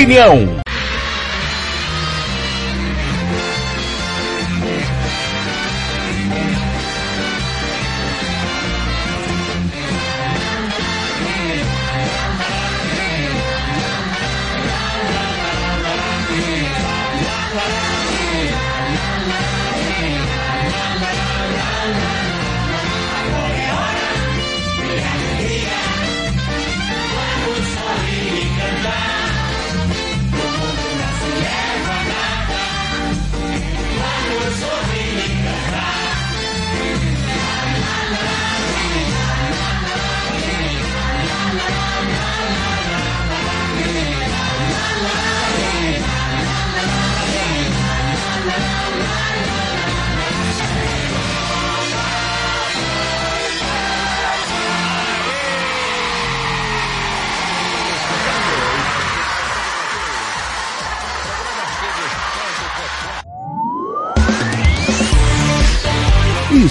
Opinião.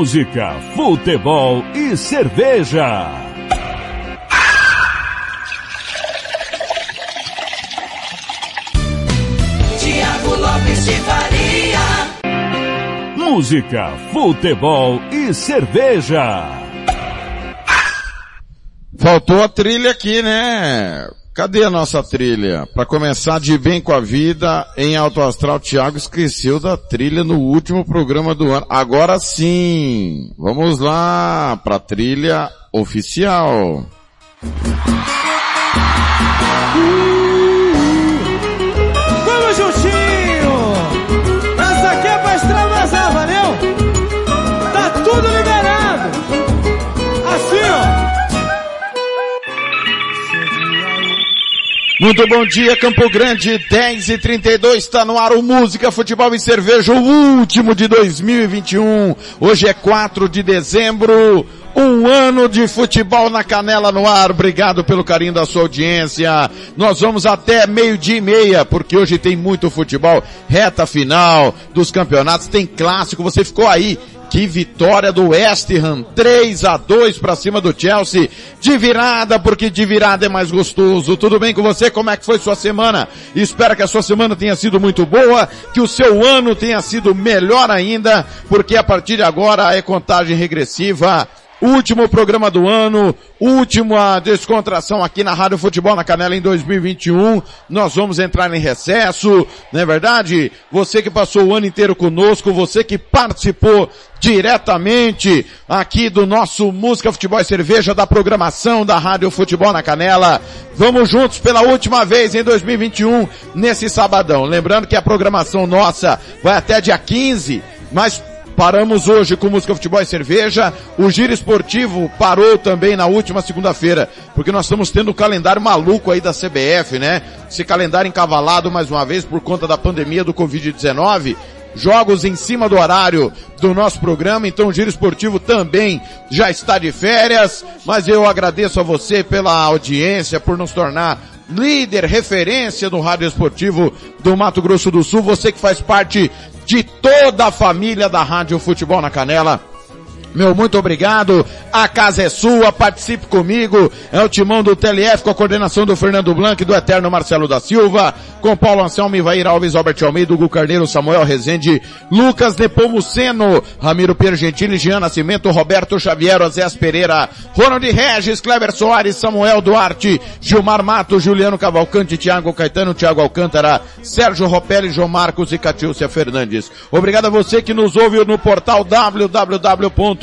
Música, futebol e cerveja. Tiago Lopes de Faria. Música, futebol e cerveja. Faltou a trilha aqui, né? Cadê a nossa trilha? Para começar de bem com a vida em Alto Astral, Thiago esqueceu da trilha no último programa do ano. Agora sim, vamos lá para a trilha oficial. Muito bom dia, Campo Grande, 10 e 32 está no ar o Música, Futebol e Cerveja, o último de 2021. Hoje é 4 de dezembro, um ano de futebol na canela no ar. Obrigado pelo carinho da sua audiência. Nós vamos até meio-dia e meia, porque hoje tem muito futebol. Reta final dos campeonatos, tem clássico. Você ficou aí que vitória do West Ham, 3 a 2 para cima do Chelsea. De virada, porque de virada é mais gostoso. Tudo bem com você? Como é que foi sua semana? Espero que a sua semana tenha sido muito boa, que o seu ano tenha sido melhor ainda, porque a partir de agora é contagem regressiva último programa do ano, última descontração aqui na Rádio Futebol na Canela em 2021. Nós vamos entrar em recesso, não é verdade? Você que passou o ano inteiro conosco, você que participou diretamente aqui do nosso Música Futebol e Cerveja da programação da Rádio Futebol na Canela. Vamos juntos pela última vez em 2021 nesse sabadão. Lembrando que a programação nossa vai até dia 15, mas Paramos hoje com música, futebol e cerveja. O giro esportivo parou também na última segunda-feira, porque nós estamos tendo o um calendário maluco aí da CBF, né? Esse calendário encavalado mais uma vez por conta da pandemia do Covid-19 jogos em cima do horário do nosso programa, então o Giro Esportivo também já está de férias, mas eu agradeço a você pela audiência, por nos tornar líder, referência do Rádio Esportivo do Mato Grosso do Sul, você que faz parte de toda a família da Rádio Futebol na Canela. Meu muito obrigado. A casa é sua, participe comigo. É o timão do TLF com a coordenação do Fernando Blanc do Eterno Marcelo da Silva, com Paulo Anselmo, Ivair Alves, Albert Almeida, Hugo Carneiro, Samuel Rezende, Lucas Nepomuceno, Ramiro Piergentini, Jean Nascimento, Roberto Xavier, Osés Pereira, Ronald Regis, Kleber Soares, Samuel Duarte, Gilmar Mato, Juliano Cavalcante, Thiago Caetano, Thiago Alcântara, Sérgio Ropelli, João Marcos e Catiúcia Fernandes. Obrigado a você que nos ouve no portal www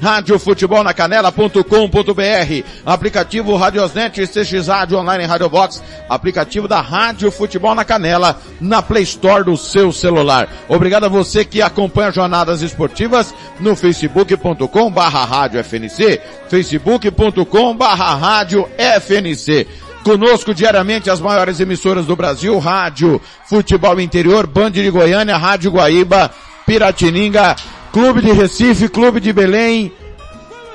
radiofutebolnacanela.com.br, aplicativo Radiosnet, CX Rádio Online Rádio Box, aplicativo da Rádio Futebol na Canela, na Play Store do seu celular. Obrigado a você que acompanha jornadas esportivas no facebook.com barra rádio FNC, facebook.com barra rádio FNC. Conosco diariamente as maiores emissoras do Brasil, Rádio Futebol Interior, Band de Goiânia, Rádio Guaíba, Piratininga, Clube de Recife, Clube de Belém,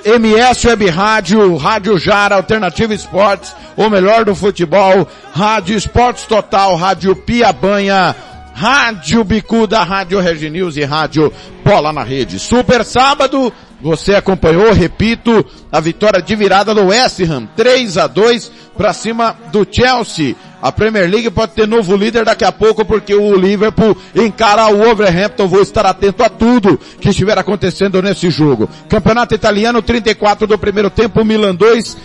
MS Web Rádio, Rádio Jara, Alternativa Esportes, o melhor do futebol, Rádio Esportes Total, Rádio Piabanha, Rádio Bicuda, Rádio Reginews e Rádio Bola na Rede. Super sábado, você acompanhou, repito, a vitória de virada do West Ham, 3 a 2 para cima do Chelsea. A Premier League pode ter novo líder daqui a pouco porque o Liverpool encara o Wolverhampton. Vou estar atento a tudo que estiver acontecendo nesse jogo. Campeonato Italiano, 34 do primeiro tempo, Milan 2,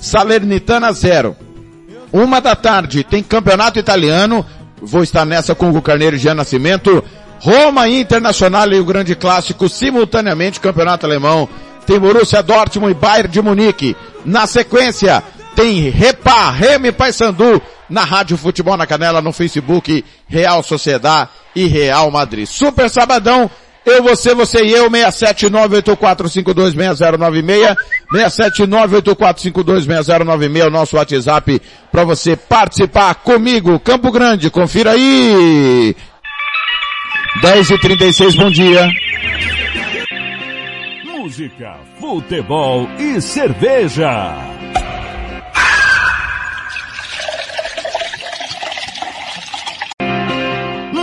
Salernitana 0. Uma da tarde tem Campeonato Italiano. Vou estar nessa com o Carneiro e Jean Nascimento. Roma Internacional e o grande clássico simultaneamente, campeonato alemão. Tem Borussia Dortmund e Bayern de Munique. Na sequência, tem Repa, Remy Paysandu na Rádio Futebol na Canela, no Facebook, Real Sociedade e Real Madrid. Super Sabadão, eu, você, você e eu, 67984526096, 67984526096, o nosso WhatsApp para você participar comigo. Campo Grande, confira aí. 10 e 36 bom dia. Música, futebol e cerveja.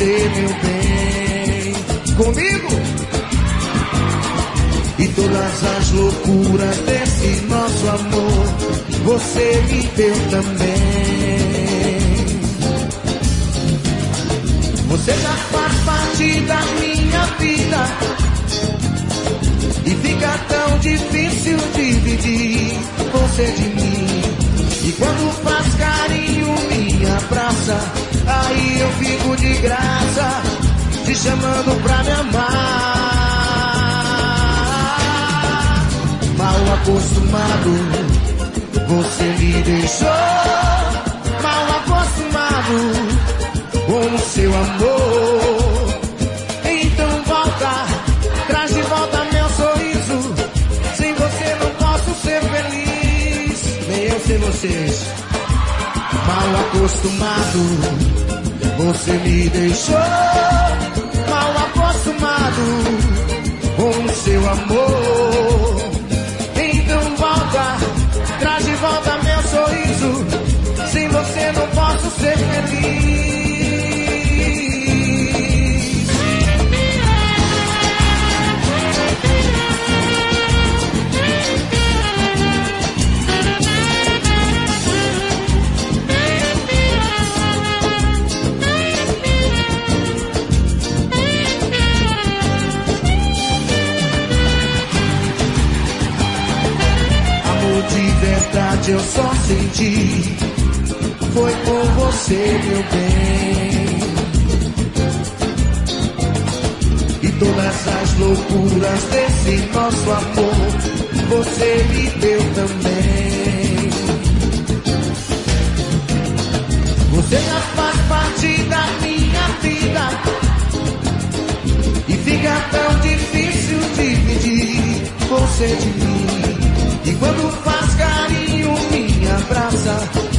Você, meu bem. Comigo? E todas as loucuras desse nosso amor, você me deu também. Eu fico de graça, te chamando pra me amar. Mal acostumado, você me deixou. Mal acostumado com o seu amor. Então volta, traz de volta meu sorriso. Sem você não posso ser feliz, nem eu sem vocês. Mal acostumado, você me deixou. Mal acostumado com o seu amor. Só senti. Foi com você, meu bem. E todas as loucuras desse nosso amor, você me deu também. Você já faz parte da minha vida. E fica tão difícil dividir você de mim. Abraça.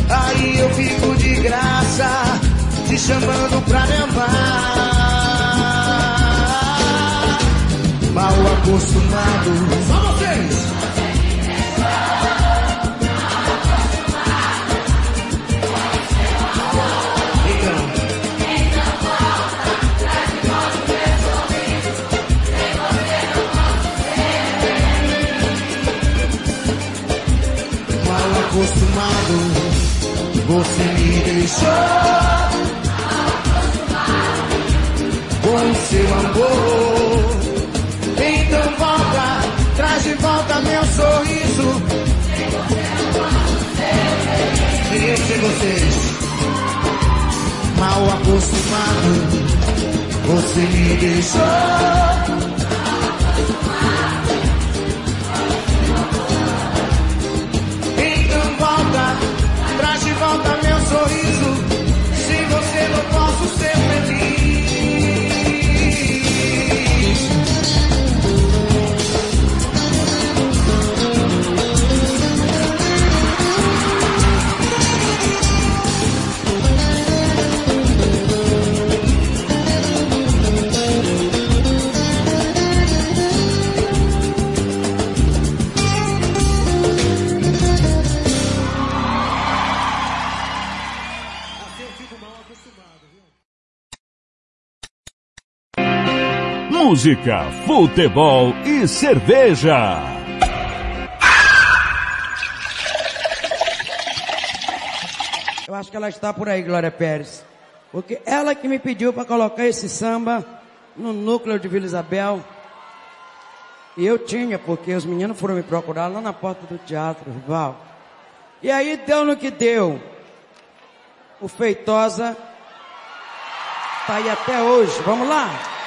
Aí eu fico de graça, te chamando pra me amar. Mal acostumado, Você me deixou com seu amor. Então volta, traz de volta meu sorriso. Queria ser vocês. Mal acostumado, você me deixou. Volta Música, futebol e cerveja. Eu acho que ela está por aí, Glória Pérez. Porque ela que me pediu para colocar esse samba no núcleo de Vila Isabel. E eu tinha, porque os meninos foram me procurar lá na porta do teatro, rival. E aí deu no que deu. O Feitosa tá aí até hoje. Vamos lá?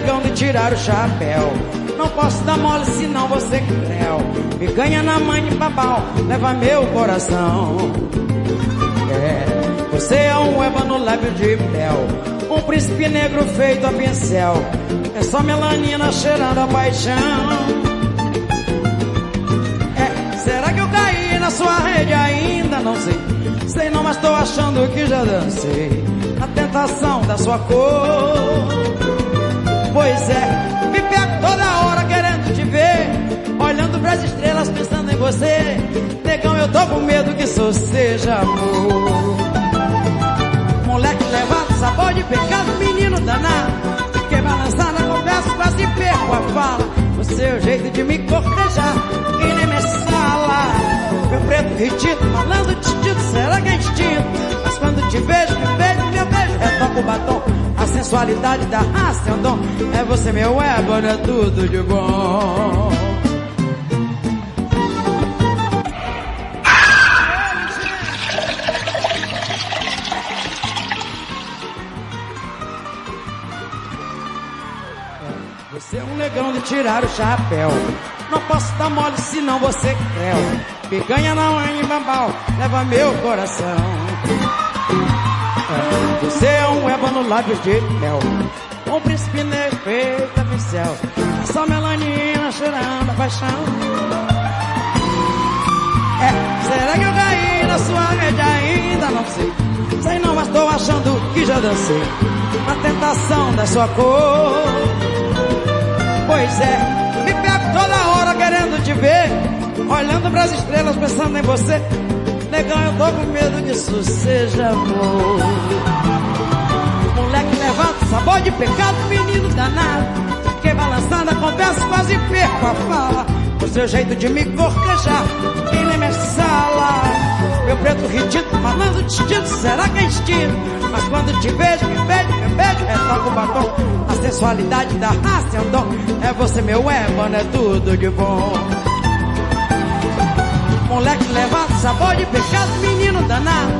Negão de tirar o chapéu. Não posso dar mole senão você é creu. Me ganha na mãe de babau, leva meu coração. É, você é um ébano lábio de mel. Um príncipe negro feito a pincel. É só melanina cheirando a paixão. É, será que eu caí na sua rede ainda? Não sei. Sei não, mas tô achando que já dancei. A tentação da sua cor. Pois é, me pego toda hora querendo te ver. Olhando pras estrelas pensando em você. Negão, eu tô com medo que isso seja amor. Moleque levado, sabor de pecado, menino danado. Fiquei balançada, converso, quase perco a fala. O seu jeito de me cortejar, que nem me sala. Meu preto retido, malandro distinto, será que é instinto? Mas quando te vejo, me beijo, meu beijo, retoca o batom. A sensualidade da raça é um dom. É você, meu ébano, é tudo de bom. Você é um negão de tirar o chapéu. Não posso dar mole senão você é creu. Picanha na mãe e bambal, leva meu coração. Você é um ébano lábios de mel. Um príncipe negro feito a pincel. Só melanina cheirando a paixão. É, será que eu caí na sua rede ainda? Não sei. Sei não, mas tô achando que já dancei. Na tentação da sua cor. Pois é, me pego toda hora querendo te ver. Olhando pras estrelas pensando em você. Negão, eu tô com medo que isso seja amor. Moleque levanta, sabor de pecado, menino danado. Fiquei balançando a conversa, quase perco a fala. O seu jeito de me cortejar, que nem minha sala. Meu preto ridículo, malandro distinto, será que é instinto? Mas quando te vejo, me beijo, me retoca o batom. A sensualidade da raça é um dom. É você, meu ébano, é tudo de bom. Moleque levado, sabor de pecado, menino danado.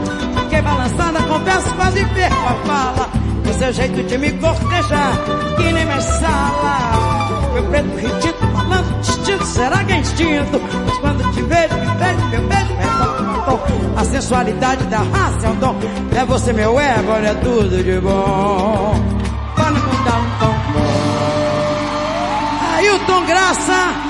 Fiquei balançando, conversa, quase perco a fala. O seu jeito de me cortejar, que nem minha sala. Meu preto ridículo, falando distinto, será que é instinto? Mas quando te vejo, me beijo, meu beijo, retoca o batom. A sensualidade da raça é um dom. É você, meu ébano, é tudo de bom. Para não dar um tom bom. Ailton Graça.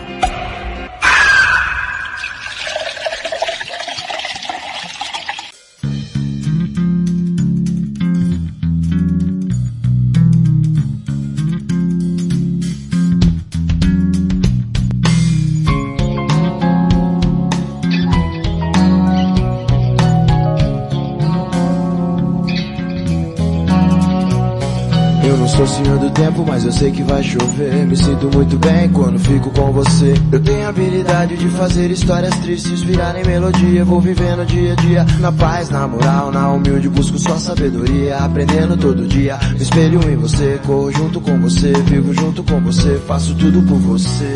Sou senhor do tempo, mas eu sei que vai chover. Me sinto muito bem quando fico com você. Eu tenho a habilidade de fazer histórias tristes virarem melodia. Vou vivendo dia a dia, na paz, na moral, na humilde. Busco sua sabedoria, aprendendo todo dia. Me espelho em você, corro junto com você. Vivo junto com você, faço tudo por você.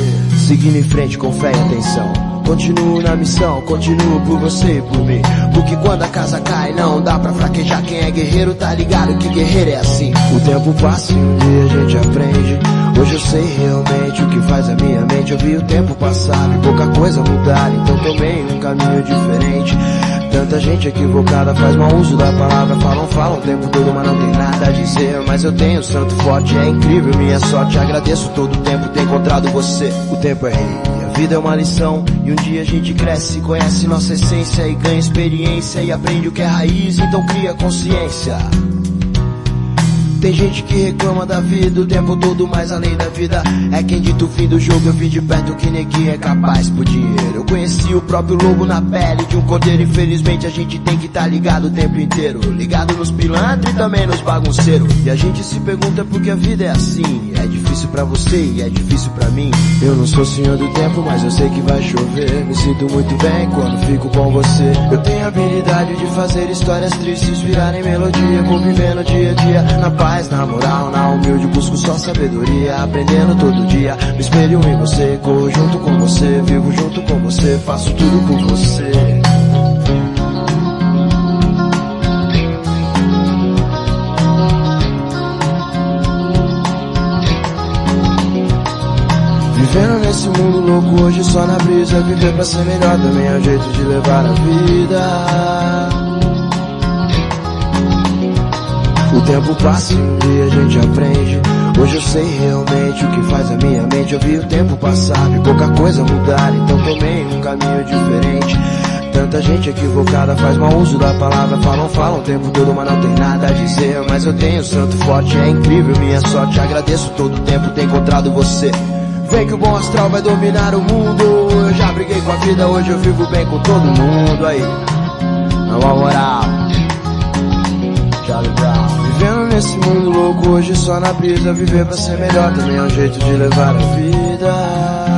Seguindo em frente com fé e atenção. Continuo na missão, continuo por você e por mim. Porque quando a casa cai, não dá pra fraquejar. Quem é guerreiro tá ligado que guerreiro é assim. O tempo passa e um dia a gente aprende. Hoje eu sei realmente o que faz a minha mente. Eu vi o tempo passar e pouca coisa mudar. Então tomei um caminho diferente. Tanta gente equivocada faz mau uso da palavra. Falam, falam o tempo todo, mas não tem nada a dizer. Mas eu tenho santo forte, é incrível minha sorte. Agradeço todo o tempo ter encontrado você. O tempo é rei. Vida é uma lição e um dia a gente cresce, conhece nossa essência e ganha experiência e aprende o que é raiz, então cria consciência. Tem gente que reclama da vida o tempo todo, mas além da vida é quem dita o fim do jogo. Eu vi de perto que neguinho é capaz por dinheiro. Eu conheci o próprio lobo na pele de um cordeiro. Infelizmente a gente tem que tá ligado o tempo inteiro. Ligado nos pilantras e também nos bagunceiros. E a gente se pergunta por que a vida é assim. É difícil pra você e é difícil pra mim. Eu não sou senhor do tempo, mas eu sei que vai chover. Me sinto muito bem quando fico com você. Eu tenho a habilidade de fazer histórias tristes virarem melodia. Vou vivendo dia a dia na paz na moral, na humilde busco só sabedoria, aprendendo todo dia. Me espelho em você, corro junto com você, vivo junto com você, faço tudo por você. Vivendo nesse mundo louco hoje só na brisa Viver pra ser melhor também é um jeito de levar a vida tempo passa e um dia a gente aprende. Hoje eu sei realmente o que faz a minha mente. Eu vi o tempo passar e pouca coisa mudar, então tomei um caminho diferente. Tanta gente equivocada faz mau uso da palavra. Falam, falam o tempo todo, mas não tem nada a dizer. Mas eu tenho santo forte, é incrível minha sorte. Agradeço todo o tempo ter encontrado você. Vem que o bom astral vai dominar o mundo. Eu já briguei com a vida, hoje eu vivo bem com todo mundo. Aí, na moral, Charlie Brown. Nesse mundo louco hoje só na brisa. Viver pra ser melhor também é um jeito de levar a vida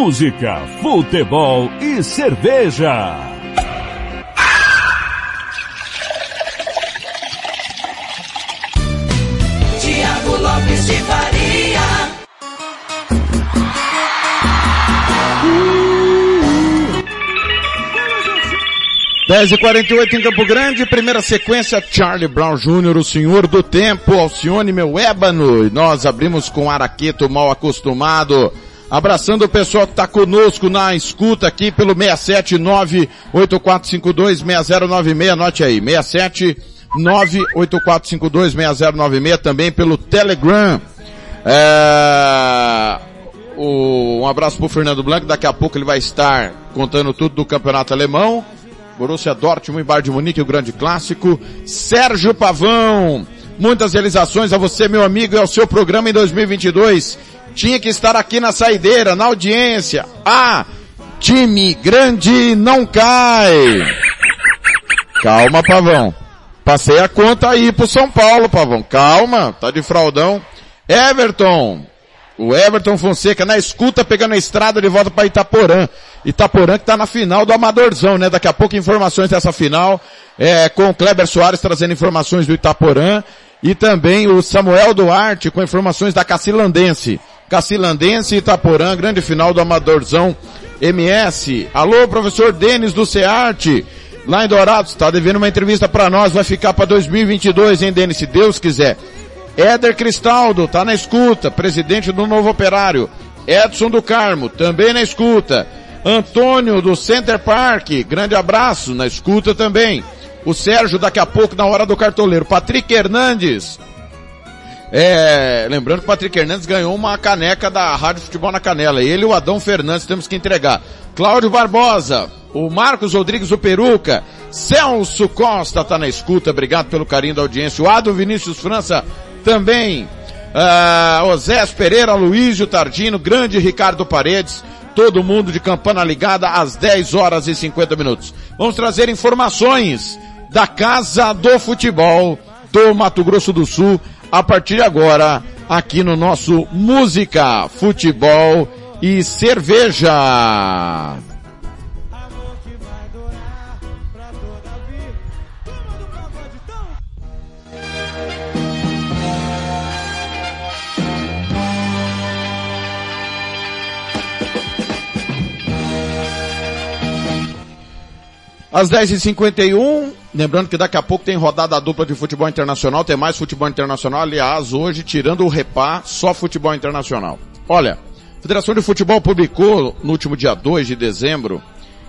música, futebol e cerveja. Tiago Lopes de Faria. Dez e quarenta e oito em Campo Grande, primeira sequência, Charlie Brown Jr., o senhor do tempo, Alcione meu ébano, e nós abrimos com Araqueto mal acostumado, Abraçando o pessoal que está conosco na escuta aqui pelo 679-8452-6096, anote aí, 679-8452-6096, também pelo Telegram. É... O... Um abraço pro Fernando Blanco, daqui a pouco ele vai estar contando tudo do campeonato alemão. Borussia Dortmund e Bayern de Munique, o grande clássico. Sérgio Pavão, muitas realizações a você, meu amigo, e ao seu programa em 2022 tinha que estar aqui na saideira, na audiência. Ah, time grande não cai. Calma, Pavão. Passei a conta aí pro São Paulo, Pavão. Calma, tá de fraldão. Everton. O Everton Fonseca na escuta pegando a estrada de volta para Itaporã. Itaporã que tá na final do Amadorzão, né? Daqui a pouco informações dessa final, é, com o Kleber Soares trazendo informações do Itaporã e também o Samuel Duarte com informações da Cacilandense. Cacilandense Itaporã, grande final do Amadorzão MS. Alô, professor Denis do CEARTE, lá em Dourados, está devendo uma entrevista para nós, vai ficar para 2022, hein, Denis, se Deus quiser. Éder Cristaldo, tá na escuta, presidente do Novo Operário. Edson do Carmo, também na escuta. Antônio do Center Park, grande abraço, na escuta também. O Sérgio daqui a pouco na hora do cartoleiro. Patrick Hernandes, é, lembrando que o Patrick Hernandes ganhou uma caneca da Rádio Futebol na Canela. Ele e o Adão Fernandes temos que entregar. Cláudio Barbosa, o Marcos Rodrigues, o Peruca, Celso Costa tá na escuta, obrigado pelo carinho da audiência, o Ado Vinícius França também, uh, Osés Pereira, Luísio Tardino, grande Ricardo Paredes, todo mundo de campana ligada às 10 horas e 50 minutos. Vamos trazer informações da Casa do Futebol do Mato Grosso do Sul a partir de agora aqui no nosso Música, Futebol e Cerveja. Às 10h51, lembrando que daqui a pouco tem rodada dupla de futebol internacional, tem mais futebol internacional, aliás, hoje, tirando o repá, só futebol internacional. Olha, a Federação de Futebol publicou no último dia 2 de dezembro,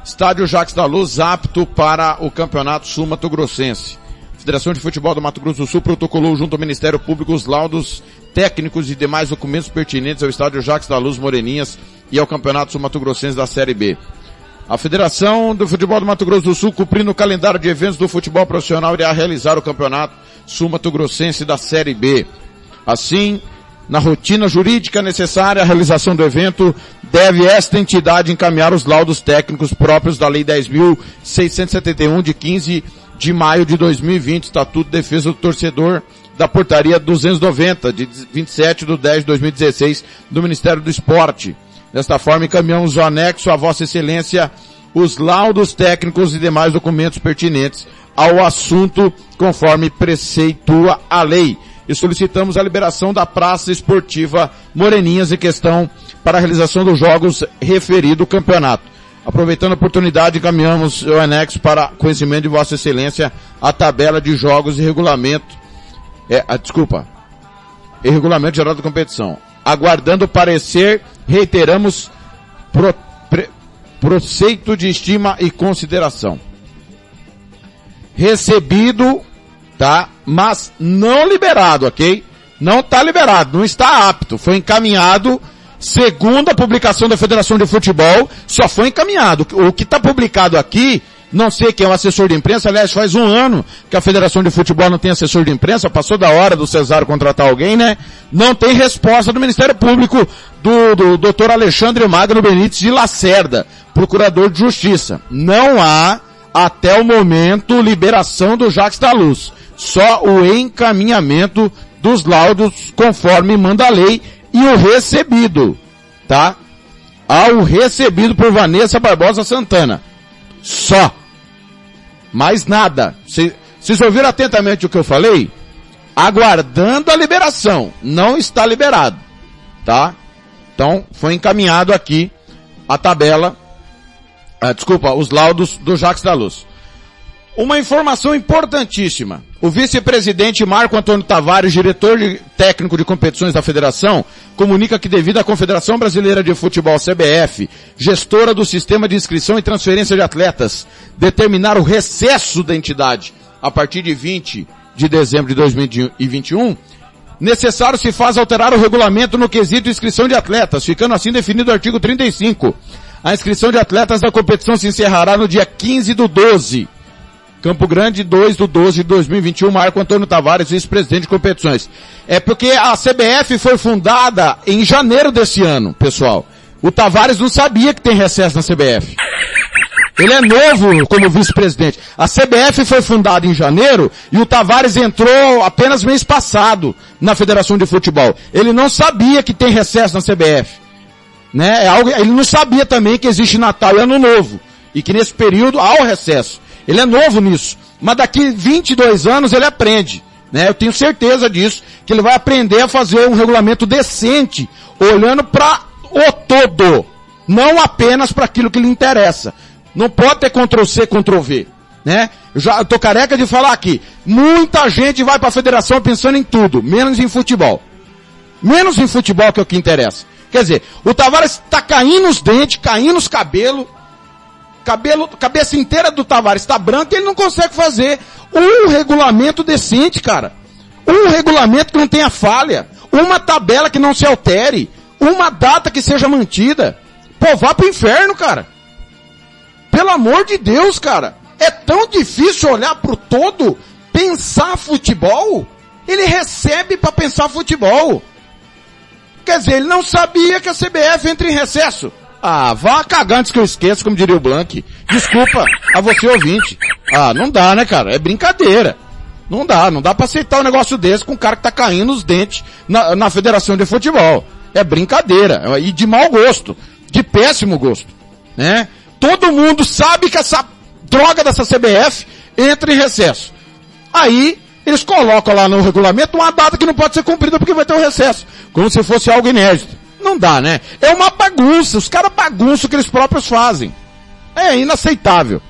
Estádio Jacques da Luz apto para o Campeonato Sul Mato Grossense. A Federação de Futebol do Mato Grosso do Sul protocolou junto ao Ministério Público os laudos técnicos e demais documentos pertinentes ao Estádio Jacques da Luz Moreninhas e ao Campeonato Sul Mato Grossense da Série B. A Federação do Futebol do Mato Grosso do Sul, cumprindo o calendário de eventos do futebol profissional, irá realizar o Campeonato Sul Mato Grossense da Série B. Assim, na rotina jurídica necessária à realização do evento, deve esta entidade encaminhar os laudos técnicos próprios da Lei 10.671 de 15 de maio de 2020, Estatuto de Defesa do Torcedor, da Portaria 290 de 27 de 10 de 2016 do Ministério do Esporte. Desta forma, encaminhamos o anexo a Vossa Excelência os laudos técnicos e demais documentos pertinentes ao assunto conforme preceitua a lei. E solicitamos a liberação da Praça Esportiva Moreninhas em questão para a realização dos jogos referido campeonato. Aproveitando a oportunidade, encaminhamos o anexo para conhecimento de Vossa Excelência a tabela de jogos e regulamento, é, a, desculpa, e regulamento geral da competição aguardando parecer, reiteramos pro, pre, proceito de estima e consideração. Recebido, tá? Mas não liberado, ok? Não está liberado, não está apto. Foi encaminhado segundo a publicação da Federação de Futebol, só foi encaminhado. O que está publicado aqui não sei quem é o assessor de imprensa, aliás, faz um ano que a Federação de Futebol não tem assessor de imprensa, passou da hora do Cesário contratar alguém, né? Não tem resposta do Ministério Público do, do doutor Alexandre Magno Benítez de Lacerda, procurador de justiça. Não há, até o momento, liberação do Jacques da Luz. Só o encaminhamento dos laudos conforme manda a lei e o recebido, tá? Ao recebido por Vanessa Barbosa Santana. Só. Mais nada. Vocês ouviram atentamente o que eu falei? Aguardando a liberação. Não está liberado. Tá? Então, foi encaminhado aqui a tabela, ah, desculpa, os laudos do Jacques da Luz. Uma informação importantíssima. O vice-presidente Marco Antônio Tavares, diretor de, técnico de competições da federação, comunica que devido à Confederação Brasileira de Futebol CBF, gestora do sistema de inscrição e transferência de atletas, determinar o recesso da entidade a partir de 20 de dezembro de 2021, necessário se faz alterar o regulamento no quesito inscrição de atletas, ficando assim definido o artigo 35. A inscrição de atletas da competição se encerrará no dia 15 do 12 Campo Grande, 2 do 12 de 2021, Marco Antônio Tavares, vice-presidente de competições. É porque a CBF foi fundada em janeiro desse ano, pessoal. O Tavares não sabia que tem recesso na CBF. Ele é novo como vice-presidente. A CBF foi fundada em janeiro e o Tavares entrou apenas mês passado na Federação de Futebol. Ele não sabia que tem recesso na CBF. Né? É ele não sabia também que existe Natal e Ano Novo. E que nesse período há o recesso. Ele é novo nisso. Mas daqui 22 anos ele aprende. Né? Eu tenho certeza disso, que ele vai aprender a fazer um regulamento decente, olhando para o todo, não apenas para aquilo que lhe interessa. Não pode ter Ctrl C, Ctrl V. Né? Eu já tô careca de falar aqui. Muita gente vai para a federação pensando em tudo, menos em futebol. Menos em futebol que é o que interessa. Quer dizer, o Tavares está caindo os dentes, caindo os cabelos, cabelo, cabeça inteira do Tavares está branca ele não consegue fazer um regulamento decente, cara. Um regulamento que não tenha falha. Uma tabela que não se altere. Uma data que seja mantida. Pô, vá pro inferno, cara. Pelo amor de Deus, cara. É tão difícil olhar pro todo, pensar futebol. Ele recebe para pensar futebol. Quer dizer, ele não sabia que a CBF entra em recesso. Ah, vá cagar antes que eu esqueça, como diria o Blank. Desculpa a você ouvinte. Ah, não dá, né, cara? É brincadeira. Não dá, não dá pra aceitar um negócio desse com um cara que tá caindo os dentes na, na Federação de Futebol. É brincadeira. E de mau gosto. De péssimo gosto. Né? Todo mundo sabe que essa droga dessa CBF entra em recesso. Aí, eles colocam lá no regulamento uma data que não pode ser cumprida porque vai ter um recesso. Como se fosse algo inédito. Não dá, né? É uma bagunça. Os caras bagunçam o que eles próprios fazem. É inaceitável.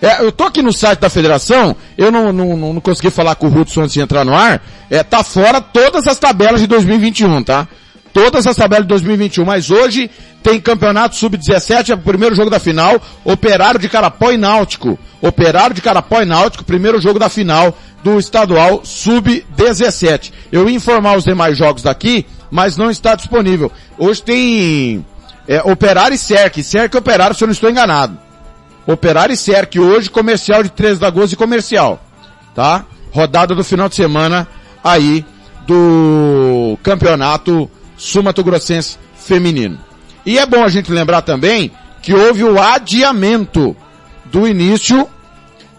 É, eu tô aqui no site da federação, eu não, não, não consegui falar com o Hudson antes de entrar no ar, é, tá fora todas as tabelas de 2021, tá? Todas as tabelas de 2021, mas hoje tem campeonato sub-17, é o primeiro jogo da final, Operário de Carapó e Náutico. Operário de Carapó e Náutico, primeiro jogo da final do estadual sub-17. Eu ia informar os demais jogos daqui, mas não está disponível. Hoje tem é, Operário e Cerc, Cerc e Operário, se eu não estou enganado. Operário e Cerc hoje, comercial de 13 de agosto e comercial. Tá? Rodada do final de semana aí do campeonato Sumato Grossense feminino. E é bom a gente lembrar também que houve o adiamento do início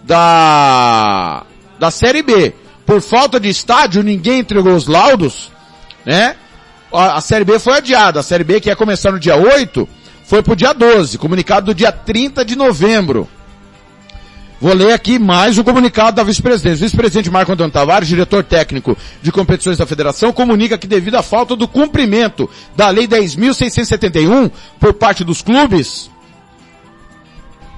da, da Série B. Por falta de estádio, ninguém entregou os laudos, né? A, Série B foi adiada. A Série B que ia começar no dia 8, foi pro dia 12, comunicado do dia 30 de novembro. Vou ler aqui mais o comunicado da vice-presidente. Vice-presidente Marco Antônio Tavares, diretor técnico de competições da federação, comunica que devido à falta do cumprimento da Lei 10.671 por parte dos clubes,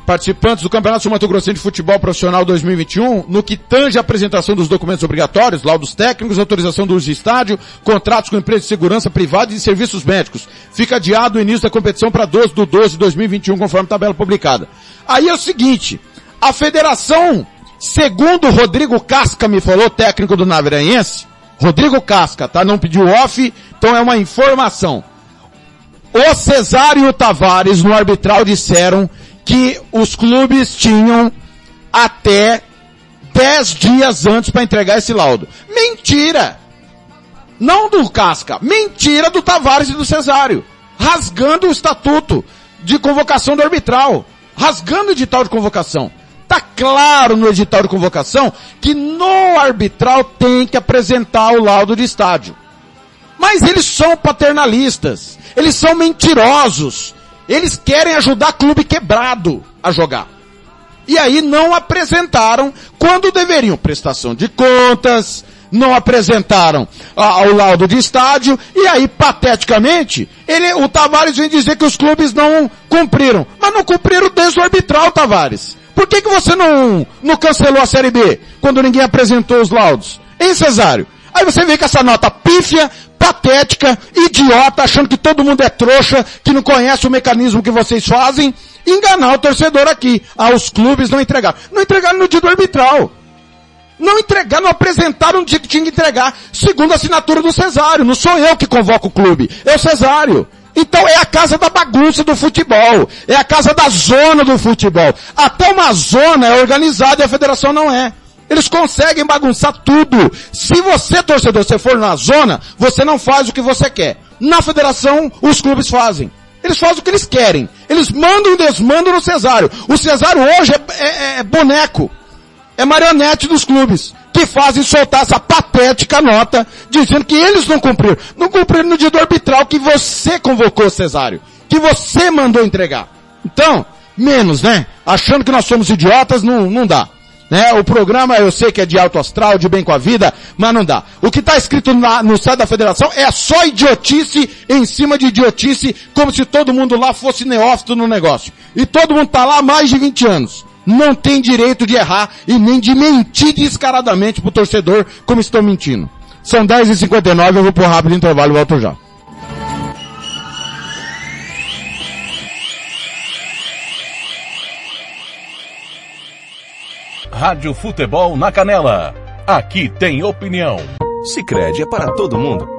participantes do Campeonato Sul Mato Grossense de Futebol Profissional 2021, no que tange a apresentação dos documentos obrigatórios, laudos técnicos, autorização do uso de estádio, contratos com empresas de segurança privada e serviços médicos. Fica adiado o início da competição para 12 de 12 de 2021, conforme tabela publicada. Aí é o seguinte, a federação, segundo Rodrigo Casca me falou, técnico do Naviraense, Rodrigo Casca, tá? Não pediu off, então é uma informação. O Cesário e o Tavares no arbitral disseram que os clubes tinham até 10 dias antes para entregar esse laudo. Mentira! Não do Casca, mentira do Tavares e do Cesário. Rasgando o estatuto de convocação do arbitral. Rasgando o edital de convocação. Tá claro no edital de convocação que no arbitral tem que apresentar o laudo de estádio. Mas eles são paternalistas. Eles são mentirosos. Eles querem ajudar clube quebrado a jogar. E aí não apresentaram quando deveriam. Prestação de contas, não apresentaram ah, o laudo de estádio, e aí, pateticamente, ele, o Tavares vem dizer que os clubes não cumpriram. Mas não cumpriram desde o arbitral, Tavares. Por que, que você não, não cancelou a Série B, quando ninguém apresentou os laudos? Hein, Cesário? Aí você vê com essa nota pífia, patética, idiota, achando que todo mundo é trouxa, que não conhece o mecanismo que vocês fazem, enganar o torcedor aqui. Ah, os clubes não entregaram. Não entregaram no dia do arbitral. Não entregaram, não apresentaram no dia que tinha que entregar, segundo a assinatura do Cesário. Não sou eu que convoco o clube, é o Cesário. Então é a casa da bagunça do futebol. É a casa da zona do futebol. Até uma zona é organizada e a federação não é. Eles conseguem bagunçar tudo. Se você, torcedor, você for na zona, você não faz o que você quer. Na federação, os clubes fazem. Eles fazem o que eles querem. Eles mandam e desmandam no Cesário. O Cesário hoje é, é, é boneco. É marionete dos clubes. Que fazem soltar essa patética nota dizendo que eles não cumpriram. Não cumpriram no dia do arbitral que você convocou, Cesário. Que você mandou entregar. Então, menos, né? Achando que nós somos idiotas, não, não dá. Né? O programa eu sei que é de alto astral, de bem com a vida, mas não dá. O que está escrito na, no site da federação é só idiotice em cima de idiotice, como se todo mundo lá fosse neófito no negócio. E todo mundo está lá há mais de 20 anos. Não tem direito de errar e nem de mentir descaradamente pro torcedor como estão mentindo. São 10h59, eu vou por rápido intervalo e volto já. Rádio Futebol na Canela. Aqui tem opinião. Sicredi é para todo mundo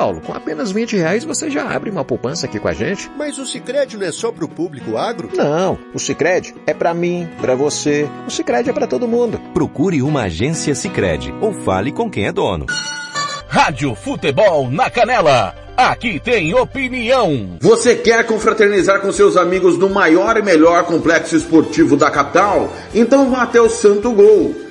Com apenas 20 reais você já abre uma poupança aqui com a gente. Mas o Sicredi não é só para o público agro? Não, o Sicredi é para mim, para você. O Sicredi é para todo mundo. Procure uma agência Sicredi ou fale com quem é dono. Rádio Futebol na Canela. Aqui tem opinião. Você quer confraternizar com seus amigos no maior e melhor complexo esportivo da capital? Então vá até o Santo Gol.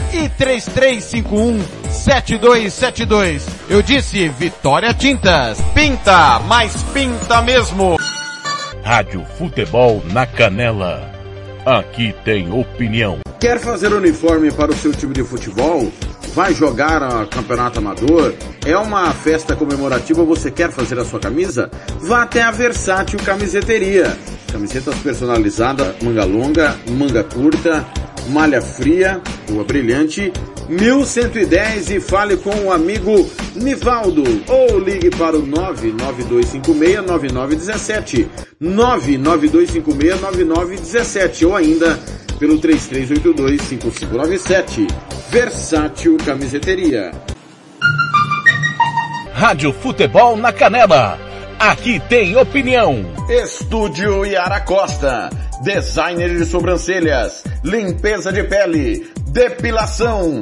e 3351 7272. Eu disse Vitória Tintas. Pinta, mas pinta mesmo. Rádio Futebol na Canela. Aqui tem opinião. Quer fazer uniforme para o seu time de futebol? Vai jogar a campeonato amador? É uma festa comemorativa? Você quer fazer a sua camisa? Vá até a Versátil Camiseteria. Camisetas personalizadas, manga longa, manga curta, malha fria, rua brilhante, 1110 e fale com o amigo Nivaldo ou ligue para o 992569917, 992569917 ou ainda pelo 33825597. Versátil Camiseteria. Rádio Futebol na Canela. Aqui tem opinião. Estúdio Yara Costa. Designer de sobrancelhas, limpeza de pele, depilação,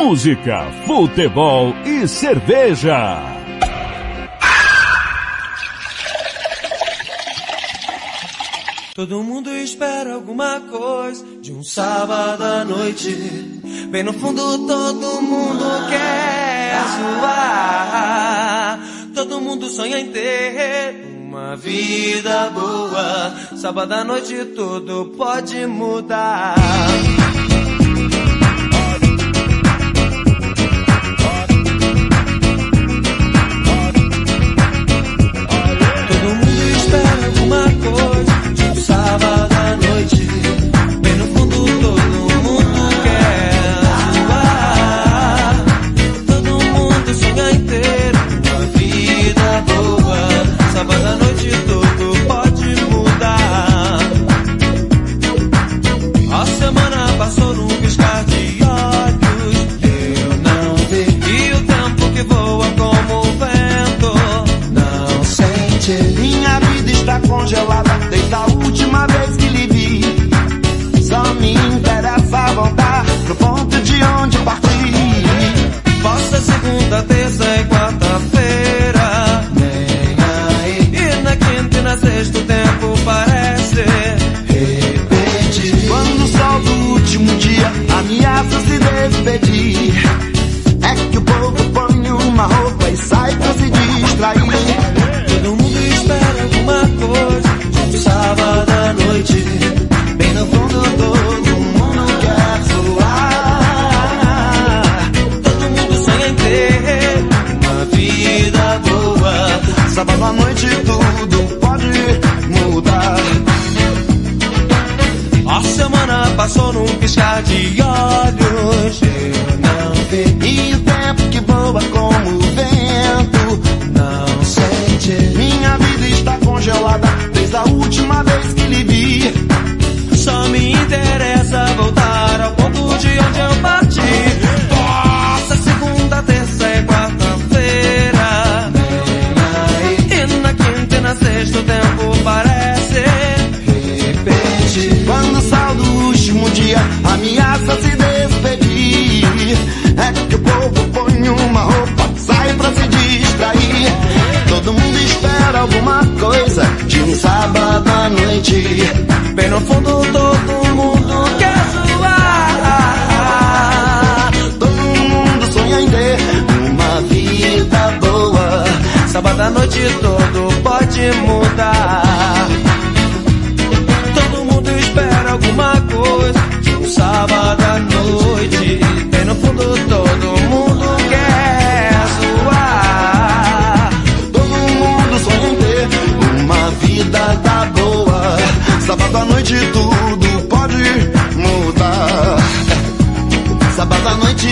Música, futebol e cerveja. Todo mundo espera alguma coisa de um sábado à noite. Bem no fundo todo mundo quer zoar. Todo mundo sonha em ter uma vida boa. Sábado à noite tudo pode mudar. Congelada desde a última vez que lhe vi. Só me interessa voltar pro ponto de onde parti. Possa segunda, terça e quarta-feira. Passou num piscar de olhos. Eu não vi e o tempo que voa como o vento. Não sente. Minha vida está congelada desde a última vez que lhe vi. Só me interessa voltar ao ponto de onde eu parti. Ameaça se despedir. É que o povo põe uma roupa, sai pra se distrair. Todo mundo espera alguma coisa de um sábado à noite. Bem no fundo tudo pode mudar. Sábado à noite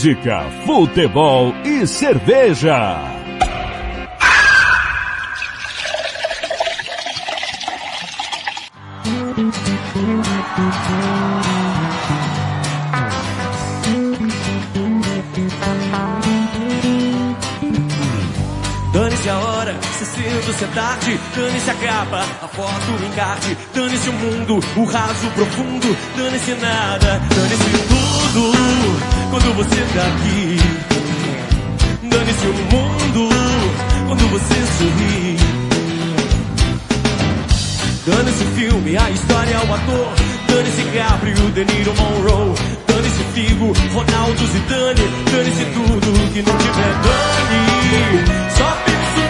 Música, futebol e cerveja. Dane-se a hora, se cedo, se é tarde, dane-se a capa, a foto, o encarte, dane-se o mundo, o raso profundo, dane-se nada, dane-se tudo, quando você tá aqui. Dane-se o mundo, quando você sorri. Dane-se o filme, a história, o ator, dane-se Gabriel, De Niro, Monroe, dane-se Figo, Ronaldo, Zidane, dane-se tudo que não tiver dane. Só penso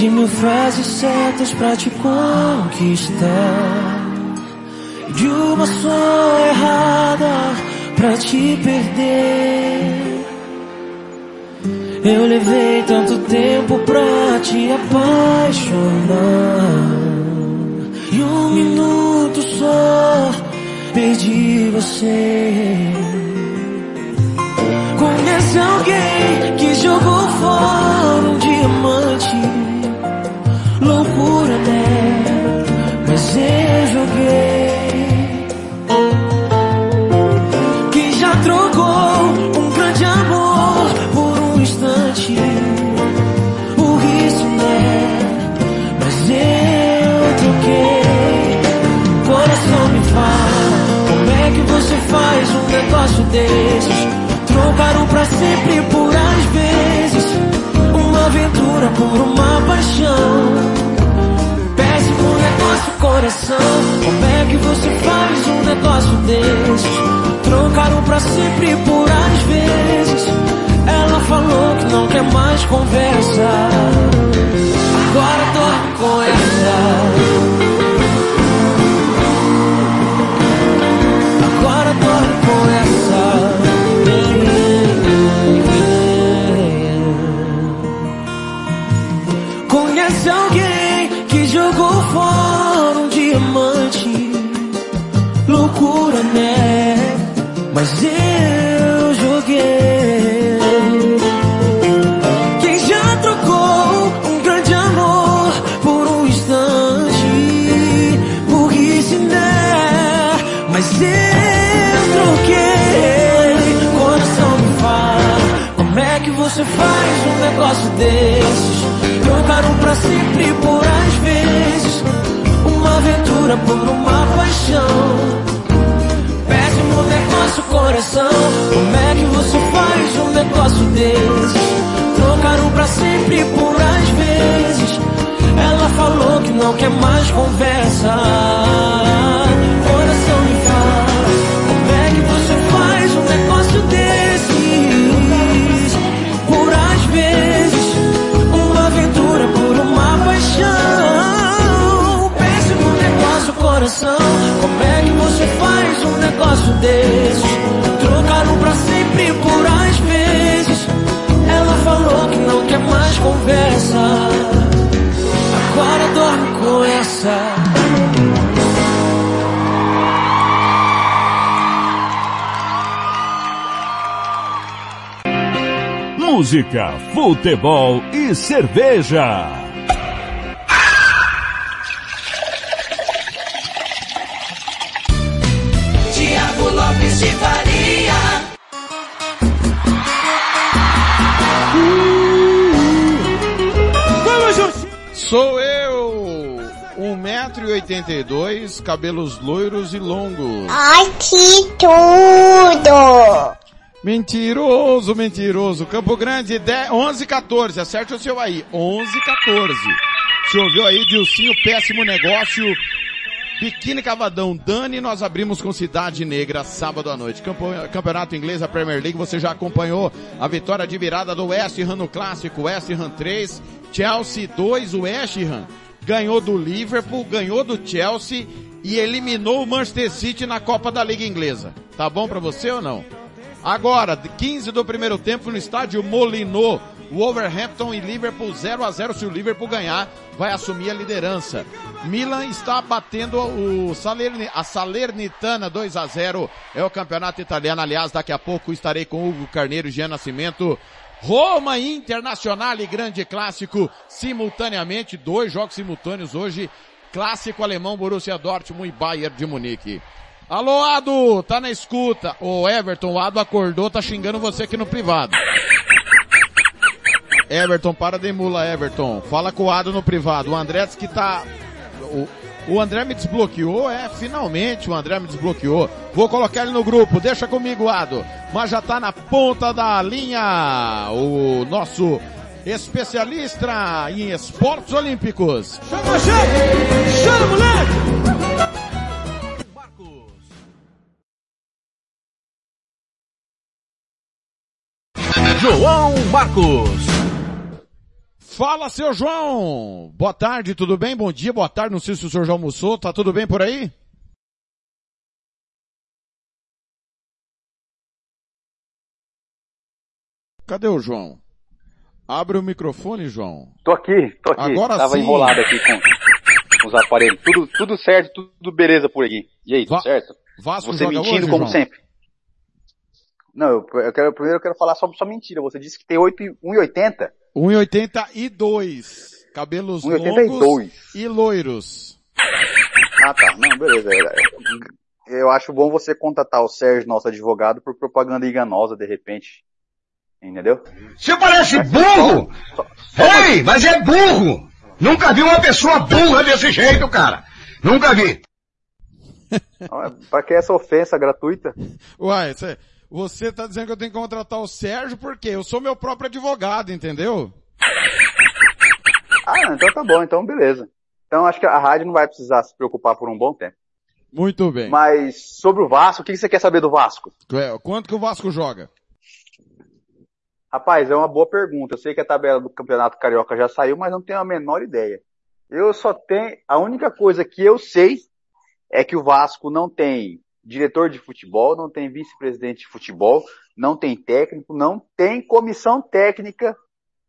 De mil frases certas pra te conquistar. De uma só errada pra te perder. Eu levei tanto tempo pra te apaixonar. E um minuto só perdi você. Conhece alguém que jogou fora um diamante? Loucura, né? Mas eu joguei. Que já trocou um grande amor por um instante. Por isso, né? Mas eu troquei. Coração me fala, como é que você faz um negócio desses? Trocaram pra sempre por às vezes Uma aventura por uma paixão coração. Como é que você faz um negócio desses? Trocaram pra sempre por às vezes. Ela falou que não quer mais conversa. Agora dorme com essa aventura por uma paixão. Péssimo negócio, coração. Como é que você faz um negócio desses? Trocaram pra sempre por às vezes. Ela falou que não quer mais conversa coração. Como é que você faz um negócio desses? Trocaram pra sempre por às vezes. Ela falou que não quer mais conversa. Agora dorme com essa. Música, futebol e cerveja. 1,82m, cabelos loiros e longos. Ai, que tudo! Mentiroso, mentiroso. Campo Grande, 10, 11 14. Acerte o seu aí. 11 14. Você ouviu aí, Dilcinho, péssimo negócio. Biquíni Cavadão, Dani, nós abrimos com Cidade Negra sábado à noite. Campeonato inglês, a Premier League, você já acompanhou a vitória de virada do West Ham no clássico, West Ham 3, Chelsea 2, o West Ham ganhou do Liverpool, ganhou do Chelsea e eliminou o Manchester City na Copa da Liga Inglesa. Tá bom pra você ou não? Agora, 15 do primeiro tempo no estádio Molinô. Wolverhampton e Liverpool 0 a 0 Se o Liverpool ganhar, vai assumir a liderança. Milan está batendo o Salerni, a Salernitana 2 a 0 É o campeonato italiano. Aliás, daqui a pouco estarei com Hugo Carneiro e Jean Nascimento. Roma Internacional e grande clássico simultaneamente. Dois jogos simultâneos hoje. Clássico alemão Borussia Dortmund e Bayern de Munique. Alô, Ado, tá na escuta. O Everton, o Ado acordou, tá xingando você aqui no privado. Everton, para de mula, Everton. Fala com o Ado no privado. O André que tá... O, o André me desbloqueou, é, finalmente o André me desbloqueou. Vou colocar ele no grupo, deixa comigo, Ado. Mas já tá na ponta da linha o nosso especialista em esportes olímpicos. Chama, chama! Chama, moleque! João Marcos. Fala, seu João! Boa tarde, tudo bem? Bom dia, boa tarde. Não sei se o senhor já almoçou. Tá tudo bem por aí? Cadê o João? Abre o microfone, João. Tô aqui, tô aqui. Agora Tava sim. enrolado aqui com, os aparelhos. Tudo, tudo certo, tudo beleza por aqui. E aí, tudo Va- certo? Vasco Você mentindo hoje, como João? sempre. Não, eu, eu quero, primeiro eu quero falar sobre sua mentira. Você disse que tem 8 e- 1,80? 1,82. Cabelos 1,82. longos e loiros. Ah tá, não, beleza. É, Eu acho bom você contatar o Sérgio, nosso advogado, por propaganda enganosa, de repente. Entendeu? Você parece burro! Ei, mas é burro! Nunca vi uma pessoa burra desse jeito, cara! Nunca vi! Pra que essa ofensa gratuita? Uai, você, você tá dizendo que eu tenho que contratar o Sérgio porque eu sou meu próprio advogado, entendeu? Ah, então tá bom, então beleza. Então acho que a rádio não vai precisar se preocupar por um bom tempo. Muito bem. Mas sobre o Vasco, o que você quer saber do Vasco? É, Quanto que o Vasco joga? Rapaz, é uma boa pergunta. Eu sei que a tabela do Campeonato Carioca já saiu, mas não tenho a menor ideia. Eu só tenho, a única coisa que eu sei é que o Vasco não tem diretor de futebol, não tem vice-presidente de futebol, não tem técnico, não tem comissão técnica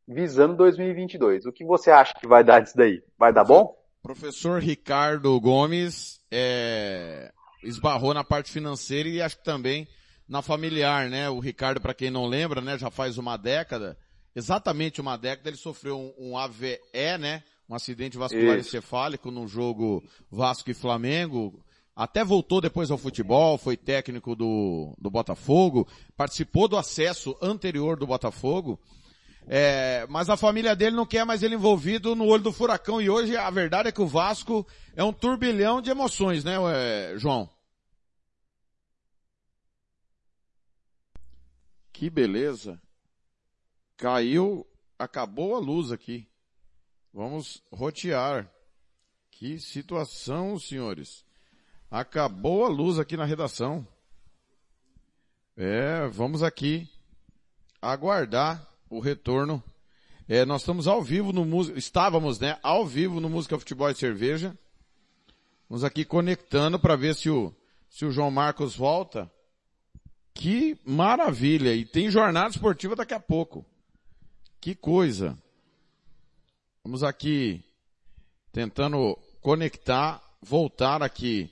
visando 2022. O que você acha que vai dar disso daí? Vai dar bom? Professor Ricardo Gomes é, esbarrou na parte financeira e acho que também na familiar, né? O Ricardo, para quem não lembra, né, já faz uma década, exatamente uma década, ele sofreu um, um AVE, né? Um acidente vascular Isso. encefálico no jogo Vasco e Flamengo. Até voltou depois ao futebol, foi técnico do, do Botafogo, participou do acesso anterior do Botafogo. É, mas a família dele não quer mais ele envolvido no olho do furacão e hoje a verdade é que o Vasco é um turbilhão de emoções, né, é, João? Que beleza. Caiu, acabou a luz aqui. Vamos rotear. Que situação, senhores. Acabou a luz aqui na redação. É, vamos aqui aguardar o retorno. É, nós estamos ao vivo no música, estávamos, né, ao vivo no Música Futebol e Cerveja. Vamos aqui conectando para ver se o, se o João Marcos volta. Que maravilha! E tem jornada esportiva daqui a pouco. Que coisa! Vamos aqui tentando conectar, voltar aqui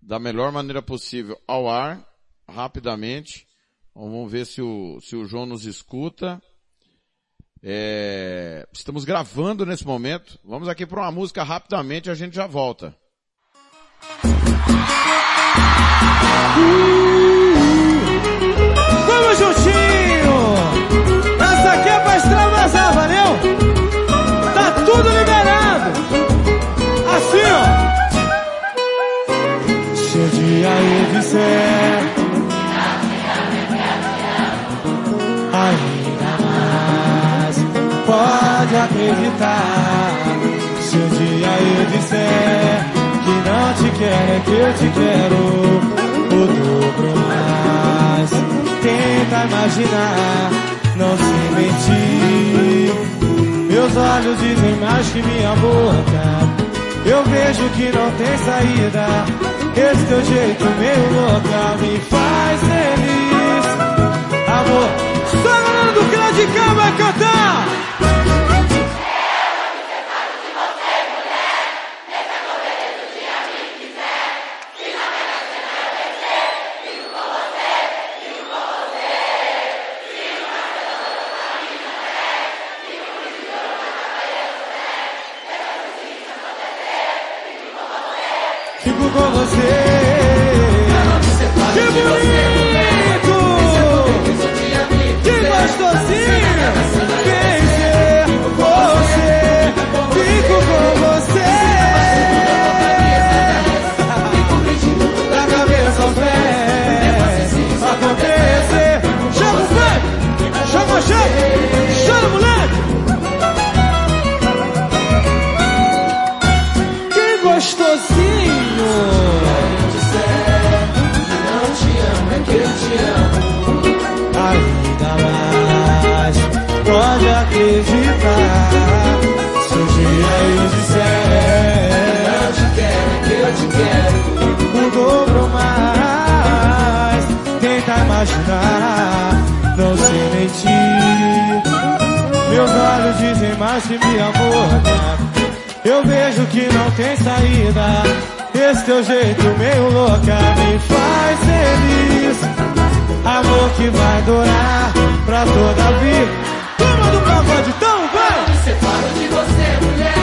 da melhor maneira possível ao ar, rapidamente. Vamos ver se o, se o João nos escuta. É, estamos gravando nesse momento. Vamos aqui para uma música rapidamente, a gente já volta. Vamos juntinho! Se um dia eu disser que não te quero, é que eu te quero o dobro mais. Tenta imaginar, não se mentir. Meus olhos dizem mais que minha boca. Eu vejo que não tem saída. Esse teu é jeito meio louca me faz feliz. Amor, só do grande cama é cantar. Acreditar. Se um dia eu disser, Não te quero, é que eu te quero. mudou pro mais. Tenta imaginar, não sei mentir. Meus olhos dizem mais que me amor. Eu vejo que não tem saída. Esse teu jeito meio louca me faz feliz. Amor que vai durar pra toda a vida. Do pagode, então vai! Me separo de você, mulher.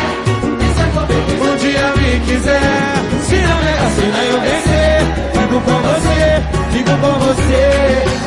Esse amor bem Um dia me quiser, se na mega sena eu vencer, fico com você, fico com você.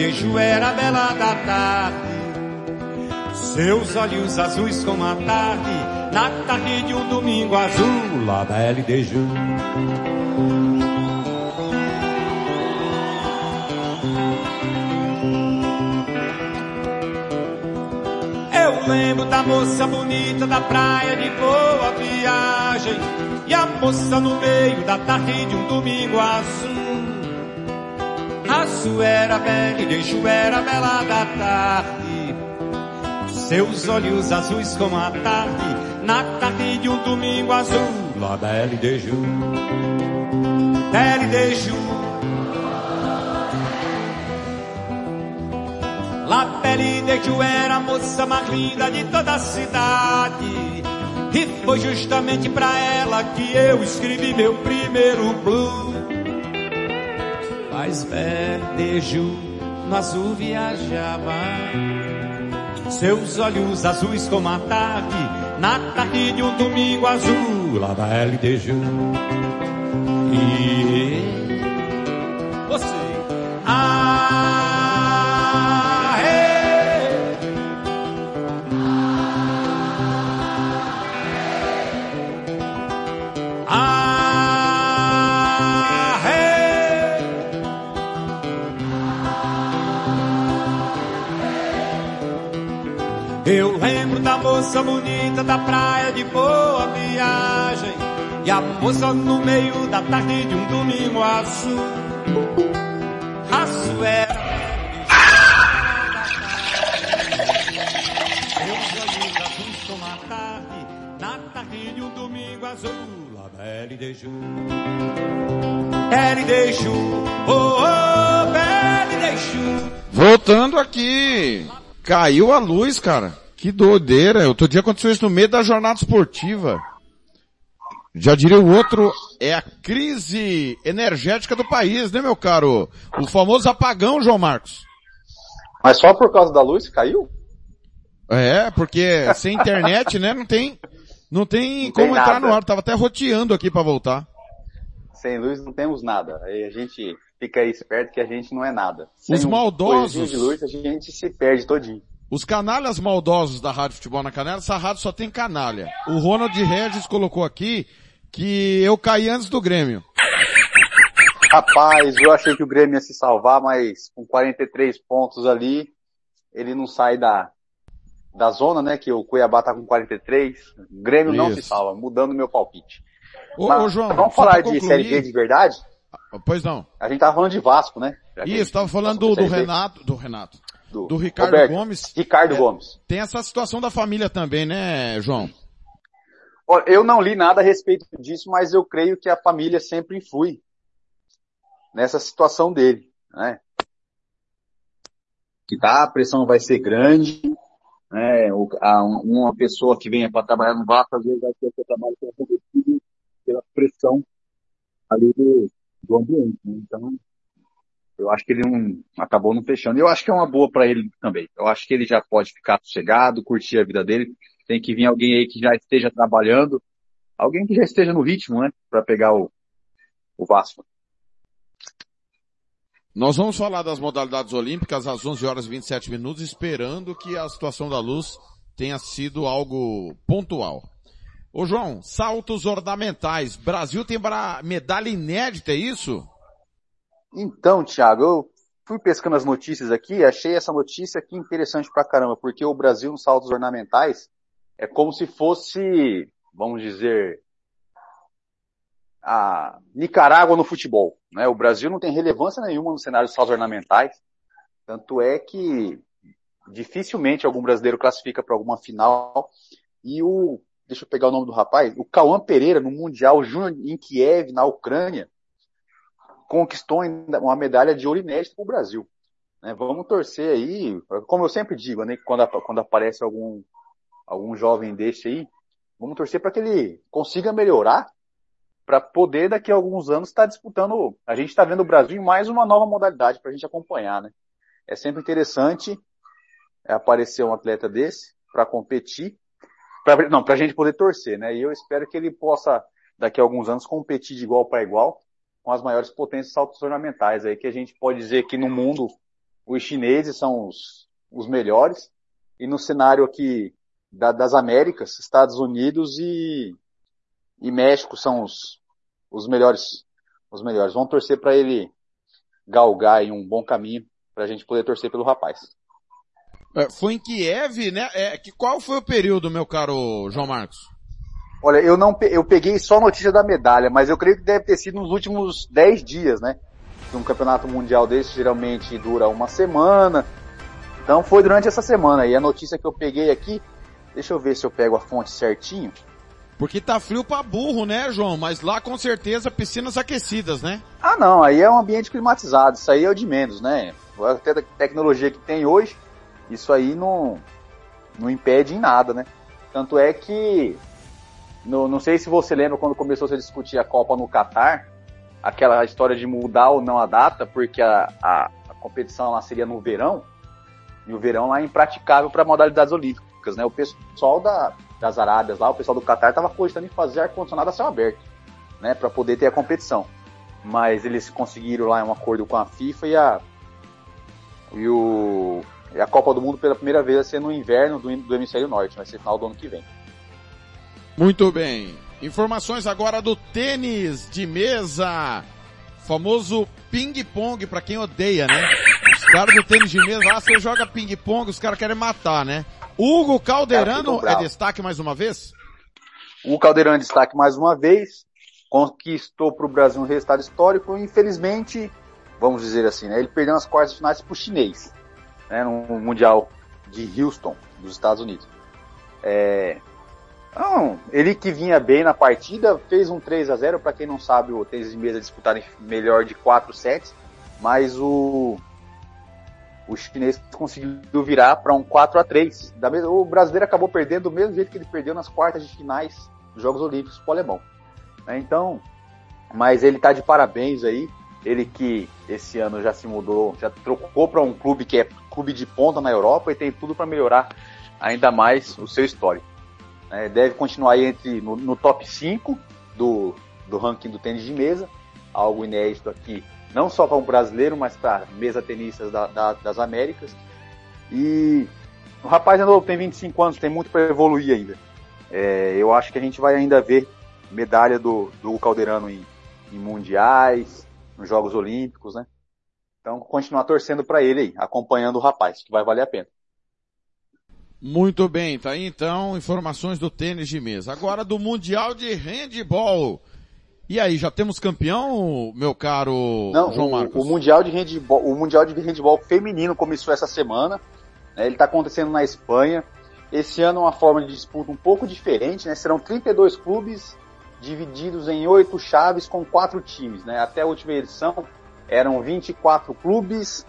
Deju era bela da tarde. Seus olhos azuis como a tarde, na tarde de um domingo azul, lá e Deju. Eu lembro da moça bonita da praia de boa viagem e a moça no meio da tarde de um domingo azul. Azul era bela e Deju era bela da tarde. Seus olhos azuis como a tarde, na tarde de um domingo azul, lá Deju. Deju. La Belle de Ju era a moça mais linda de toda a cidade. E foi justamente pra ela que eu escrevi meu primeiro blues. De Ju no azul viajava. Seus olhos azuis como a tarde, na tarde de um domingo azul, Belle de Ju. E moça bonita da praia de boa viagem e a moça no meio da tarde de um domingo azul. Azul era Seus olhos azuis como a tarde, na tarde de um domingo azul, la belle de Ju. Belle de Ju, oh, oh, belle de Ju. Voltando aqui. Caiu a luz, cara. Que doideira. Outro dia aconteceu isso no meio da jornada esportiva. Já diria o outro, é a crise energética do país, né, meu caro? O famoso apagão, João Marcos. Mas só por causa da luz caiu? É, porque sem internet, né, não tem, não tem Não como tem entrar nada. no ar. Tava até roteando aqui pra voltar. Sem luz não temos nada. Aí a gente fica aí esperto que a gente não é nada. Sem Os maldosos- coisinho de luz a gente se perde todinho. Os canalhas maldosos da Rádio Futebol na Canela, essa rádio só tem canalha. O Ronald Regis colocou aqui que eu caí antes do Grêmio. Rapaz, eu achei que o Grêmio ia se salvar, mas com 43 pontos ali, ele não sai da, da zona, né? Que o Cuiabá tá com 43. O Grêmio não se Isso. salva, mudando meu palpite. Ô, Mas ô, João, vamos falar de Série B de verdade? Pois não. A gente tava falando de Vasco, né? Já Isso, tava falando passou do, do. Renato, do Renato. Do Do Ricardo Roberto. Gomes. Ricardo É, Gomes. Tem essa situação da família também, né, João? Olha, eu não li nada a respeito disso, mas eu creio que a família sempre influi nessa situação dele, né? Que tá, a pressão vai ser grande, né? Uma pessoa que venha para trabalhar no Vasco, às vezes vai ter seu trabalho ser comprometido pela pressão ali do, do ambiente, né? Então, eu acho que ele não, acabou não fechando. Eu acho que é uma boa para ele também. Eu acho que ele já pode ficar sossegado, curtir a vida dele. Tem que vir alguém aí que já esteja trabalhando, alguém que já esteja no ritmo, né? Para pegar o, o Vasco. Nós vamos falar das modalidades olímpicas às 11 horas e 27 minutos, esperando que a situação da luz tenha sido algo pontual. Ô João, saltos ornamentais. Brasil tem medalha inédita, é isso? Então, Thiago, eu fui pescando as notícias aqui, achei essa notícia aqui interessante pra caramba, porque o Brasil nos saltos ornamentais é como se fosse, vamos dizer, a Nicarágua no futebol. Né? O Brasil não tem relevância nenhuma no cenário dos saltos ornamentais, tanto é que dificilmente algum brasileiro classifica para alguma final. E o, deixa eu pegar o nome do rapaz, o Cauã Pereira no Mundial Júnior em Kiev, na Ucrânia, conquistou uma medalha de ouro inédita para o Brasil. Né? Vamos torcer aí, como eu sempre digo, né? quando, quando aparece algum, algum jovem desse aí, vamos torcer para que ele consiga melhorar para poder daqui a alguns anos estar disputando. A gente está vendo o Brasil em mais uma nova modalidade para a gente acompanhar, né? É sempre interessante aparecer um atleta desse para competir, pra, não, para a gente poder torcer, né? E eu espero que ele possa daqui a alguns anos competir de igual para igual com as maiores potências saltos ornamentais aí que a gente pode dizer que no mundo os chineses são os, os melhores e no cenário aqui da, das Américas, Estados Unidos e, e México são os, os melhores, os melhores. Vamos torcer para ele galgar em um bom caminho para a gente poder torcer pelo rapaz. É, foi em Kiev, né? É, que, qual foi o período, meu caro João Marcos? Olha, eu não, eu peguei só a notícia da medalha, mas eu creio que deve ter sido nos últimos 10 dias, né? Um campeonato mundial desse geralmente dura uma semana. Então foi durante essa semana. E a notícia que eu peguei aqui, deixa eu ver se eu pego a fonte certinho. Porque tá frio pra burro, né, João? Mas lá com certeza piscinas aquecidas, né? Ah não, aí é um ambiente climatizado, isso aí é o de menos, né? Até a tecnologia que tem hoje, isso aí não, não impede em nada, né? Tanto é que, no, não sei se você lembra quando começou a discutir a Copa no Catar, aquela história de mudar ou não a data, porque a, a, a competição lá seria no verão, e o verão lá é impraticável para modalidades olímpicas, né? O pessoal da, das Arábias lá, o pessoal do Catar estava cogitando em fazer ar-condicionado a céu aberto, né? Para poder ter a competição. Mas eles conseguiram lá um acordo com a FIFA e a, e o, e a Copa do Mundo pela primeira vez vai ser no inverno do, do hemisfério norte, vai ser final do ano que vem. Muito bem. Informações agora do tênis de mesa. Famoso ping-pong, pra quem odeia, né? Os caras do tênis de mesa lá, você joga ping-pong, os caras querem matar, né? Hugo Calderano é destaque mais uma vez? O Caldeirão é destaque mais uma vez, conquistou para o Brasil um resultado histórico, infelizmente, vamos dizer assim, né? Ele perdeu nas quartas finais para o chinês, né? No Mundial de Houston, dos Estados Unidos. É... Não, ele que vinha bem na partida, fez um 3 a 0 para quem não sabe, o tênis de mesa disputar em melhor de 4 sets, mas o o chinês conseguiu virar para um 4 a 3 da mesma, O brasileiro acabou perdendo do mesmo jeito que ele perdeu nas quartas de finais dos Jogos Olímpicos pro alemão. Né? Então, mas ele tá de parabéns aí. Ele que esse ano já se mudou, já trocou para um clube que é clube de ponta na Europa e tem tudo para melhorar ainda mais o seu histórico. É, deve continuar aí entre, no, no top 5 do, do ranking do tênis de mesa, algo inédito aqui, não só para um brasileiro, mas para mesa tenistas da, da, das Américas. E o rapaz é novo, tem 25 anos, tem muito para evoluir ainda. É, eu acho que a gente vai ainda ver medalha do, do Caldeirano em, em mundiais, nos Jogos Olímpicos, né? Então, continuar torcendo para ele aí, acompanhando o rapaz, que vai valer a pena. Muito bem, tá aí então informações do tênis de mesa. Agora do Mundial de Handball. E aí, já temos campeão, meu caro Não, João o, Marcos? o Mundial de Handball, o Mundial de Handball feminino começou essa semana. né? ele está acontecendo na Espanha. Esse ano é uma forma de disputa um pouco diferente, né? Serão 32 clubes divididos em oito chaves com quatro times, né? Até a última edição eram 24 clubes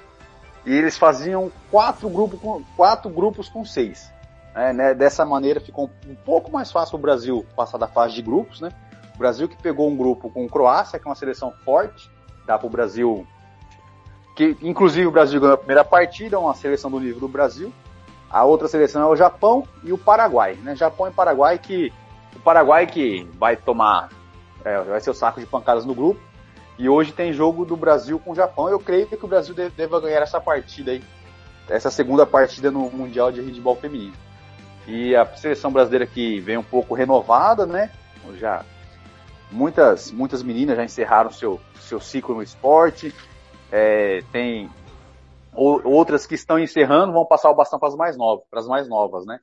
e eles faziam quatro grupos com, quatro grupos com seis. né? né? Dessa maneira ficou um pouco mais fácil o Brasil passar da fase de grupos, né? O Brasil que pegou um grupo com Croácia, que é uma seleção forte, dá para o Brasil que inclusive o Brasil ganhou a primeira partida, uma seleção do nível do Brasil. A outra seleção é o Japão e o Paraguai, né? Japão e Paraguai que o Paraguai que vai tomar é, vai ser o saco de pancadas no grupo. E hoje tem jogo do Brasil com o Japão. Eu creio que o Brasil deva ganhar essa partida aí, essa segunda partida no Mundial de Handball Feminino. E a seleção brasileira que vem um pouco renovada, né? Já muitas muitas meninas já encerraram seu seu ciclo no esporte. É, tem ou- outras que estão encerrando vão passar o bastão para as mais novas, para as mais novas, né?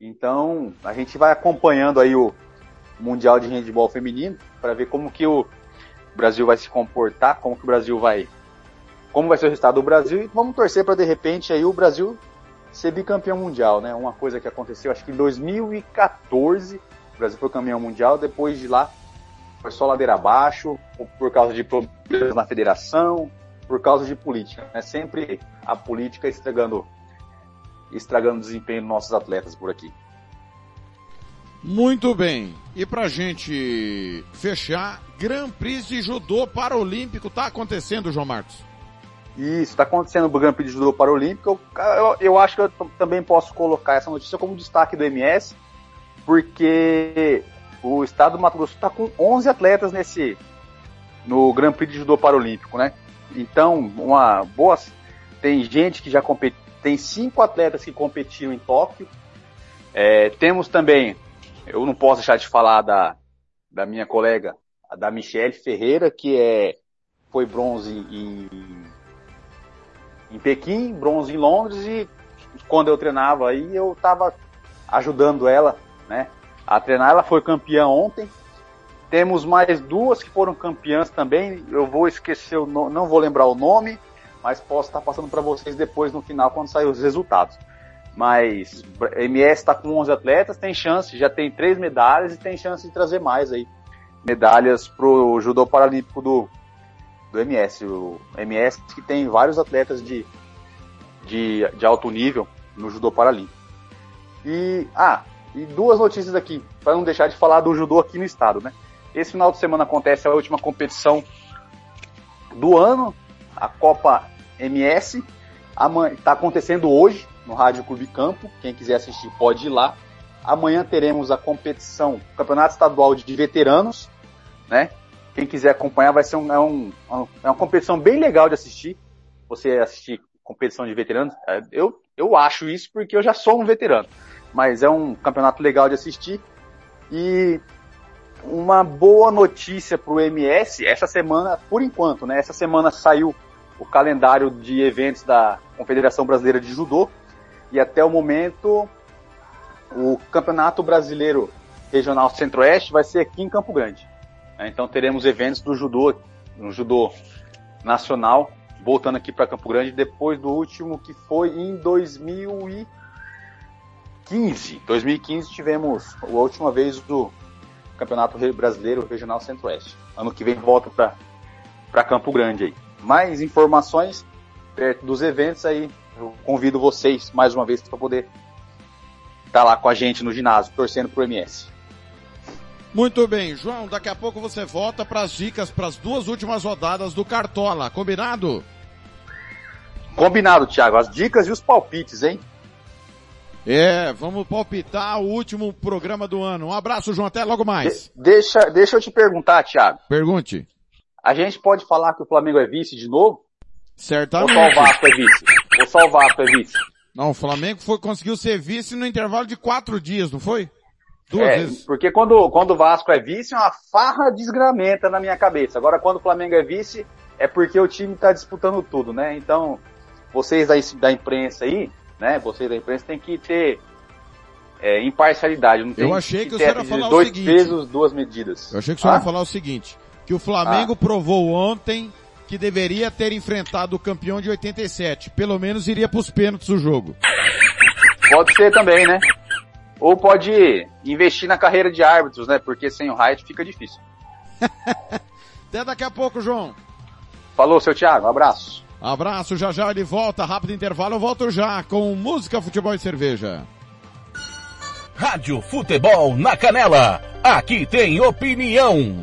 Então a gente vai acompanhando aí o mundial de handball feminino para ver como que o Brasil vai se comportar, como que o Brasil vai, como vai ser o resultado do Brasil e vamos torcer para de repente aí o Brasil ser bicampeão mundial, né? Uma coisa que aconteceu acho que em 2014 o Brasil foi campeão mundial, depois de lá foi só ladeira abaixo por causa de problemas na federação, por causa de política. É sempre a política estragando, estragando o desempenho dos nossos atletas por aqui. Muito bem. E pra gente fechar, Grand Prix de Judô Paralímpico tá acontecendo, João Marcos? Isso, está acontecendo o Grand Prix de Judô Paralímpico. Eu, eu, eu acho que eu também posso colocar essa notícia como destaque do MS, porque o estado do Mato Grosso está com 11 atletas nesse no Grand Prix de Judô Paralímpico, né? Então, uma boa tem gente que já compete, tem cinco atletas que competiram em Tóquio. É, temos também, eu não posso deixar de falar da, da minha colega, da Michelle Ferreira, que é foi bronze em, em Pequim, bronze em Londres e quando eu treinava aí eu estava ajudando ela, né, a treinar. Ela foi campeã ontem. Temos mais duas que foram campeãs também. Eu vou esquecer o no... não vou lembrar o nome, mas posso estar passando para vocês depois no final quando sair os resultados. Mas MS está com 11 atletas, tem chance, já tem três medalhas e tem chance de trazer mais aí medalhas pro judô paralímpico do do MS, o MS que tem vários atletas de, de, de alto nível no judô paralímpico. E, ah, e duas notícias aqui, para não deixar de falar do judô aqui no estado, né? Esse final de semana acontece a última competição do ano, a Copa MS, está acontecendo hoje no Rádio Clube Campo, quem quiser assistir pode ir lá. Amanhã teremos a competição, Campeonato Estadual de Veteranos, né? Quem quiser acompanhar vai ser um, é, um, é uma competição bem legal de assistir. Você assistir competição de veteranos, é, eu, eu acho isso porque eu já sou um veterano. Mas é um campeonato legal de assistir. E uma boa notícia para o MS, essa semana, por enquanto, né? Essa semana saiu o calendário de eventos da Confederação Brasileira de Judô. E até o momento, o Campeonato Brasileiro Regional Centro-Oeste vai ser aqui em Campo Grande. Então teremos eventos do judô, no judô nacional, voltando aqui para Campo Grande, depois do último que foi em 2015. 2015 tivemos a última vez do Campeonato Brasileiro Regional Centro-Oeste. Ano que vem volta para Campo Grande aí. Mais informações perto dos eventos aí eu convido vocês mais uma vez para poder estar lá com a gente no ginásio, torcendo pro MS. Muito bem, João, daqui a pouco você volta para as dicas para as duas últimas rodadas do Cartola, combinado? Combinado, Thiago. As dicas e os palpites, hein? É, vamos palpitar o último programa do ano. Um abraço, João, até logo mais. De deixa, deixa eu te perguntar, Thiago. Pergunte. A gente pode falar que o Flamengo é vice de novo? Certamente. Ou só o Vasco é vice? O Vasco é vice? Não, o Flamengo foi, conseguiu ser vice no intervalo de quatro dias, não foi? Duas é, vezes. Porque quando, quando o Vasco é vice, é uma farra desgramenta na minha cabeça. Agora, quando o Flamengo é vice, é porque o time tá disputando tudo, né? Então, vocês da, da imprensa aí, né? Vocês da imprensa tem que ter é, imparcialidade. Não tem Eu achei que, que o senhor ia falar o dois seguinte. pesos, duas medidas. Eu achei que o senhor Ah? ia falar o seguinte, que o Flamengo provou ontem que deveria ter enfrentado o campeão de 87. Pelo menos iria pros pênaltis o jogo. Pode ser também, né? Ou pode investir na carreira de árbitros, né? Porque sem o Wright fica difícil. Até daqui a pouco, João. Falou, seu Thiago. Um abraço. Abraço, já já ele volta, rápido intervalo, eu volto já com música, futebol e cerveja. Rádio Futebol na Canela. Aqui tem opinião.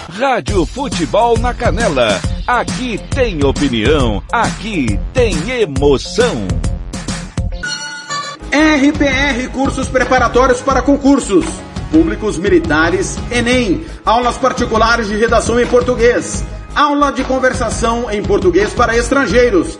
Rádio Futebol na Canela. Aqui tem opinião. Aqui tem emoção. RPR Cursos Preparatórios para Concursos. Públicos Militares, Enem. Aulas particulares de redação em português. Aula de conversação em português para estrangeiros.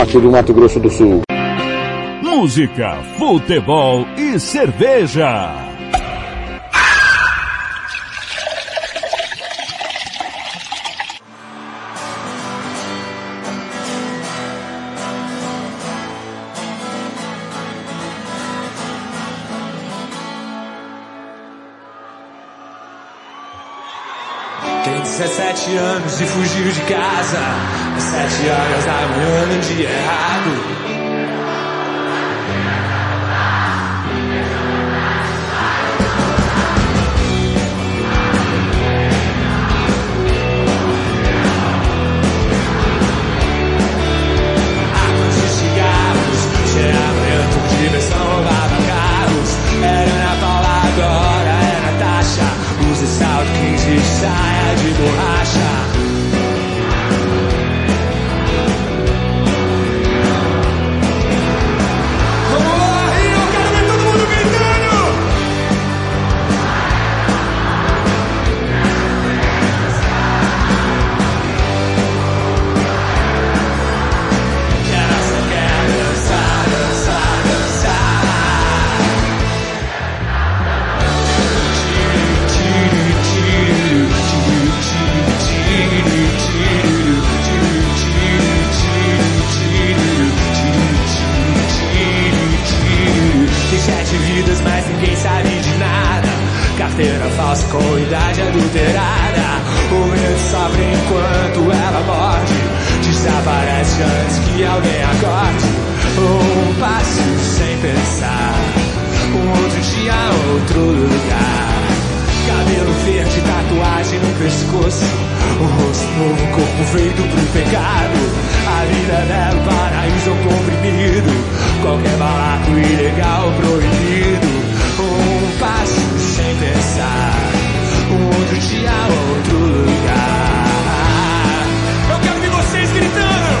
do Mato Grosso do Sul. Música, futebol e cerveja. 17 anos e fugiu de casa. Às 7 horas da manhã no dia errado Stout Kings saia de borracha. vidas, mas ninguém sabe de nada. Carteira falsa com idade adulterada. O medo sofre enquanto ela morde. Desaparece antes que alguém acorde. Um passo sem pensar. Um outro dia, outro lugar. Cabelo verde, tatuagem no pescoço. O rosto novo, corpo feito pro pecado. A vida é dela, o paraíso comprimido. Qualquer balaco ilegal proibido. Um passo sem pensar. Um outro dia, outro lugar. Eu quero ver vocês gritando.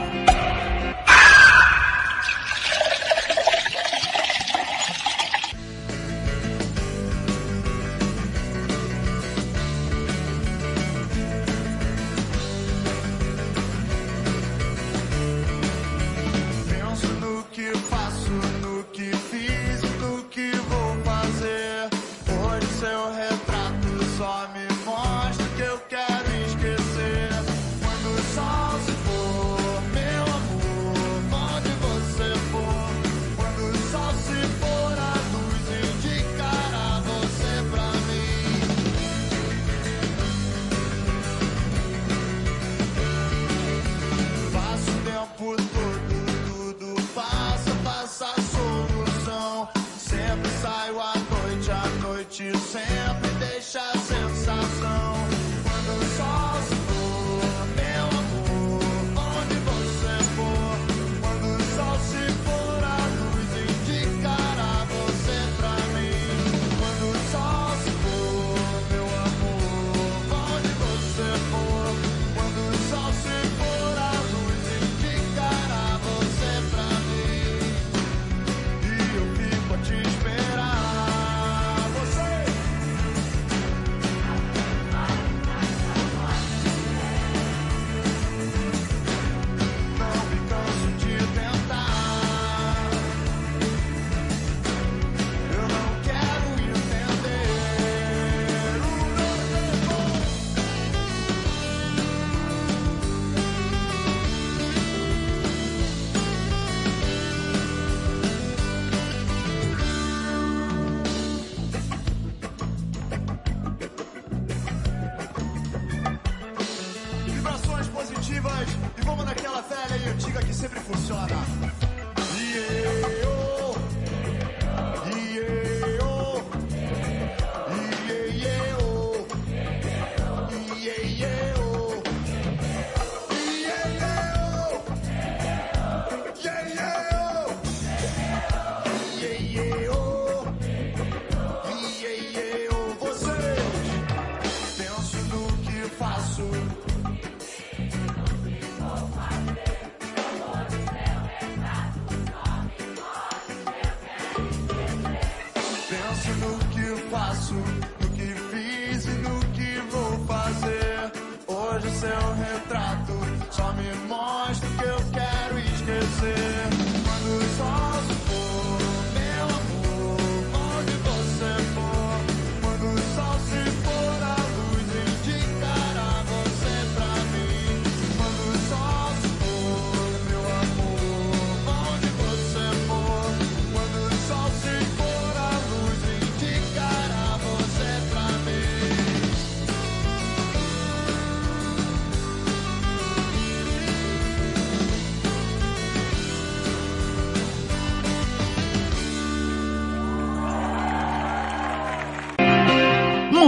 sempre funciona.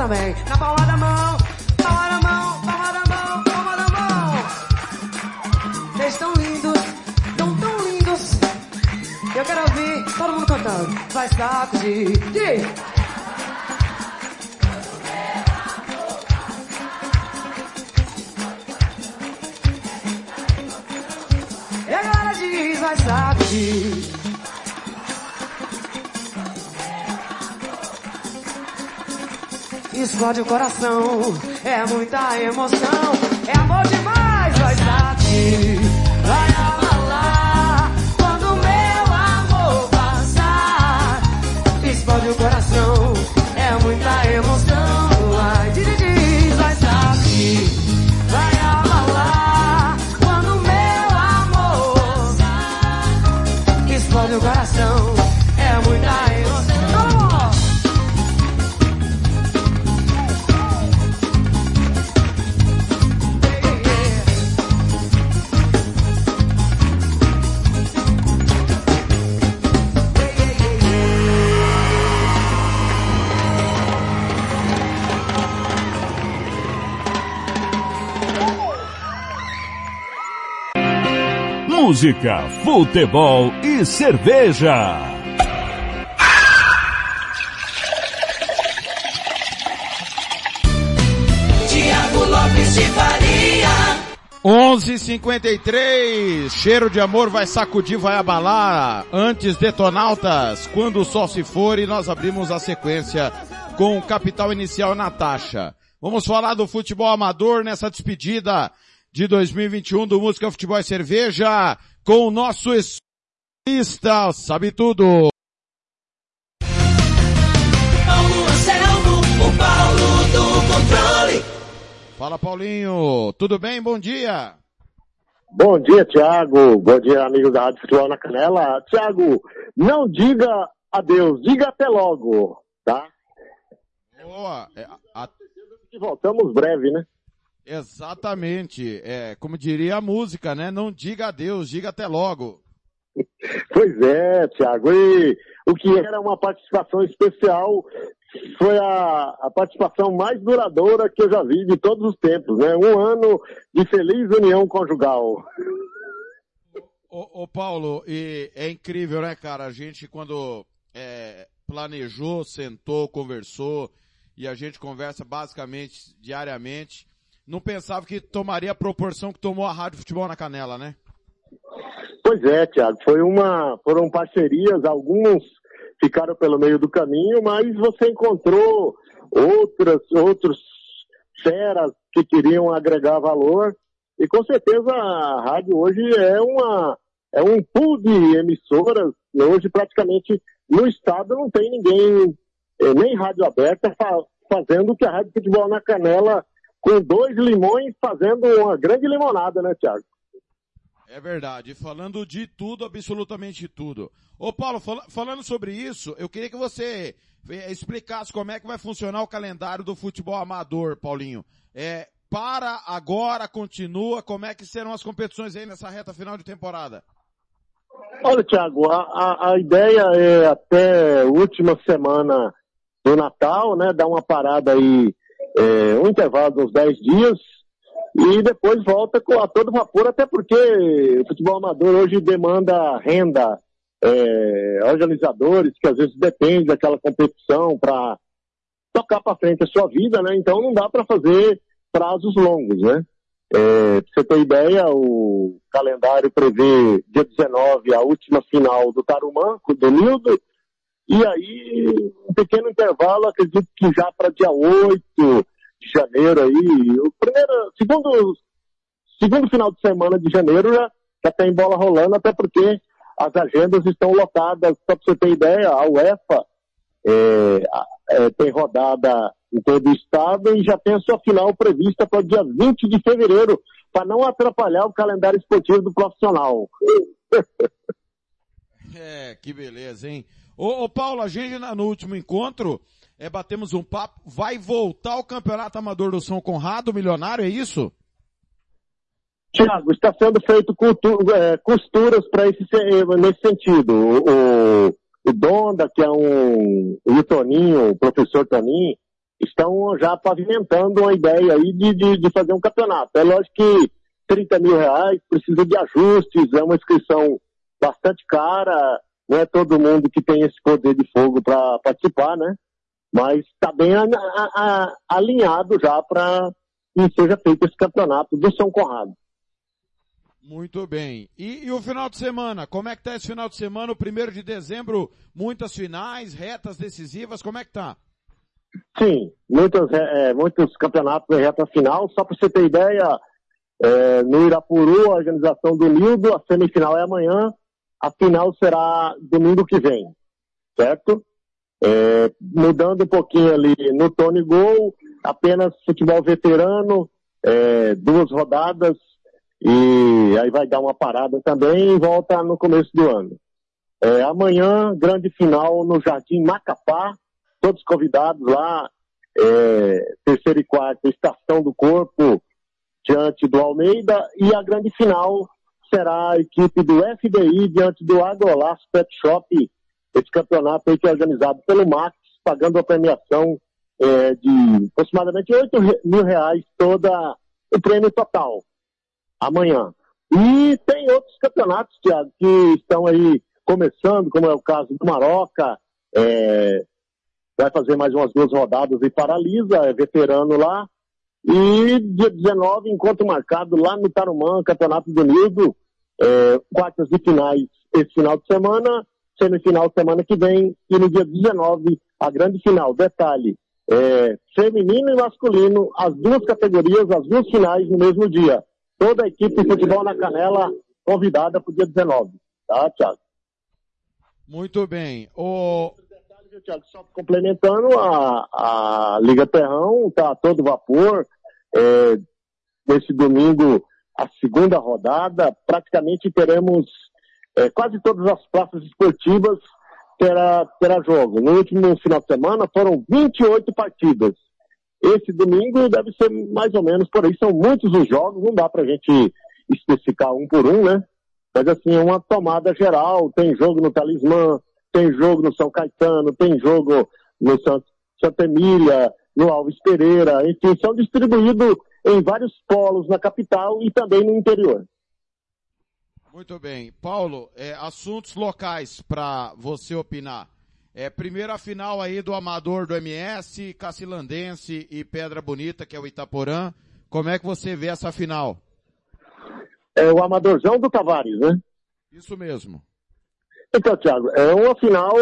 também. Na palma da mão, palma da mão, palma da mão, palma da mão. Vocês tão lindos, tão tão lindos. Eu quero ouvir todo mundo cantando. Vai sacudir, diz. explode o coração. É muita emoção, é amor demais, vai estar música, futebol e cerveja. Tiago Lopes de Faria. 11:53 Cheiro de amor vai sacudir, vai abalar. Antes detonautas, quando o sol se for e nós abrimos a sequência com o capital inicial Natasha. Vamos falar do futebol amador nessa despedida de 2021 do Música Futebol e Cerveja com o nosso especialista, sabe tudo. Paulo Anselmo, o Paulo do controle. Fala Paulinho, tudo bem? Bom dia. Bom dia, Tiago. Bom dia, amigos da Rádio Futebol na Canela. Tiago, não diga adeus, diga até logo, tá? Boa. É, a- E voltamos breve, né? Exatamente. É, como diria a música, né? Não diga adeus, diga até logo. Pois é, Tiago. E o que era uma participação especial foi a, a participação mais duradoura que eu já vi de todos os tempos, né? Um ano de feliz união conjugal. Ô, ô, Paulo, e é incrível, né, cara? A gente quando é, planejou, sentou, conversou, e a gente conversa basicamente diariamente, não pensava que tomaria a proporção que tomou a Rádio Futebol na Canela, né? Pois é, Tiago. Foi uma, foram parcerias, alguns ficaram pelo meio do caminho, mas você encontrou outras, outros feras que queriam agregar valor. E com certeza a rádio hoje é uma, é um pool de emissoras. E Hoje praticamente no estado não tem ninguém, eh, nem rádio aberta, fa- fazendo o que a Rádio Futebol na Canela, com dois limões, fazendo uma grande limonada, né, Tiago? É verdade. Falando de tudo, absolutamente tudo. Ô Paulo, fala- falando sobre isso, eu queria que você eh, explicasse como é que vai funcionar o calendário do futebol amador, Paulinho. É, para agora, continua, como é que serão as competições aí nessa reta final de temporada? Olha, Tiago, a, a, a ideia é até última semana do Natal, né? Dar uma parada aí, é, um intervalo de uns 10 dias, e depois volta com a todo vapor, até porque o futebol amador hoje demanda renda, é, organizadores que às vezes dependem daquela competição para tocar para frente a sua vida, né? Então não dá para fazer prazos longos, né? É, pra você ter ideia, o calendário prevê dia 19 a última final do Tarumã, do Nildo, e aí um pequeno intervalo, acredito que já para dia 8 de janeiro aí, o primeiro, segundo, segundo final de semana de janeiro já, já tem bola rolando, até porque as agendas estão lotadas, só para você ter ideia, a UEFA é, é, tem rodada em todo o estado e já tem a sua final prevista para o dia 20 de fevereiro, para não atrapalhar o calendário esportivo do profissional. É, que beleza, hein? Ô, ô Paulo, a gente no último encontro, é, batemos um papo, vai voltar o Campeonato Amador do São Conrado, milionário, é isso? Tiago, está sendo feito é, costuras para esse se- nesse sentido. O, o, o Donda, que é um, e o Toninho, o professor Toninho, estão já pavimentando uma ideia aí de, de, de fazer um campeonato. É lógico que 30 mil reais precisa de ajustes, é uma inscrição bastante cara, não é todo mundo que tem esse poder de fogo para participar, né? Mas está bem a- a- a- alinhado já para que seja feito esse campeonato do São Conrado. Muito bem. E, e o final de semana? Como é que tá esse final de semana? O primeiro de dezembro, muitas finais, retas decisivas, como é que tá? Sim, muitos, é, muitos campeonatos em reta final. Só para você ter ideia, é, no Irapuru, a organização do Nildo, a semifinal é amanhã, a final será domingo que vem, certo? É, mudando um pouquinho ali no Tony Gol, apenas futebol veterano, é, duas rodadas, e aí vai dar uma parada também e volta no começo do ano. É, amanhã, grande final no Jardim Macapá, todos convidados lá, é, terceira e quarta, Estação do Corpo, diante do Almeida, e a grande final será a equipe do FDI diante do Agrolaço Pet Shop, esse campeonato aí que é organizado pelo Max, pagando a premiação é, de aproximadamente 8 re- mil reais toda o prêmio total, amanhã. E tem outros campeonatos, Thiago, que estão aí começando, como é o caso do Maroca, é, vai fazer mais umas duas rodadas e paralisa, é veterano lá. E dia 19, encontro marcado lá no Tarumã, Campeonato do Unido, é, quartas de finais esse final de semana, semifinal semana que vem, e no dia 19, a grande final. Detalhe, é, feminino e masculino, as duas categorias, as duas finais no mesmo dia. Toda a equipe de futebol na Canela convidada para o dia 19. Tá, Thiago? Muito bem. O... Thiago, só complementando, a, a Liga Terrão está todo vapor. É, nesse domingo, a segunda rodada, praticamente teremos é, quase todas as praças esportivas terá, terá jogo. No último final de semana foram 28 partidas. Esse domingo deve ser mais ou menos por aí. São muitos os jogos, não dá pra gente especificar um por um, né? Mas assim, é uma tomada geral. Tem jogo no Talismã, tem jogo no São Caetano, tem jogo no Santa Emília, no Alves Pereira, enfim, são distribuídos em vários polos na capital e também no interior. Muito bem. Paulo, é, assuntos locais para você opinar. É, primeira final aí do Amador do MS, Cacilandense e Pedra Bonita, que é o Itaporã. Como é que você vê essa final? É o Amadorzão do Tavares, né? Isso mesmo. Então, Thiago, é uma final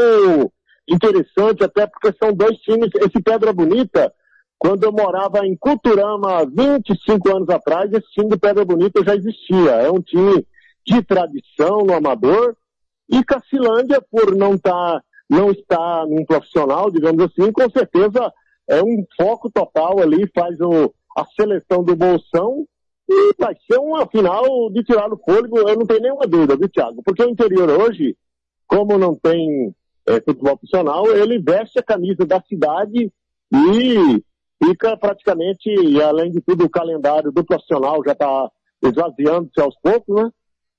interessante, até porque são dois times. Esse Pedra Bonita, quando eu morava em Culturama 25 anos atrás, esse time do Pedra Bonita já existia. É um time de tradição no amador. E Cacilândia, por não tá, não estar num profissional, digamos assim, com certeza é um foco total ali, faz o, a seleção do bolsão e vai ser uma final de tirar o fôlego, eu não tenho nenhuma dúvida, viu, Thiago? Porque o interior hoje, como não tem é, futebol profissional, ele veste a camisa da cidade e fica praticamente, e além de tudo, o calendário do profissional já está esvaziando-se aos poucos, né?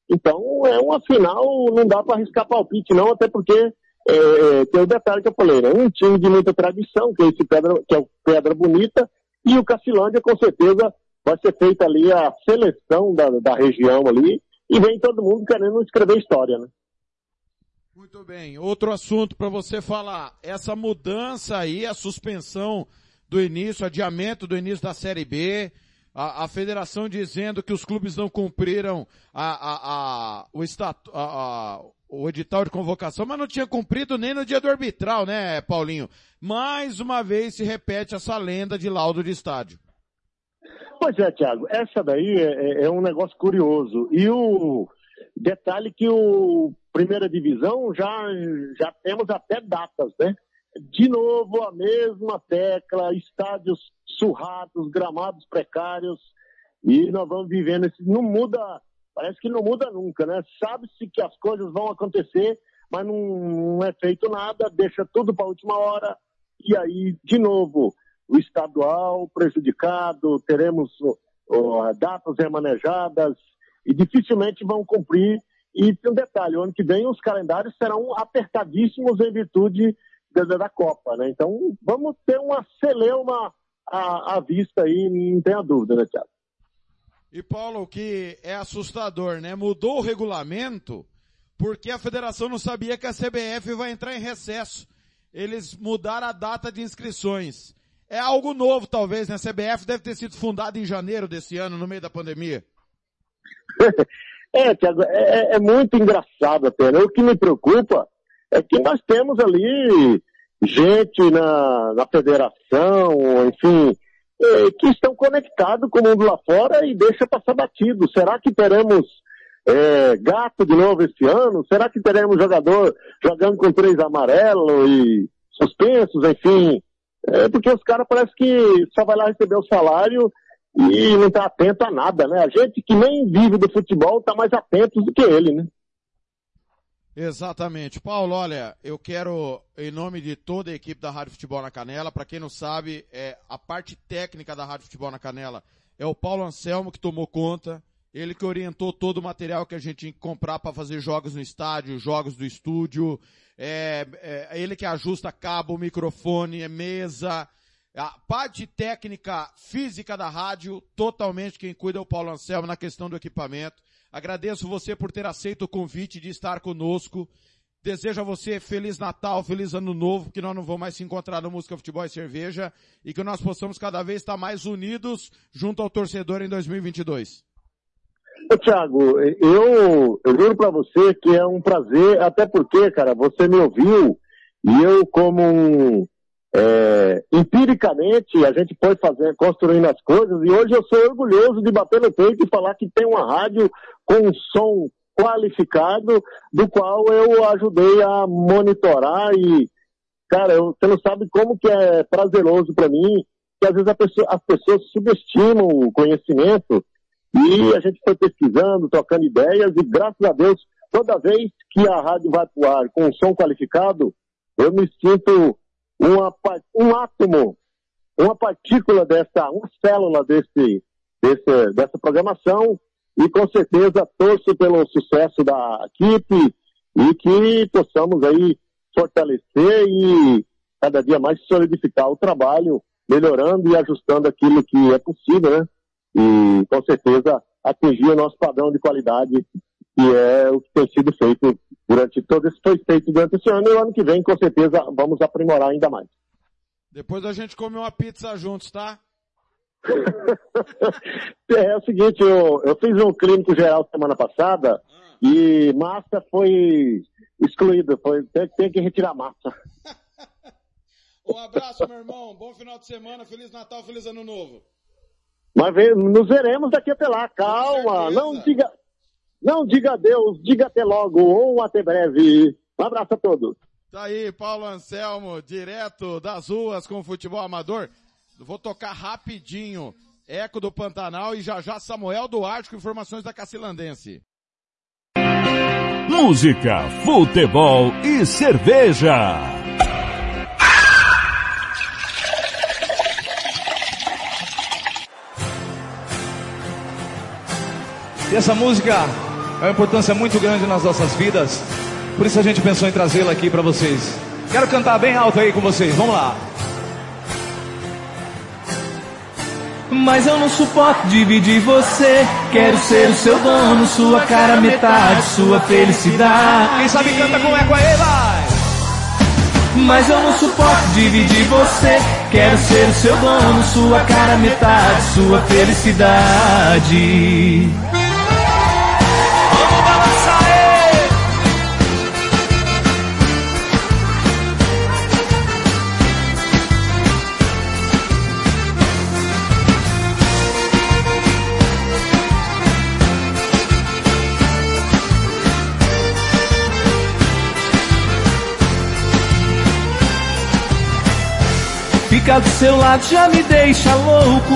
Então, é uma final, não dá para arriscar palpite, não, até porque é, tem o detalhe que eu falei, né? Um time de muita tradição, que é, esse Pedra, que é o Pedra Bonita, e o Cacilândia, com certeza, vai ser feita ali a seleção da, da região ali, e vem todo mundo querendo escrever história, né? Muito bem. Outro assunto para você falar. Essa mudança aí, a suspensão do início, adiamento do início da Série B, a, a federação dizendo que os clubes não cumpriram a, a, o, estatu, o edital de convocação, mas não tinha cumprido nem no dia do arbitral, né, Paulinho? Mais uma vez se repete essa lenda de laudo de estádio. Pois é, Thiago, essa daí é, é, é um negócio curioso. E o detalhe que o primeira divisão já, já temos até datas, né? De novo a mesma tecla, estádios surrados, gramados precários, e nós vamos vivendo esse, não muda, parece que não muda nunca, né? Sabe-se que as coisas vão acontecer, mas não, é feito nada, deixa tudo para a última hora, e aí, de novo, o estadual prejudicado, teremos oh, datas remanejadas, e dificilmente vão cumprir. E tem um detalhe, o ano que vem os calendários serão apertadíssimos em virtude da, Copa, né? Então vamos ter uma celeuma à, à vista aí, não tenha dúvida, né, Thiago? E Paulo, o que é assustador, né? Mudou o regulamento porque a federação não sabia que a CBF vai entrar em recesso. Eles mudaram a data de inscrições. É algo novo, talvez, né? A CBF deve ter sido fundada em janeiro desse ano, no meio da pandemia. é, Thiago, é, é, muito engraçado até, né? O que me preocupa é que nós temos ali gente na, na federação, enfim, é, que estão conectados com o mundo lá fora e deixa passar batido. Será que teremos é, gato de novo esse ano? Será que teremos jogador jogando com três amarelo e suspensos, enfim? É, porque os caras parece que só vai lá receber o salário e não está atento a nada, né? A gente que nem vive do futebol está mais atento do que ele, né? Exatamente. Paulo, olha, eu quero, em nome de toda a equipe da Rádio Futebol na Canela, para quem não sabe, é, a parte técnica da Rádio Futebol na Canela é o Paulo Anselmo que tomou conta, ele que orientou todo o material que a gente tinha que comprar para fazer jogos no estádio, jogos do estúdio, é, é, ele que ajusta cabo, microfone, mesa, A parte técnica física da rádio, totalmente quem cuida é o Paulo Anselmo na questão do equipamento. Agradeço você por ter aceito o convite de estar conosco. Desejo a você Feliz Natal, Feliz Ano Novo, que nós não vamos mais se encontrar no Música, Futebol e Cerveja e que nós possamos cada vez estar mais unidos junto ao torcedor em 2022. Ô, Thiago, eu, eu juro pra você que é um prazer, até porque, cara, você me ouviu e eu como um, é, empiricamente a gente foi fazer, construindo as coisas e hoje eu sou orgulhoso de bater no peito e falar que tem uma rádio com um som qualificado, do qual eu ajudei a monitorar e, cara, eu, você não sabe como que é prazeroso para mim, que às vezes pessoa, as pessoas subestimam o conhecimento e a gente foi pesquisando, trocando ideias e graças a Deus, toda vez que a rádio vai pro ar com um som qualificado, eu me sinto uma, um átomo, uma partícula dessa, uma célula desse, desse, dessa programação e com certeza torço pelo sucesso da equipe e que possamos aí fortalecer e cada dia mais solidificar o trabalho, melhorando e ajustando aquilo que é possível, né? E com certeza atingir o nosso padrão de qualidade, que é o que tem sido feito durante todo esse foi feito durante esse ano e o ano que vem com certeza vamos aprimorar ainda mais. Depois a gente come uma pizza juntos, tá? é, é, o seguinte, eu, eu fiz um clínico geral semana passada e massa foi excluída, foi, tem, tem que retirar massa. um abraço, meu irmão, bom final de semana, Feliz Natal, Feliz Ano Novo. Mas nos veremos daqui até lá, calma, não diga, não diga adeus, diga até logo, ou até breve. Um abraço a todos. Tá aí, Paulo Anselmo, direto das ruas com o futebol amador. Vou tocar rapidinho. Eco do Pantanal e já já Samuel Duarte com informações da Cacilandense. Música, futebol e cerveja. E essa música é uma importância muito grande nas nossas vidas. Por isso a gente pensou em trazê-la aqui para vocês. Quero cantar bem alto aí com vocês. Vamos lá. Mas eu não suporto dividir você. Quero ser o seu dono, sua cara metade, sua felicidade. Quem sabe canta com eco aí, vai! Mas eu não suporto dividir você. Quero ser o seu dono, sua cara metade, sua felicidade. Ficar do seu lado já me deixa louco.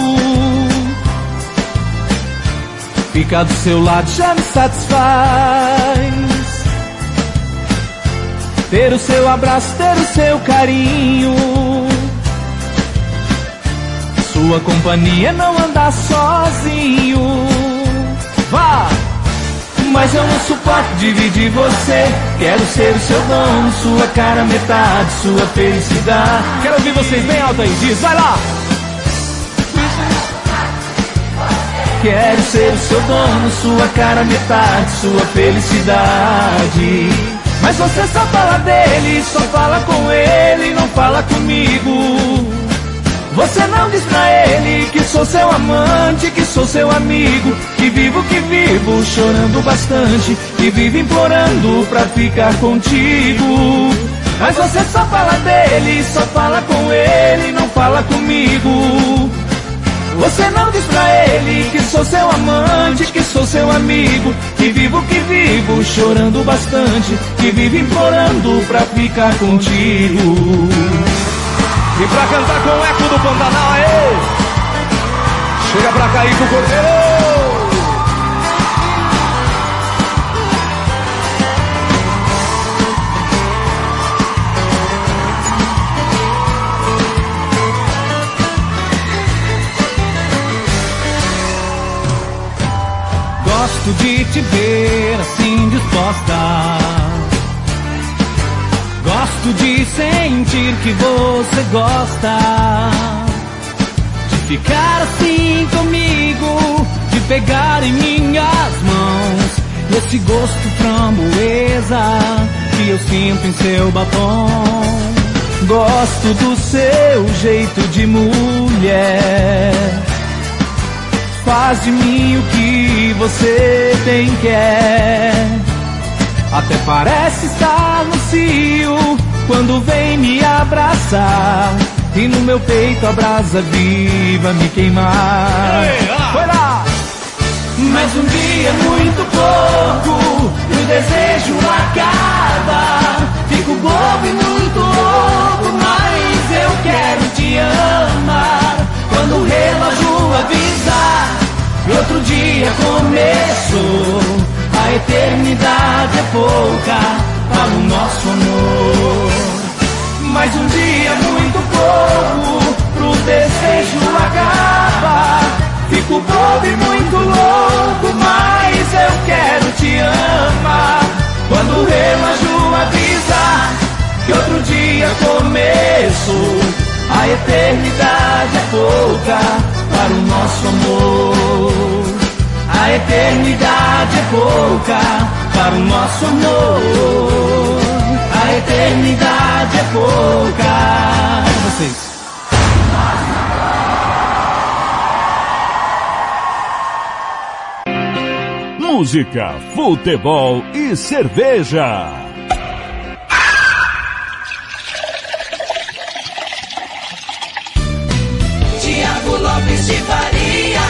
Ficar do seu lado já me satisfaz. Ter o seu abraço, ter o seu carinho. Sua companhia não andar sozinho. Vá! Mas eu não suporto dividir você. Quero ser o seu dono, sua cara metade, sua felicidade. Quero ouvir vocês bem alto aí, diz, vai lá! Quero ser o seu dono, sua cara metade, sua felicidade. Mas você só fala dele, só fala com ele, não fala comigo. Você não diz pra ele que sou seu amante, que sou seu amigo, que vivo, que vivo, chorando bastante, que vivo implorando pra ficar contigo. Mas você só fala dele, só fala com ele, não fala comigo. Você não diz pra ele que sou seu amante, que sou seu amigo, que vivo, que vivo, chorando bastante, que vivo implorando pra ficar contigo. E pra cantar com o eco do Pantanal, aí! Chega pra cair com o Cordeiro! Gosto de te ver assim disposta. Gosto de sentir que você gosta. Ficar assim comigo, de pegar em minhas mãos, esse gosto framboesa que eu sinto em seu batom. Gosto do seu jeito de mulher. Faz de mim o que você bem quer. Até parece estar no cio quando vem me abraçar. E no meu peito a brasa viva me queimar. Foi lá! Mas um dia é muito pouco e o desejo acaba. Fico bobo e muito louco, mas eu quero te amar. Quando o relógio avisar que outro dia começou, a eternidade é pouca para o nosso amor. Mas um dia muito pouco pro desejo acabar. Fico bobo e muito louco, mas eu quero te amar. Quando o relógio avisar que outro dia começou, a eternidade é pouca para o nosso amor. A eternidade é pouca para o nosso amor. A eternidade é pouca. Vocês. Música, futebol e cerveja. Tiago Lopes de Faria.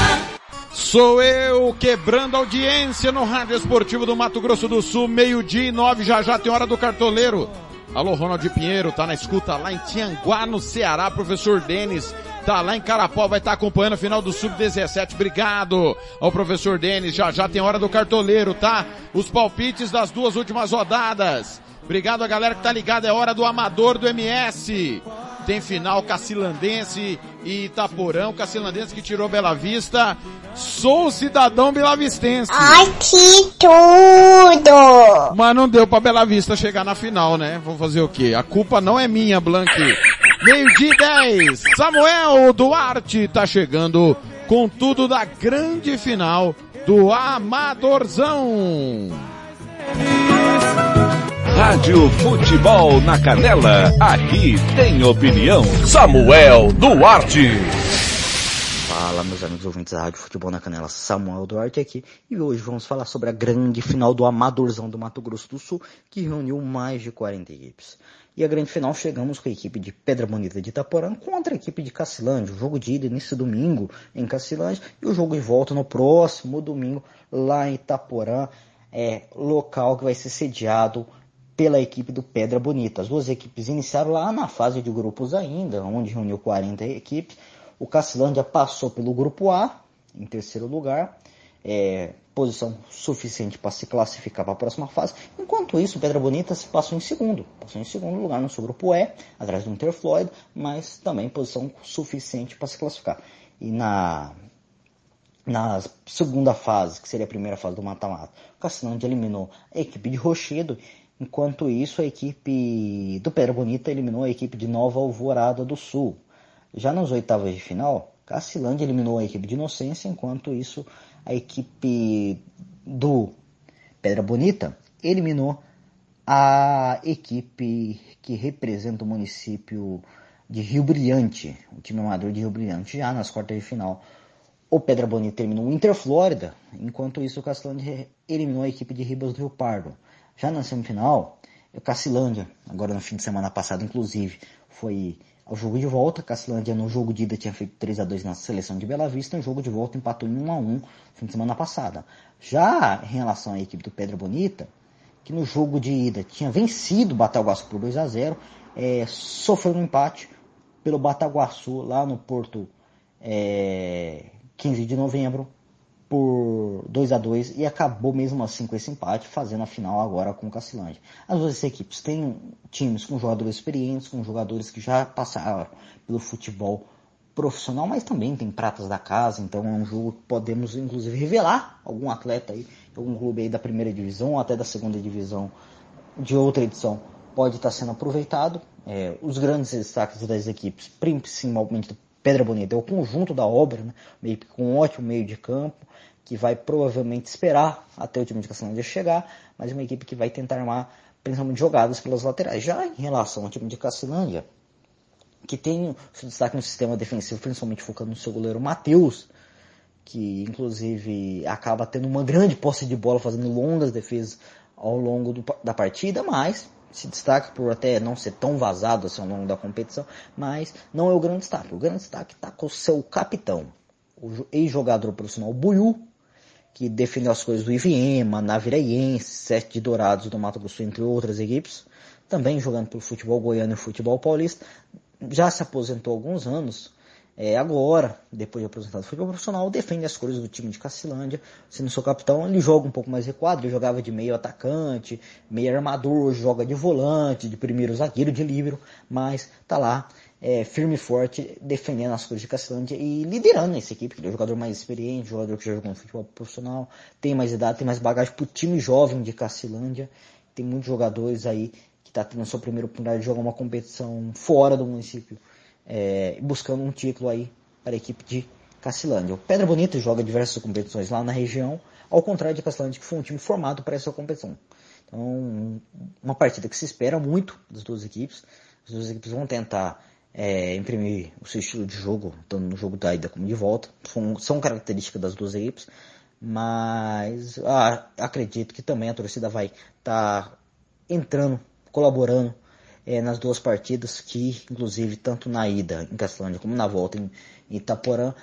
Sou eu quebrando audiência no Rádio Esportivo do Mato Grosso do Sul, meio-dia e nove, já já tem hora do cartoleiro. Alô, Ronald Pinheiro, tá na escuta lá em Tianguá, no Ceará, professor Denis, tá lá em Carapó, vai estar tá acompanhando a final do Sub-17. Obrigado ao professor Denis, já já tem hora do cartoleiro, tá? Os palpites das duas últimas rodadas. Obrigado a galera que tá ligada, é hora do amador do MS. Tem final Cacilandense e Itaporão, Cacilandense que tirou Bela Vista. Sou cidadão belavistense. Ai, que tudo! Mas não deu pra Bela Vista chegar na final, né? Vou fazer o quê? A culpa não é minha, Blank. Meio dia 10. Samuel Duarte tá chegando com tudo da grande final do Amadorzão. Rádio Futebol na Canela, aqui tem opinião. Samuel Duarte. Fala meus amigos ouvintes da Rádio Futebol na Canela, Samuel Duarte aqui e hoje vamos falar sobre a grande final do Amadorzão do Mato Grosso do Sul que reuniu mais de 40 equipes. E a grande final chegamos com a equipe de Pedra Bonita de Itaporã contra a equipe de Cacilândia, o jogo de ida nesse domingo em Cacilândia e o jogo de volta no próximo domingo lá em Itaporã, é, local que vai ser sediado pela equipe do Pedra Bonita. As duas equipes iniciaram lá na fase de grupos ainda, onde reuniu 40 equipes. O Cacilândia passou pelo grupo A, em terceiro lugar, é, posição suficiente para se classificar para a próxima fase. Enquanto isso, Pedra Bonita se passou em segundo, passou em segundo lugar no seu grupo E, atrás do Interfloyd, mas também posição suficiente para se classificar. E na na segunda fase, que seria a primeira fase do mata-mata, o Cacilândia eliminou a equipe de Rochedo Enquanto isso, a equipe do Pedra Bonita eliminou a equipe de Nova Alvorada do Sul. Já nas oitavas de final, Cacilândia eliminou a equipe de Inocência, enquanto isso, a equipe do Pedra Bonita eliminou a equipe que representa o município de Rio Brilhante, o time amador de Rio Brilhante, já nas quartas de final. O Pedra Bonita eliminou o Inter Flórida, enquanto isso o Cacilândia eliminou a equipe de Ribas do Rio Pardo. Já na semifinal, o Cacilândia, agora no fim de semana passado, inclusive, foi ao jogo de volta. Cacilândia no jogo de ida tinha feito 3 a 2 na seleção de Bela Vista, no jogo de volta empatou em 1 a 1 no fim de semana passada. Já em relação à equipe do Pedra Bonita, que no jogo de ida tinha vencido o Bataguaçu por 2 a 0 é, sofreu um empate pelo Bataguaçu lá no Porto é, 15 de novembro por 2 a 2 e acabou mesmo assim com esse empate, fazendo a final agora com o Cacilândia. As duas equipes têm times com jogadores experientes, com jogadores que já passaram pelo futebol profissional, mas também tem pratas da casa, então é um jogo que podemos inclusive revelar algum atleta aí, algum clube aí da primeira divisão ou até da segunda divisão de outra edição pode estar sendo aproveitado. É, os grandes destaques das equipes, principalmente Pedra Bonita, é o conjunto da obra, né? meio com um ótimo meio de campo, que vai provavelmente esperar até o time de Caçanlândia chegar, mas uma equipe que vai tentar armar principalmente jogadas pelas laterais. Já em relação ao time de Cacilândia, que tem seu destaque no sistema defensivo, principalmente focando no seu goleiro Matheus, que inclusive acaba tendo uma grande posse de bola, fazendo longas defesas ao longo do, da partida, mas se destaca por até não ser tão vazado assim ao longo da competição, mas não é o grande destaque. O grande destaque está com o seu capitão, o ex-jogador profissional Buiu, que defendeu as coisas do Iviema, Naviraiense, Sete de Dourados do Mato Grosso, entre outras equipes, também jogando pelo futebol goiano e futebol paulista, já se aposentou há alguns anos, é, agora, depois de aposentado do futebol profissional, defende as cores do time de Cacilândia, sendo seu capitão, ele joga um pouco mais recuado, ele jogava de meio atacante, meio armador, joga de volante, de primeiro zagueiro, de livro, mas tá lá, é, firme e forte, defendendo as cores de Cacilândia e liderando essa equipe, ele é um jogador mais experiente, jogador que já jogou no futebol profissional, tem mais idade, tem mais bagagem pro time jovem de Cacilândia, tem muitos jogadores aí que tá tendo a sua primeira oportunidade de jogar uma competição fora do município, é, buscando um título aí para a equipe de Cacilândia. O Pedra Bonita joga diversas competições lá na região, ao contrário de Cacilândia, que foi um time formado para essa competição. Então, uma partida que se espera muito das duas equipes. As duas equipes vão tentar é, imprimir o seu estilo de jogo, tanto no jogo da ida como de volta. São, são características das duas equipes, mas ah, acredito que também a torcida vai estar tá entrando, colaborando é, nas duas partidas, que inclusive tanto na ida em Castelândia como na volta em Itaporã,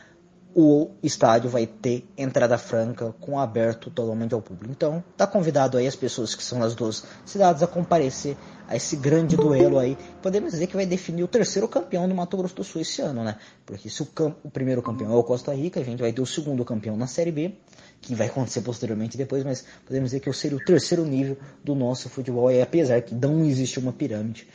o estádio vai ter entrada franca com aberto totalmente ao público. Então, tá convidado aí as pessoas que são das duas cidades a comparecer a esse grande duelo aí. Podemos dizer que vai definir o terceiro campeão do Mato Grosso do Sul esse ano, né? Porque se o, o primeiro campeão é o Costa Rica, a gente vai ter o segundo campeão na Série B, que vai acontecer posteriormente depois, mas podemos dizer que seria o terceiro nível do nosso futebol, e apesar que não existe uma pirâmide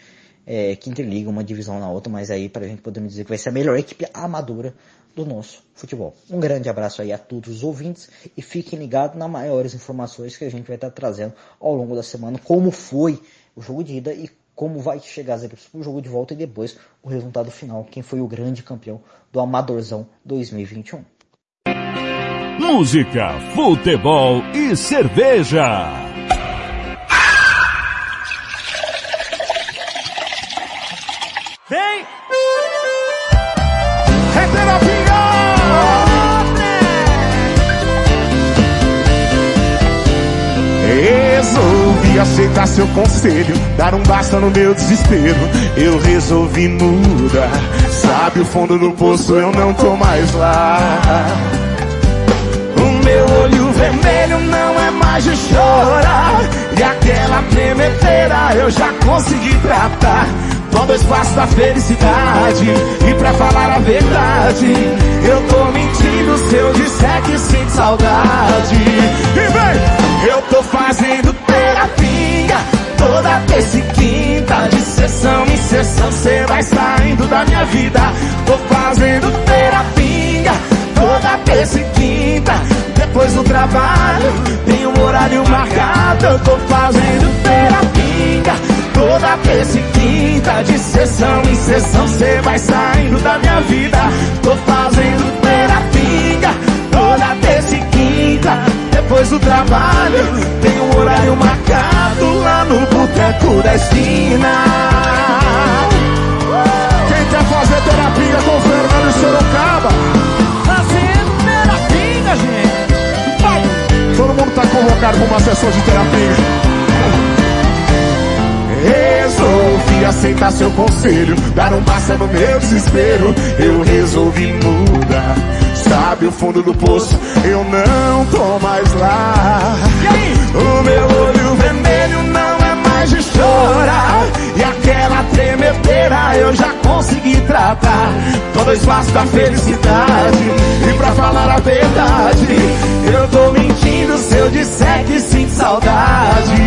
é, que interliga uma divisão na outra, mas aí para a gente podemos dizer que vai ser a melhor equipe amadora do nosso futebol. Um grande abraço aí a todos os ouvintes e fiquem ligados nas maiores informações que a gente vai estar trazendo ao longo da semana, como foi o jogo de ida e como vai chegar as equipes para o jogo de volta e depois o resultado final, quem foi o grande campeão do Amadorzão 2021. Música, futebol e cerveja. Vem! Terapia! Resolvi aceitar seu conselho, dar um basta no meu desespero. Eu resolvi mudar. Sabe o fundo do poço, eu não tô mais lá. Meu olho vermelho não é mais de chorar. E aquela tremedeira eu já consegui tratar. Com dois passos da felicidade. E pra falar a verdade, eu tô mentindo se eu disser que sinto saudade. E vem! Eu tô fazendo terapia toda terça e quinta. De sessão em sessão, cê vai saindo da minha vida. Tô fazendo terapia toda terça e quinta. Depois do trabalho, tem um horário marcado. Eu tô fazendo terapia toda terça e quinta. De sessão em sessão, cê vai saindo da minha vida. Tô fazendo terapia toda terça e quinta. Depois do trabalho, tem um horário marcado lá no boteco da esquina. Quem quer fazer terapia com Fernando Sorocaba? Fazendo terapia, gente. Tá convocado para uma sessão de terapia. Resolvi aceitar seu conselho, dar um basta no meu desespero. Eu resolvi mudar. Sabe o fundo do poço, eu não tô mais lá. O meu olho vermelho chorar. E aquela tremedeira eu já consegui tratar. Com dois passos da felicidade. E pra falar a verdade, eu tô mentindo se eu disser que sinto saudade.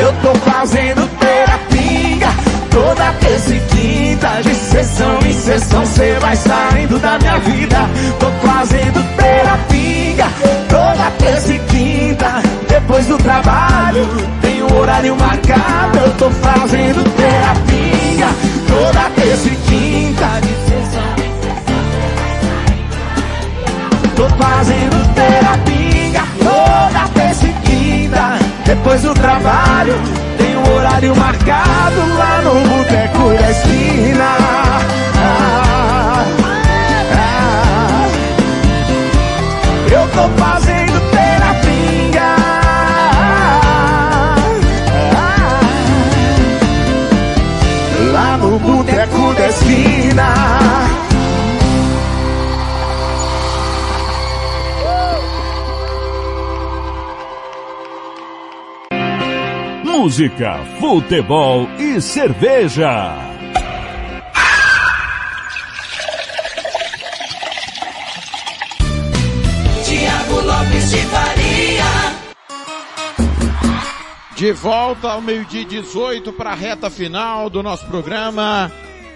Eu tô fazendo terapia toda terça e quinta. De sessão em sessão, cê vai saindo da minha vida. Tô fazendo terapia toda terça e quinta. Depois do trabalho, tem um horário marcado. Eu tô fazendo terapia toda terça e quinta. Tô fazendo terapia toda terça e quinta. Depois do trabalho, tem um horário marcado lá no boteco da esquina. Ah, ah, ah. eu tô fazendo no boteco da esquina. Música, futebol e cerveja. De volta ao meio-dia e 18 para a reta final do nosso programa.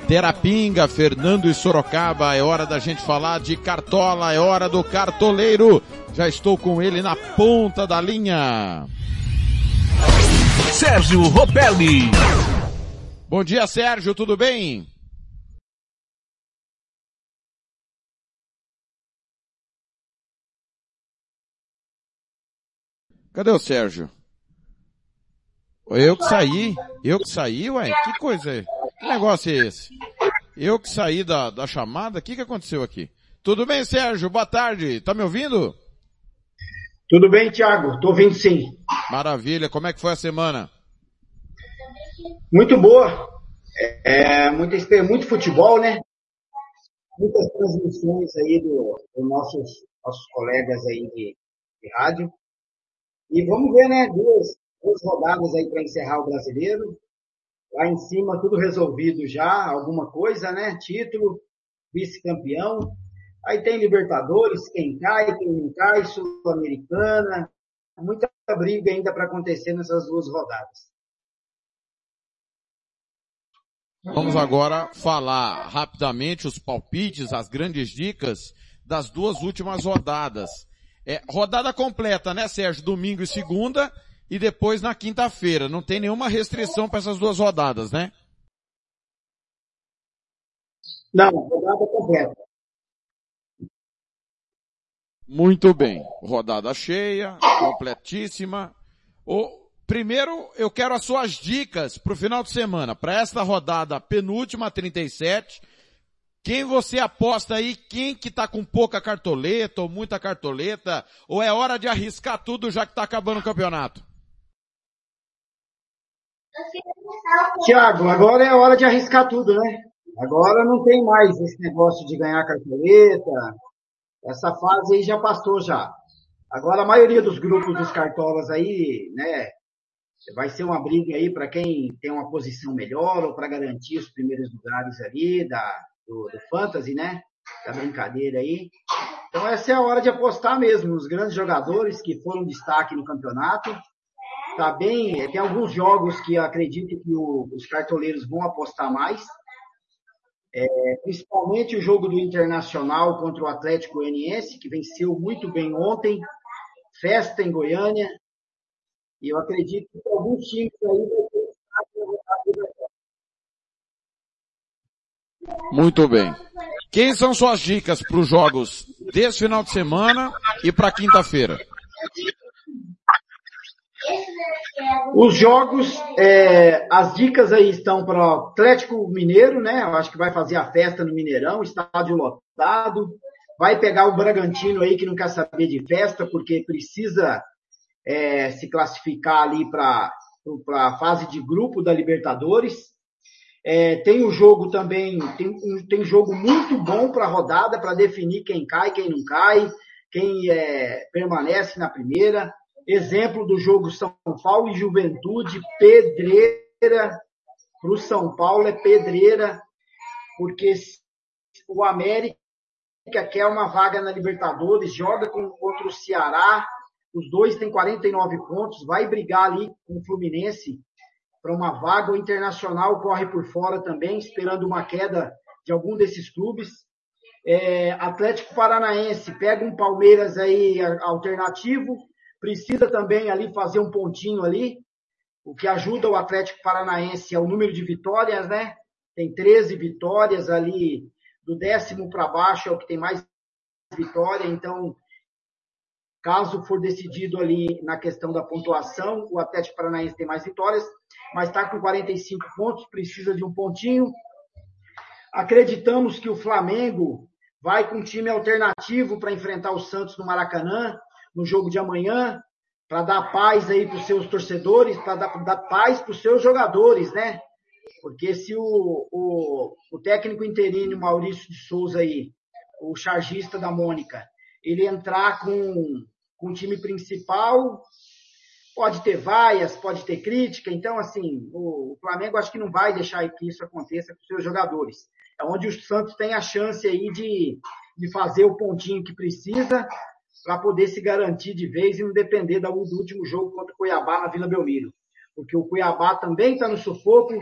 Terapinga, Fernando e Sorocaba, é hora da gente falar de cartola, é hora do cartoleiro. Já estou com ele na ponta da linha. Sérgio Ropelli. Bom dia, Sérgio, tudo bem? Cadê o Sérgio? Eu que saí, eu que saí, ué, que coisa é? Que negócio é esse? Eu que saí da, da chamada, o que que aconteceu aqui? Tudo bem, Sérgio? Boa tarde, tá me ouvindo? Tudo bem, Thiago? Tô ouvindo sim. Maravilha, como é que foi a semana? Muito boa. É, é, muito, muito futebol, né? Muitas transmissões aí dos do nossos, nossos colegas aí de, de rádio. E vamos ver, né? Duas, duas rodadas aí para encerrar o brasileiro. Lá em cima tudo resolvido já, alguma coisa, né? Título, vice-campeão. Aí tem Libertadores, quem cai, quem não cai, Sul-Americana. Muita briga ainda para acontecer nessas duas rodadas. Vamos agora falar rapidamente os palpites, as grandes dicas das duas últimas rodadas. É, rodada completa, né, Sérgio? Domingo e segunda e depois na quinta-feira. Não tem nenhuma restrição para essas duas rodadas, né? Não, rodada completa. Muito bem. Rodada cheia, completíssima. O, primeiro, eu quero as suas dicas para o final de semana, para esta rodada penúltima, 37. Quem você aposta aí, quem que tá com pouca cartoleta ou muita cartoleta, ou é hora de arriscar tudo já que tá acabando o campeonato? Tiago, agora é hora de arriscar tudo, né? Agora não tem mais esse negócio de ganhar cartoleta. Essa fase aí já passou já. Agora a maioria dos grupos dos cartolas aí, né, vai ser uma briga aí para quem tem uma posição melhor ou para garantir os primeiros lugares ali da, do, do Fantasy, né? Da brincadeira aí. Então essa é a hora de apostar mesmo nos grandes jogadores que foram destaque no campeonato. Tá bem, tem alguns jogos que eu acredito que o, os cartoleiros vão apostar mais. É, principalmente o jogo do Internacional contra o Atlético Goianiense, que venceu muito bem ontem, festa em Goiânia, e eu acredito que alguns times aí Muito bem. Quem são suas dicas para os jogos desse final de semana e para quinta-feira? Os jogos, é, as dicas aí estão para o Atlético Mineiro, né? Eu acho que vai fazer a festa no Mineirão, estádio lotado. Vai pegar o Bragantino aí que não quer saber de festa, porque precisa é, se classificar ali para a fase de grupo da Libertadores. É, tem o jogo também, tem, tem jogo muito bom para a rodada, para definir quem cai, quem não cai, quem é, permanece na primeira. Exemplo do jogo São Paulo e Juventude, pedreira. Para o São Paulo é pedreira, porque o América quer uma vaga na Libertadores, joga contra o Ceará, os dois têm 49 pontos, vai brigar ali com o Fluminense para uma vaga. O Internacional corre por fora também, esperando uma queda de algum desses clubes. É, Atlético Paranaense pega um Palmeiras aí alternativo, precisa também ali fazer um pontinho ali, o que ajuda o Atlético Paranaense é o número de vitórias, né? Tem 13 vitórias ali, do décimo para baixo é o que tem mais vitória, então Caso for decidido ali na questão da pontuação, o Atlético Paranaense tem mais vitórias, mas está com 45 pontos, precisa de um pontinho. Acreditamos que o Flamengo vai com um time alternativo para enfrentar o Santos no Maracanã, no jogo de amanhã, para dar paz aí para os seus torcedores, para dar, dar, paz para os seus jogadores, né? Porque se o, o, o técnico interino Maurício de Souza aí, o chargista da Mônica, ele entrar com, com o time principal, pode ter vaias, pode ter crítica, então assim, o, o Flamengo acho que não vai deixar que isso aconteça com seus jogadores. É onde o Santos tem a chance aí de, de fazer o pontinho que precisa para poder se garantir de vez e não depender do, último jogo contra o Cuiabá na Vila Belmiro. Porque o Cuiabá também está no sufoco,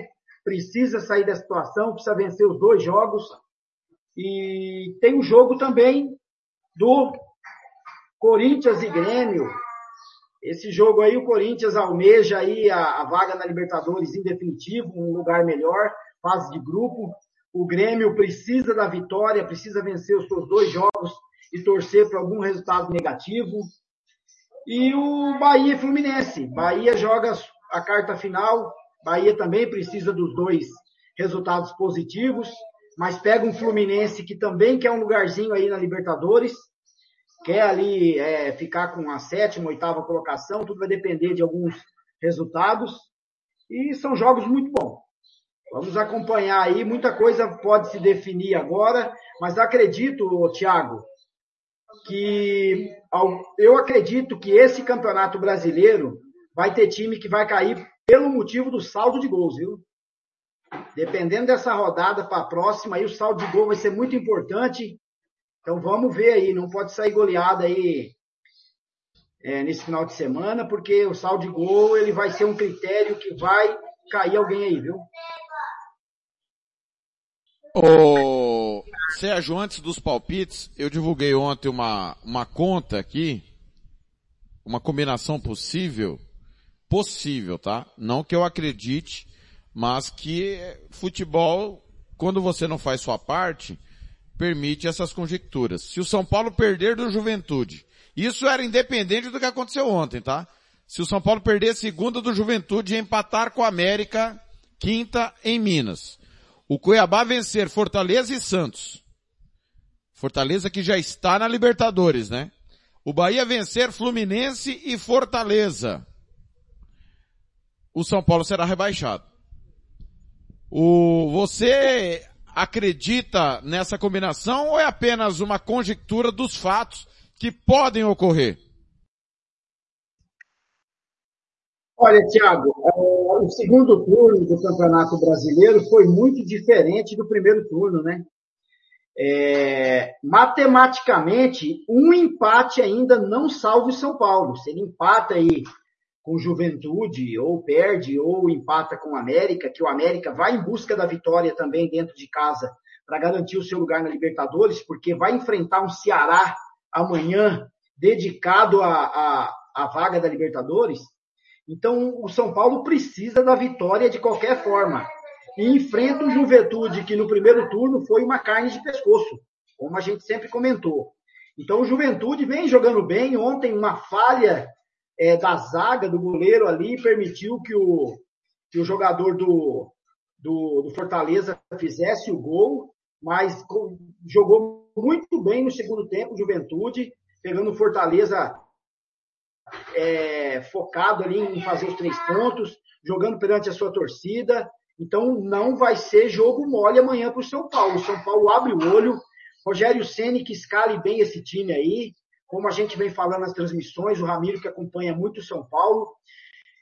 precisa sair da situação, precisa vencer os dois jogos. E tem o jogo também do Corinthians e Grêmio. Esse jogo aí, o Corinthians almeja aí a, a vaga na Libertadores em definitivo, um lugar melhor, fase de grupo. O Grêmio precisa da vitória, precisa vencer os seus dois jogos e torcer para algum resultado negativo. E o Bahia e Fluminense. Bahia joga a carta final. Bahia também precisa dos dois resultados positivos, mas pega um Fluminense que também quer um lugarzinho aí na Libertadores, quer ali é, ficar com a sétima, oitava colocação, tudo vai depender de alguns resultados. E são jogos muito bons. Vamos acompanhar aí, muita coisa pode se definir agora, mas acredito, Thiago, que eu acredito que esse campeonato brasileiro vai ter time que vai cair pelo motivo do saldo de gols, viu? Dependendo dessa rodada para a próxima, aí o saldo de gol vai ser muito importante. Então vamos ver aí, não pode sair goleada aí é, nesse final de semana, porque o saldo de gol ele vai ser um critério que vai cair alguém aí, viu? Ô, Sérgio, antes dos palpites, eu divulguei ontem uma, uma conta aqui, uma combinação possível, possível, tá? Não que eu acredite, mas que futebol, quando você não faz sua parte, permite essas conjecturas. Se o São Paulo perder do Juventude, isso era independente do que aconteceu ontem, tá? Se o São Paulo perder segunda do Juventude e empatar com a América, quinta em Minas. O Cuiabá vencer Fortaleza e Santos. Fortaleza que já está na Libertadores, né? O Bahia vencer Fluminense e Fortaleza. O São Paulo será rebaixado. O, você acredita nessa combinação ou é apenas uma conjectura dos fatos que podem ocorrer? Olha, Tiago, é, o segundo turno do Campeonato Brasileiro foi muito diferente do primeiro turno, né? É, matematicamente, um empate ainda não salva o São Paulo. Se ele empata aí com Juventude, ou perde, ou empata com o América, que o América vai em busca da vitória também dentro de casa para garantir o seu lugar na Libertadores, porque vai enfrentar um Ceará amanhã dedicado à, à vaga da Libertadores. Então, o São Paulo precisa da vitória de qualquer forma. E enfrenta o Juventude, que no primeiro turno foi uma carne de pescoço, como a gente sempre comentou. Então, o Juventude vem jogando bem. Ontem, uma falha é, da zaga, do goleiro ali, permitiu que o, que o jogador do, do, do Fortaleza fizesse o gol, mas jogou muito bem no segundo tempo, Juventude, pegando o Fortaleza é, focado ali em fazer os três pontos, jogando perante a sua torcida. Então não vai ser jogo mole amanhã para o São Paulo. O São Paulo abre o olho. Rogério Ceni que escale bem esse time aí. Como a gente vem falando nas transmissões, o Ramiro que acompanha muito o São Paulo.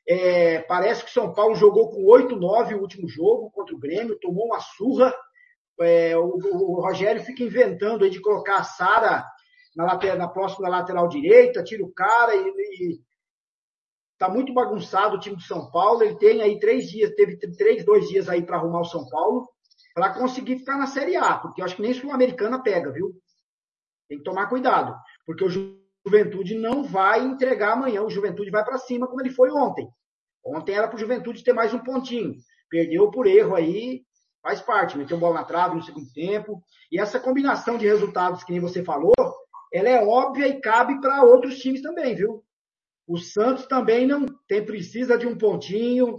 É, parece que o São Paulo jogou com 8-9 o último jogo contra o Grêmio, tomou uma surra. É, o, o, Rogério fica inventando aí de colocar a Sara na, lateral, na próxima lateral direita, tira o cara e, e tá muito bagunçado o time do São Paulo. Ele tem aí três dias, teve três, dois dias aí para arrumar o São Paulo para conseguir ficar na Série A, porque eu acho que nem Sul-Americana pega, viu? Tem que tomar cuidado, porque o Juventude não vai entregar amanhã. O Juventude vai para cima como ele foi ontem. Ontem era para o Juventude ter mais um pontinho. Perdeu por erro aí, faz parte. Meteu bola na trave no segundo tempo. E essa combinação de resultados que nem você falou, ela é óbvia e cabe para outros times também, viu? O Santos também não tem precisa de um pontinho,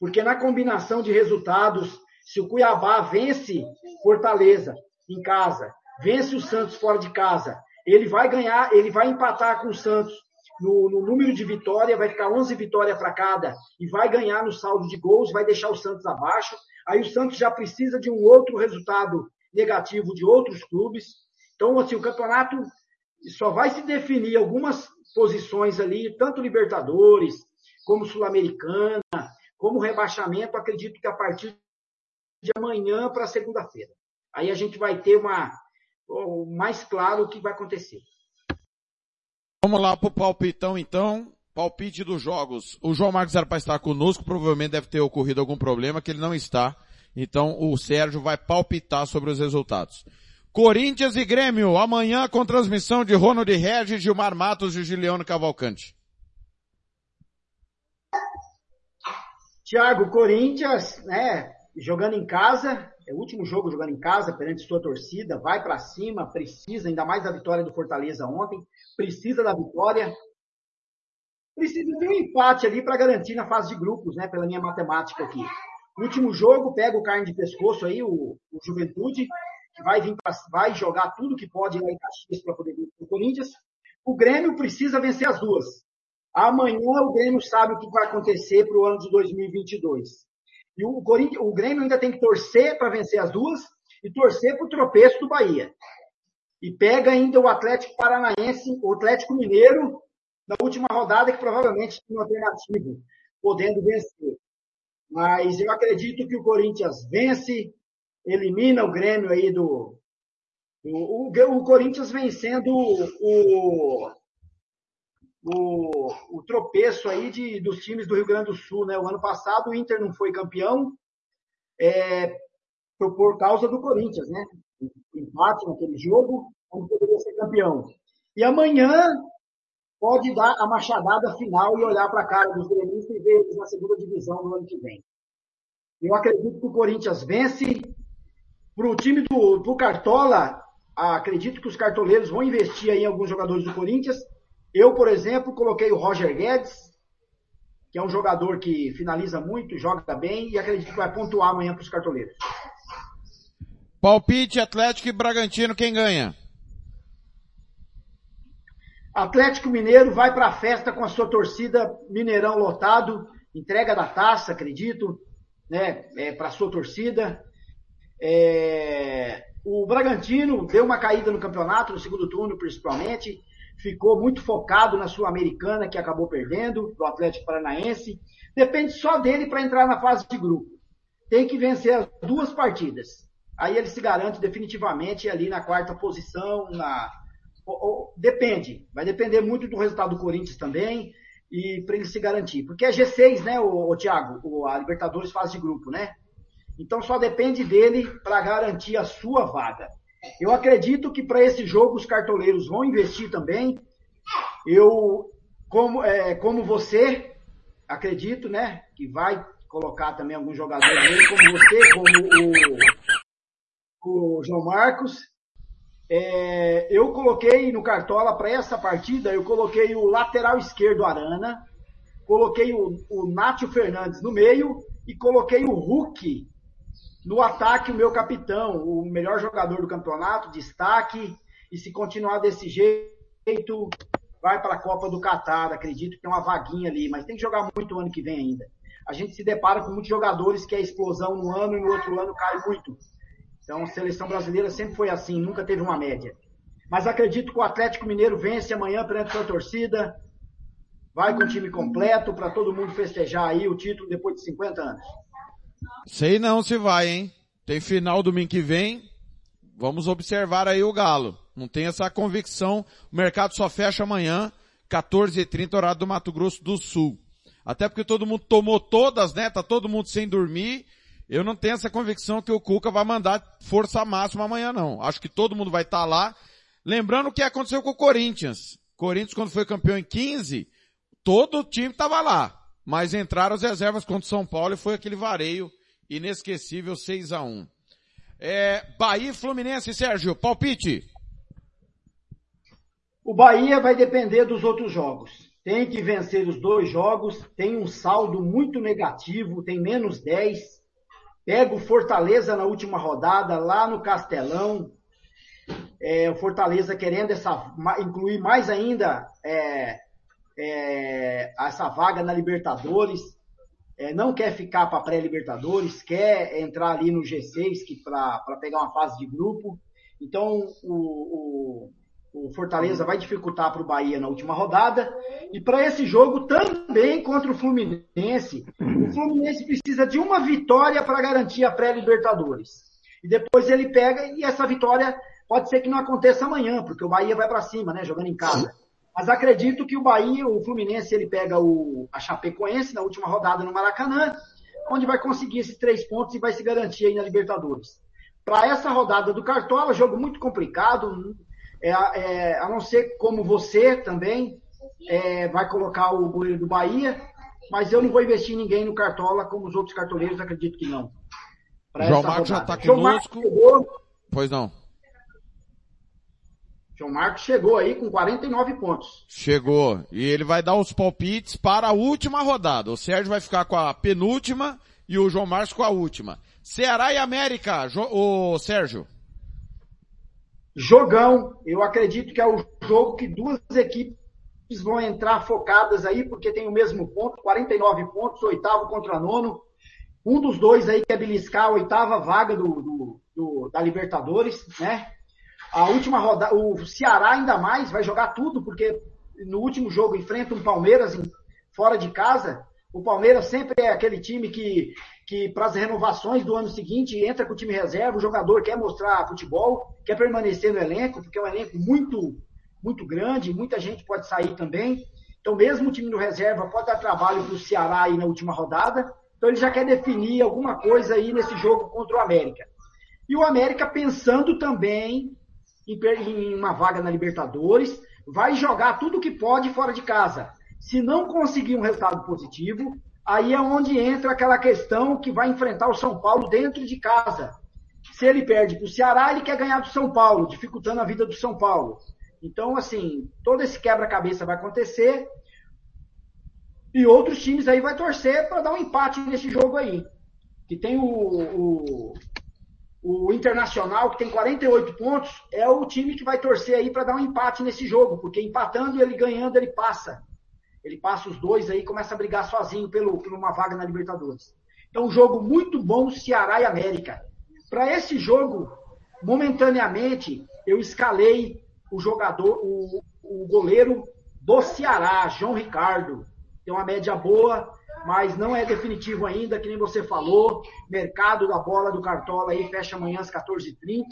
porque na combinação de resultados, se o Cuiabá vence Fortaleza em casa, vence o Santos fora de casa, ele vai ganhar, ele vai empatar com o Santos no, no número de vitória, vai ficar 11 vitórias para cada e vai ganhar no saldo de gols, vai deixar o Santos abaixo. Aí o Santos já precisa de um outro resultado negativo de outros clubes então, assim, o campeonato só vai se definir algumas posições ali, tanto Libertadores, como Sul-Americana, como rebaixamento, acredito que a partir de amanhã para segunda-feira. Aí a gente vai ter uma, o mais claro o que vai acontecer. Vamos lá pro palpitão então. Palpite dos jogos. O João Marcos era para estar conosco, provavelmente deve ter ocorrido algum problema que ele não está. Então o Sérgio vai palpitar sobre os resultados. Corinthians e Grêmio, amanhã com transmissão de Ronald Regis, Gilmar Matos e Juliano Cavalcante. Tiago, Corinthians, né, jogando em casa, é o último jogo jogando em casa perante sua torcida, vai para cima, precisa, ainda mais da vitória do Fortaleza ontem, precisa da vitória, precisa ter um empate ali para garantir na fase de grupos, né, pela minha matemática aqui. Último jogo, pega o carne de pescoço aí, o, o Juventude, vai vir vai jogar tudo que pode lá em Caxias para poder vir o Corinthians. O Grêmio precisa vencer as duas. Amanhã o Grêmio sabe o que vai acontecer para o ano de 2022. E o, Corinthians, o Grêmio ainda tem que torcer para vencer as duas e torcer para o tropeço do Bahia. E pega ainda o Atlético Paranaense, o Atlético Mineiro, na última rodada, que provavelmente tem uma alternativa, podendo vencer. Mas eu acredito que o Corinthians vence, elimina o Grêmio aí do. O, o, o Corinthians vencendo o, o, o tropeço aí de, dos times do Rio Grande do Sul, né? O ano passado o Inter não foi campeão é, por, por causa do Corinthians, né? Empate naquele jogo, onde poderia ser campeão. E amanhã pode dar a machadada final e olhar para a cara dos gremistas e ver eles na segunda divisão no ano que vem. Eu acredito que o Corinthians vence. Para o time do pro Cartola, acredito que os cartoleiros vão investir aí em alguns jogadores do Corinthians. Eu, por exemplo, coloquei o Roger Guedes, que é um jogador que finaliza muito, joga bem e acredito que vai pontuar amanhã para os cartoleiros. Palpite Atlético e Bragantino, quem ganha? Atlético Mineiro vai para a festa com a sua torcida Mineirão lotado, entrega da taça, acredito, né, é, para a sua torcida. É, o Bragantino deu uma caída no campeonato, no segundo turno principalmente, ficou muito focado na Sul-Americana, que acabou perdendo, do Atlético Paranaense. Depende só dele para entrar na fase de grupo. Tem que vencer as duas partidas. Aí ele se garante definitivamente ali na quarta posição, na, depende, vai depender muito do resultado do Corinthians também e para ele se garantir. Porque é G6, né, o, o Thiago, o, a Libertadores fase de grupo, né? Então só depende dele para garantir a sua vaga. Eu acredito que para esse jogo os cartoleiros vão investir também. Eu, como, é, como você, acredito, né, que vai colocar também alguns jogadores aí, como você, como o, o João Marcos. É, eu coloquei no Cartola para essa partida, eu coloquei o lateral esquerdo Arana, coloquei o, o Nátio Fernandes no meio e coloquei o Hulk no ataque, o meu capitão, o melhor jogador do campeonato, destaque, e se continuar desse jeito, vai para a Copa do Catar, acredito que tem uma vaguinha ali, mas tem que jogar muito ano que vem ainda. A gente se depara com muitos jogadores que é explosão no ano e no outro ano cai muito. Então, a seleção brasileira sempre foi assim, nunca teve uma média. Mas acredito que o Atlético Mineiro vence amanhã perante sua torcida. Vai com o time completo para todo mundo festejar aí o título depois de 50 anos. Sei não se vai, hein? Tem final domingo que vem. Vamos observar aí o Galo. Não tem essa convicção. O mercado só fecha amanhã, 14h30, horário do Mato Grosso do Sul. Até porque todo mundo tomou todas, né? Tá todo mundo sem dormir. Eu não tenho essa convicção que o Cuca vai mandar força máxima amanhã não. Acho que todo mundo vai estar tá lá. Lembrando o que aconteceu com o Corinthians. Corinthians quando foi campeão em 15, todo o time estava lá. Mas entraram as reservas contra o São Paulo e foi aquele vareio inesquecível 6 a 1 é, Bahia e Fluminense, Sérgio, palpite. O Bahia vai depender dos outros jogos. Tem que vencer os dois jogos, tem um saldo muito negativo, tem menos 10 Pega o Fortaleza na última rodada, lá no Castelão. É, o Fortaleza querendo essa, incluir mais ainda é, é, essa vaga na Libertadores. É, não quer ficar para pré-Libertadores, quer entrar ali no G6 para pegar uma fase de grupo. Então, o, o, o Fortaleza vai dificultar para o Bahia na última rodada. E para esse jogo também contra o Fluminense, o Fluminense precisa de uma vitória para garantir a pré-Libertadores. E depois ele pega e essa vitória pode ser que não aconteça amanhã, porque o Bahia vai para cima, né, jogando em casa. Mas acredito que o Bahia, o Fluminense, ele pega o, a Chapecoense na última rodada no Maracanã, onde vai conseguir esses três pontos e vai se garantir aí na Libertadores. Para essa rodada do Cartola, jogo muito complicado, é, é, a não ser como você também é, vai colocar o goleiro do Bahia, mas eu não vou investir em ninguém no Cartola, como os outros cartoleiros, acredito que não. Pra João Marcos já rodada. tá Marcos conosco. chegou, Pois não. João Marcos chegou aí com 49 pontos. Chegou. E ele vai dar os palpites para a última rodada. O Sérgio vai ficar com a penúltima e o João Marcos com a última. Ceará e América, Jo- o Sérgio. Jogão, eu acredito que é o jogo que duas equipes vão entrar focadas aí, porque tem o mesmo ponto, 49 pontos, oitavo contra nono. Um dos dois aí quer beliscar a oitava vaga do, do- do- da Libertadores, né? A última rodada, o Ceará ainda mais vai jogar tudo, porque no último jogo enfrenta um Palmeiras em- fora de casa. O Palmeiras sempre é aquele time que, que para as renovações do ano seguinte, entra com o time reserva, o jogador quer mostrar futebol, quer permanecer no elenco, porque é um elenco muito, muito grande, muita gente pode sair também. Então, mesmo o time do reserva pode dar trabalho para o Ceará aí na última rodada. Então, ele já quer definir alguma coisa aí nesse jogo contra o América. E o América pensando também em, em uma vaga na Libertadores, vai jogar tudo que pode fora de casa. Se não conseguir um resultado positivo, aí é onde entra aquela questão que vai enfrentar o São Paulo dentro de casa. Se ele perde para o Ceará, ele quer ganhar do São Paulo, dificultando a vida do São Paulo. Então, assim, todo esse quebra-cabeça vai acontecer. E outros times aí vai torcer para dar um empate nesse jogo aí. Que tem o, o, o Internacional, que tem 48 pontos, é o time que vai torcer aí para dar um empate nesse jogo, porque empatando ele ganhando, ele passa. Ele passa os dois aí e começa a brigar sozinho pelo, por uma vaga na Libertadores. Então, um jogo muito bom, Ceará e América. Para esse jogo, momentaneamente, eu escalei o jogador, o, o goleiro do Ceará, João Ricardo. Tem uma média boa, mas não é definitivo ainda, que nem você falou. Mercado da bola do Cartola aí fecha amanhã às 14h30.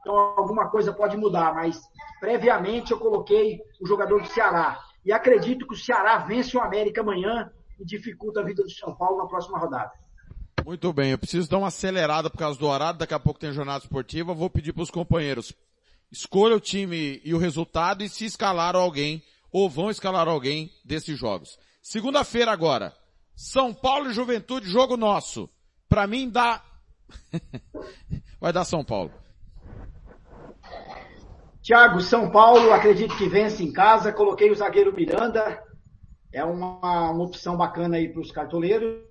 Então alguma coisa pode mudar, mas previamente eu coloquei o jogador do Ceará. E acredito que o Ceará vence o América amanhã e dificulta a vida do São Paulo na próxima rodada. Muito bem, eu preciso dar uma acelerada por causa do horário, daqui a pouco tem jornada esportiva, vou pedir para os companheiros, escolha o time e o resultado e se escalaram alguém, ou vão escalar alguém desses jogos. Segunda-feira agora, São Paulo e Juventude, jogo nosso. Para mim dá... Vai dar São Paulo. Thiago, São Paulo, acredito que vence em casa. Coloquei o zagueiro Miranda. É uma, uma opção bacana aí para os cartoleiros.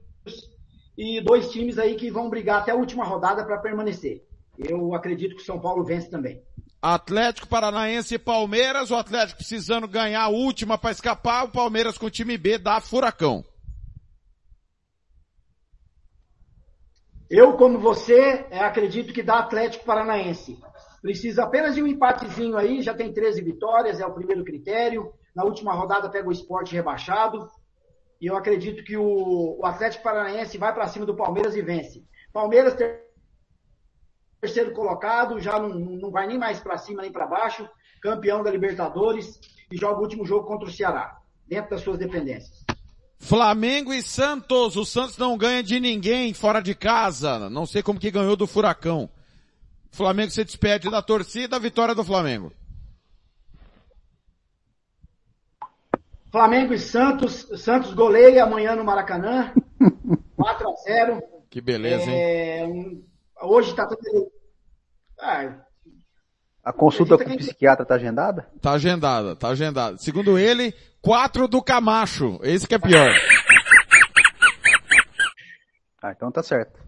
E dois times aí que vão brigar até a última rodada para permanecer. Eu acredito que o São Paulo vence também. Atlético Paranaense e Palmeiras, o Atlético precisando ganhar a última para escapar, o Palmeiras com o time B dá furacão. Eu, como você, é, acredito que dá Atlético Paranaense. Precisa apenas de um empatezinho aí, já tem 13 vitórias, é o primeiro critério. Na última rodada pega o esporte rebaixado. E eu acredito que o, Atlético Paranaense vai para cima do Palmeiras e vence. Palmeiras ter- terceiro colocado, já não, não vai nem mais para cima nem para baixo, campeão da Libertadores e joga o último jogo contra o Ceará, dentro das suas dependências. Flamengo e Santos, o Santos não ganha de ninguém fora de casa, não sei como que ganhou do Furacão. Flamengo se despede da torcida, vitória do Flamengo. Flamengo e Santos, Santos goleia amanhã no Maracanã, 4 a 0 Que beleza, hein? É, um- hoje está tudo. Ah, A consulta com o psiquiatra tá agendada? Tá agendada, tá agendada. Segundo ele, quatro do Camacho, esse que é pior. Ah, então tá certo.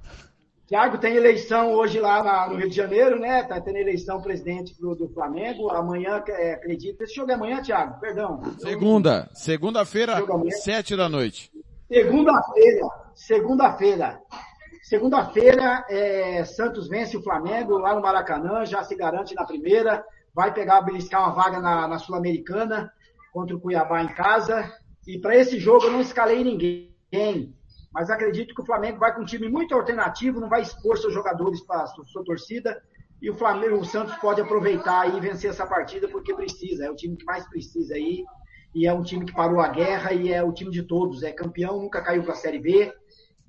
Tiago, tem eleição hoje lá na- no Rio de Janeiro, né? Tá tendo eleição presidente do, do Flamengo. Amanhã, é, acredito. Esse jogo é amanhã, Tiago? Perdão. Segunda, segunda-feira, sete da noite. Segunda-feira. Segunda-feira. Segunda-feira, é, Santos vence o Flamengo lá no Maracanã, já se garante na primeira. vai pegar, beliscar uma vaga na, na Sul-Americana contra o Cuiabá em casa. E para esse jogo eu não escalei ninguém, mas acredito que o Flamengo vai com um time muito alternativo, não vai expor seus jogadores para a sua, torcida. E o Flamengo, o Santos pode aproveitar e vencer essa partida porque precisa. É o time que mais precisa aí. E é um time que parou a guerra e é o time de todos. É campeão, nunca caiu para a Série B.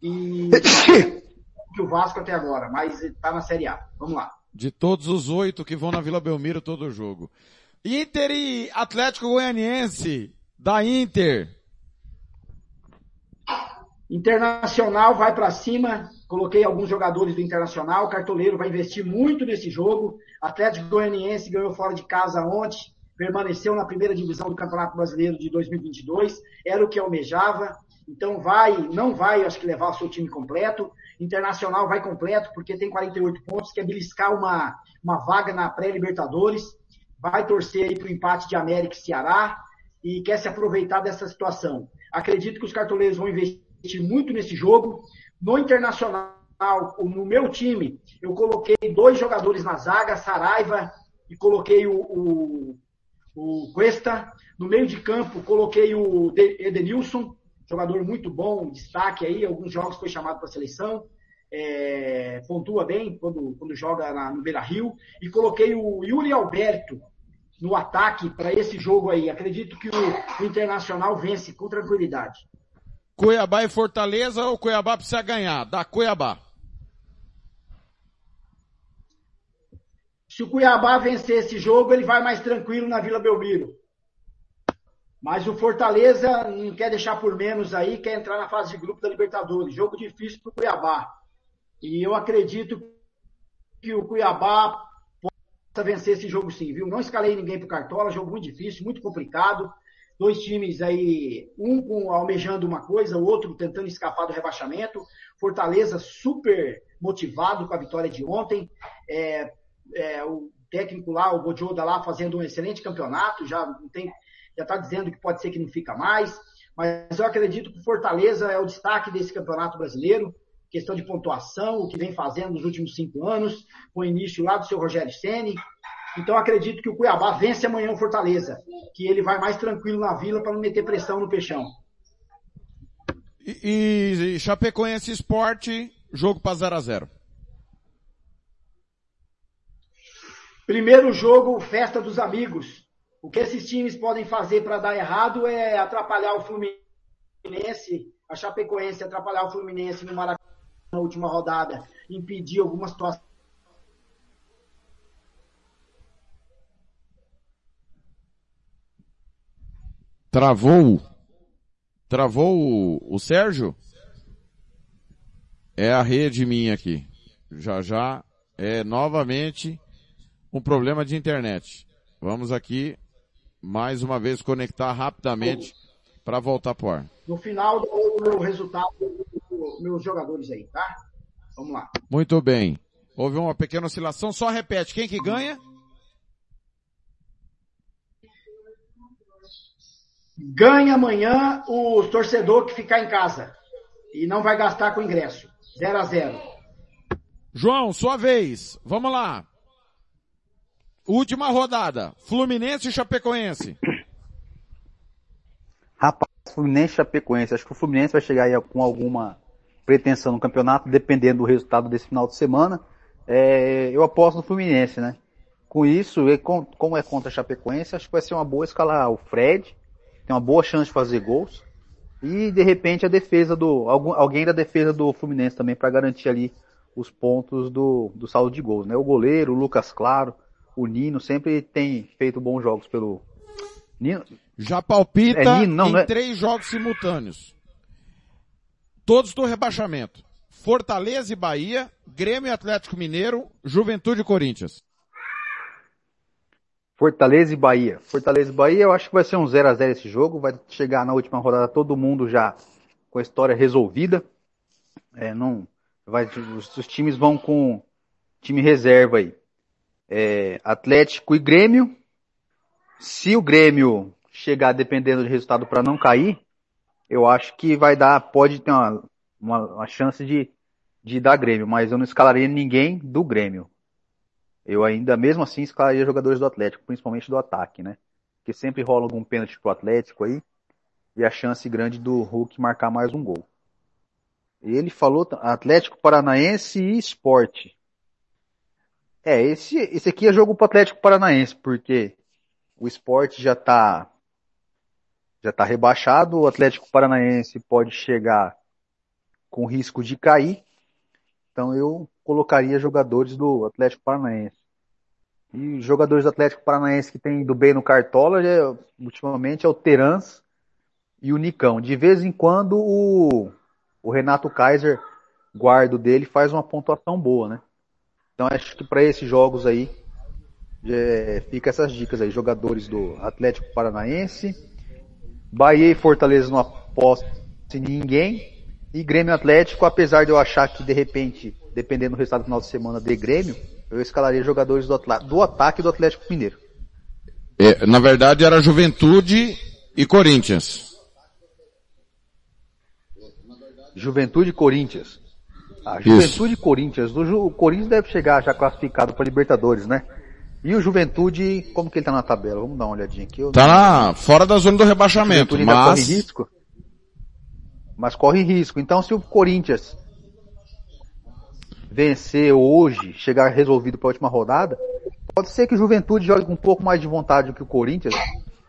E que o Vasco até agora, mas está na Série A. Vamos lá. De todos os oito que vão na Vila Belmiro todo jogo. Inter e Atlético Goianiense, da Inter. Internacional vai para cima. Coloquei alguns jogadores do Internacional. O Cartoleiro vai investir muito nesse jogo. Atlético Goianiense ganhou fora de casa ontem. Permaneceu na primeira divisão do Campeonato Brasileiro de 2022. Era o que almejava. Então vai, não vai, acho que levar o seu time completo. Internacional vai completo porque tem 48 pontos, quer beliscar uma, uma vaga na pré-Libertadores. Vai torcer aí para o empate de América e Ceará e quer se aproveitar dessa situação. Acredito que os cartoleiros vão investir muito nesse jogo. No Internacional, no meu time, eu coloquei dois jogadores na zaga, Saraiva, e coloquei o, o, o Cuesta. No meio de campo, coloquei o Edenilson, jogador muito bom, destaque aí, alguns jogos foi chamado para a seleção. É, pontua bem quando, quando joga na, no Beira Rio. E coloquei o Yuri Alberto no ataque para esse jogo aí. Acredito que o, o Internacional vence com tranquilidade. Cuiabá e Fortaleza ou Cuiabá precisa ganhar? Da Cuiabá. Se o Cuiabá vencer esse jogo, ele vai mais tranquilo na Vila Belmiro. Mas o Fortaleza não quer deixar por menos aí, quer entrar na fase de grupo da Libertadores. Jogo difícil para o Cuiabá. E eu acredito que o Cuiabá vencer esse jogo sim, viu? Não escalei ninguém para o Cartola, jogo muito difícil, muito complicado dois times aí, um com, almejando uma coisa, o outro tentando escapar do rebaixamento. Fortaleza super motivado com a vitória de ontem. É, é, o técnico lá, o Bodioda lá, fazendo um excelente campeonato, já tem, já está dizendo que pode ser que não fica mais. Mas eu acredito que Fortaleza é o destaque desse campeonato brasileiro. Questão de pontuação, o que vem fazendo nos últimos cinco anos, com o início lá do seu Rogério Ceni então acredito que o Cuiabá vence amanhã o Fortaleza, que ele vai mais tranquilo na vila para não meter pressão no peixão. E, e Chapecoense Esporte, jogo para 0 a 0 Primeiro jogo, festa dos amigos. O que esses times podem fazer para dar errado é atrapalhar o Fluminense, a Chapecoense atrapalhar o Fluminense no Maracanã na última rodada, impedir alguma situação Travou. Travou o, o Sérgio? É a rede minha aqui. Já já é novamente um problema de internet. Vamos aqui mais uma vez conectar rapidamente para voltar para o ar. No final o resultado meus jogadores aí, tá? Vamos lá. Muito bem. Houve uma pequena oscilação. Só repete quem que ganha? Ganha amanhã o torcedor que ficar em casa. E não vai gastar com ingresso. 0 a 0 João, sua vez. Vamos lá. Última rodada. Fluminense e Chapecoense. Rapaz, Fluminense e Chapecoense. Acho que o Fluminense vai chegar aí com alguma pretensão no campeonato, dependendo do resultado desse final de semana. É, eu aposto no Fluminense, né? Com isso, como é contra a Chapecoense, acho que vai ser uma boa escalar o Fred, tem uma boa chance de fazer gols. E de repente a defesa do. alguém da defesa do Fluminense também para garantir ali os pontos do, do saldo de gols. Né? O goleiro, o Lucas Claro, o Nino sempre tem feito bons jogos pelo. Nino... Já palpita é Nino, não, em é... três jogos simultâneos. Todos do rebaixamento. Fortaleza e Bahia, Grêmio e Atlético Mineiro, Juventude e Corinthians. Fortaleza e Bahia. Fortaleza e Bahia, eu acho que vai ser um 0 a 0 esse jogo. Vai chegar na última rodada todo mundo já com a história resolvida. É, não, vai, os, os times vão com time reserva aí. É, Atlético e Grêmio. Se o Grêmio chegar dependendo do resultado para não cair, eu acho que vai dar, pode ter uma, uma, uma chance de, de dar Grêmio, mas eu não escalaria ninguém do Grêmio. eu ainda, mesmo assim, escalaria jogadores do Atlético, principalmente do ataque, né? Porque sempre rola algum pênalti pro Atlético aí, e a chance grande do Hulk marcar mais um gol. Ele falou Atlético Paranaense e Esporte. É, esse, esse aqui é jogo pro Atlético Paranaense, porque o esporte já tá já tá rebaixado, o Atlético Paranaense pode chegar com risco de cair. Então eu colocaria jogadores do Atlético Paranaense. E jogadores do Atlético Paranaense que tem ido bem no Cartola, já, ultimamente é o Terans e o Nicão. De vez em quando o, o Renato Kaiser, guardo dele, faz uma pontuação boa, né? Então acho que para esses jogos aí, é, fica essas dicas aí. Jogadores do Atlético Paranaense, Bahia e Fortaleza não aposto em ninguém. E Grêmio Atlético, apesar de eu achar que de repente, dependendo do resultado do final de semana de Grêmio, eu escalaria jogadores do, do ataque do Atlético Mineiro. É, na verdade era Juventude e Corinthians. Juventude e Corinthians. A Juventude e Corinthians. O, Corinthians deve chegar já classificado para Libertadores, né? E o Juventude, como que ele tá na tabela? Vamos dar uma olhadinha aqui. Eu tá lá, fora da zona do rebaixamento, mas... corre risco. Mas corre risco. Então se o Corinthians vencer hoje, chegar resolvido para a última rodada, pode ser que o Juventude jogue com um pouco mais de vontade do que o Corinthians,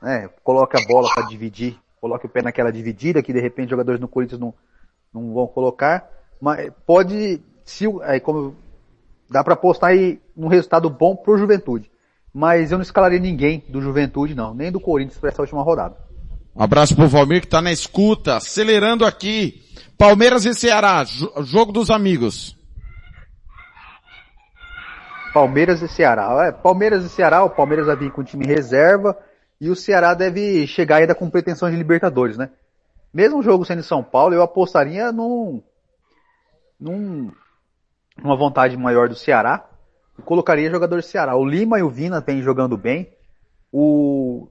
né? Coloque a bola para dividir, coloque o pé naquela dividida que de repente jogadores no Corinthians não, não vão colocar. Mas pode, se, aí como dá para apostar aí um resultado bom pro Juventude. Mas eu não escalaria ninguém do Juventude não, nem do Corinthians para essa última rodada. Um abraço pro Valmir que tá na escuta, acelerando aqui. Palmeiras e Ceará, jogo dos amigos. Palmeiras e Ceará. É, Palmeiras e Ceará, o Palmeiras vai vir com time reserva e o Ceará deve chegar ainda com pretensões de Libertadores, né? Mesmo o jogo sendo em São Paulo, eu apostaria num, num, numa vontade maior do Ceará. Colocaria jogadores do Ceará. O Lima e o Vina vêm jogando bem. O,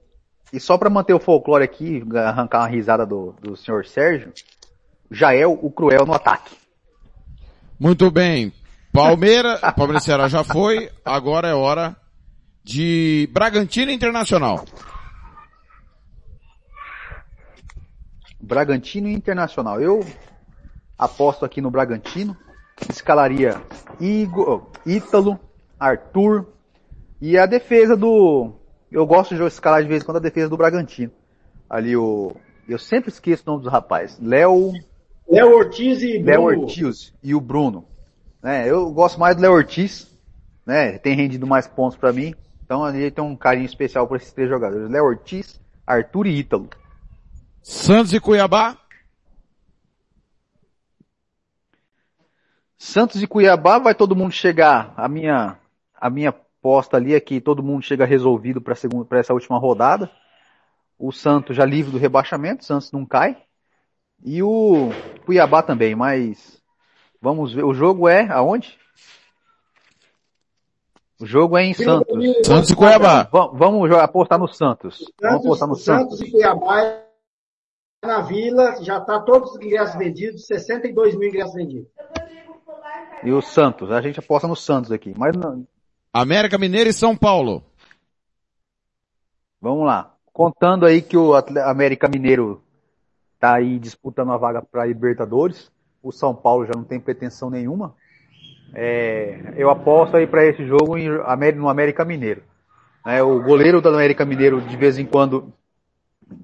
e só para manter o folclore aqui, arrancar uma risada do, do senhor Sérgio, Jael, o Cruel no ataque. Muito bem. Palmeiras, Palmeiras Ceará já foi, agora é hora de Bragantino Internacional. Bragantino Internacional. Eu aposto aqui no Bragantino. Escalaria Igor, Ítalo, Arthur e a defesa do. Eu gosto de escalar de vez em quando a defesa do Bragantino. Ali o. Eu sempre esqueço o nome dos rapazes. Léo. Léo Ortiz e Bruno. Léo Ortiz e o Bruno. Né, eu gosto mais do Léo Ortiz. Né, tem rendido mais pontos para mim. Então ali tem um carinho especial por esses três jogadores. Léo Ortiz, Arthur e Ítalo. Santos e Cuiabá? Santos e Cuiabá vai todo mundo chegar. A minha, a minha aposta ali é que todo mundo chega resolvido para segunda, para essa última rodada. O Santos já livre do rebaixamento, o Santos não cai. E o Cuiabá também, mas vamos ver. O jogo é aonde? O jogo é em Santos. Santos e Cuiabá. Vamos, vamos apostar no Santos. Santos vamos apostar no Santos. Santos e Cuiabá na Vila, já está todos os ingressos vendidos, 62 mil ingressos vendidos. E o Santos, a gente aposta no Santos aqui, mas não... América Mineiro e São Paulo. Vamos lá. Contando aí que o América Mineiro tá aí disputando a vaga para Libertadores, o São Paulo já não tem pretensão nenhuma. É, eu aposto aí para esse jogo no América Mineiro. É, o goleiro do América Mineiro de vez em quando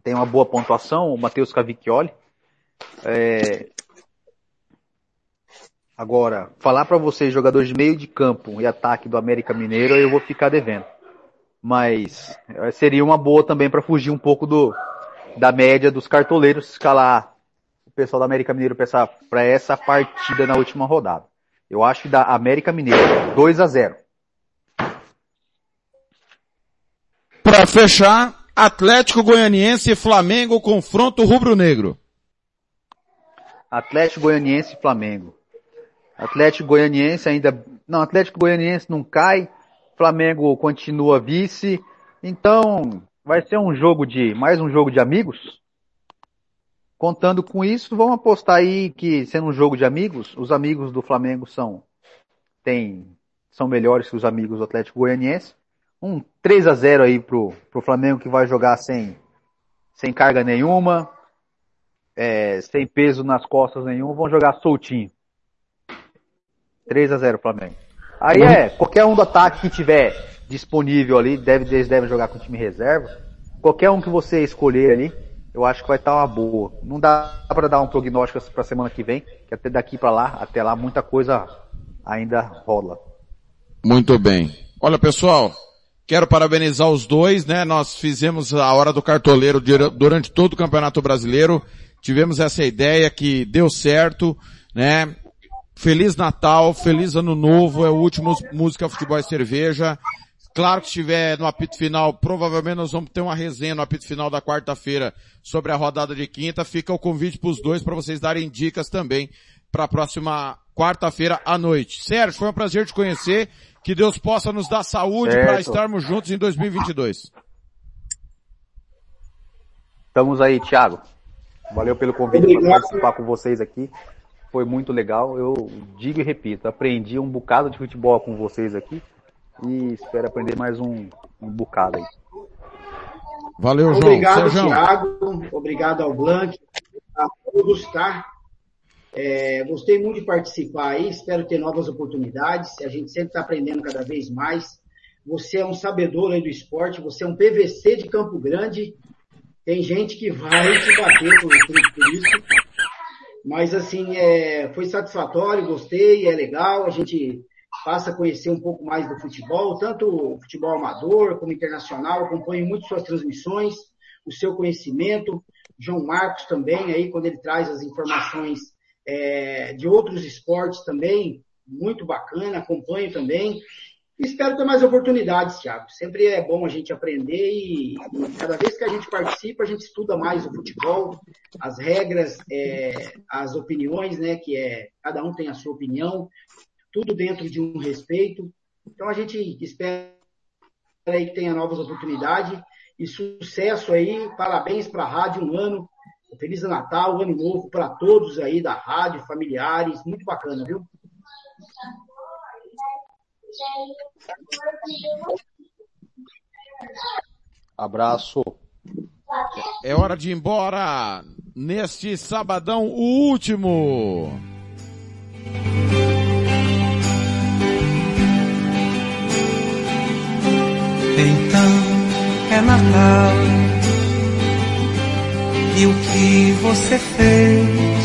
tem uma boa pontuação, o Matheus Cavicchioli. É... Agora, falar para vocês, jogadores de meio de campo e ataque do América Mineiro, eu vou ficar devendo. Mas é, seria uma boa também para fugir um pouco do da média dos cartoleiros escalar o pessoal da América Mineiro para essa partida na última rodada. Eu acho que da América Mineiro 2 a 0. Para fechar, Atlético Goianiense e Flamengo, confronto rubro-negro. Atlético Goianiense e Flamengo. Atlético Goianiense ainda, não, Atlético Goianiense não cai, Flamengo continua vice, então vai ser um jogo de, mais um jogo de amigos. Contando com isso, vamos apostar aí que sendo um jogo de amigos, os amigos do Flamengo são, tem são melhores que os amigos do Atlético Goianiense. Um 3 a 0 aí pro, pro Flamengo que vai jogar sem, sem carga nenhuma, é, sem peso nas costas nenhum, vão jogar soltinho. 3 a 0 Flamengo. Aí é, qualquer um do ataque que tiver disponível ali, deve, eles devem jogar com time reserva. Qualquer um que você escolher ali, eu acho que vai estar uma boa. Não dá para dar um prognóstico para semana que vem, que até daqui para lá, até lá muita coisa ainda rola. Muito bem. Olha pessoal, quero parabenizar os dois, né? Nós fizemos a hora do cartoleiro durante todo o Campeonato Brasileiro. Tivemos essa ideia que deu certo, né? Feliz Natal, feliz Ano Novo, é o último Música, Futebol e Cerveja. Claro que estiver no apito final, provavelmente nós vamos ter uma resenha no apito final da quarta-feira sobre a rodada de quinta. Fica o convite para os dois para vocês darem dicas também para a próxima quarta-feira à noite. Sérgio, foi um prazer te conhecer. Que Deus possa nos dar saúde para estarmos juntos em 2022. Estamos aí, Thiago. Valeu pelo convite para participar com vocês aqui. Foi muito legal. Eu digo e repito, aprendi um bocado de futebol com vocês aqui e espero aprender mais um, um bocado aí. Valeu, João. Obrigado, Sérgio. Thiago. Obrigado ao Blanc, a todos, tá? É, gostei muito de participar aí, espero ter novas oportunidades. A gente sempre está aprendendo cada vez mais. Você é um sabedor aí do esporte, você é um PVC de Campo Grande. Tem gente que vai te bater por, por, por isso. Mas assim, é, foi satisfatório, gostei, é legal. A gente passa a conhecer um pouco mais do futebol, tanto o futebol amador como internacional. Acompanho muito suas transmissões, o seu conhecimento. João Marcos também, aí, quando ele traz as informações é, de outros esportes também, muito bacana, acompanho também. Espero ter mais oportunidades, Thiago. Sempre é bom a gente aprender e, e cada vez que a gente participa, a gente estuda mais o futebol, as regras, é, as opiniões, né? Que é cada um tem a sua opinião, tudo dentro de um respeito. Então a gente espera aí que tenha novas oportunidades e sucesso aí. Parabéns para a rádio, um ano. Feliz Natal, ano novo para todos aí da rádio, familiares, muito bacana, viu? Abraço. É hora de ir embora neste sabadão, o último. Então é Natal. E o que você fez?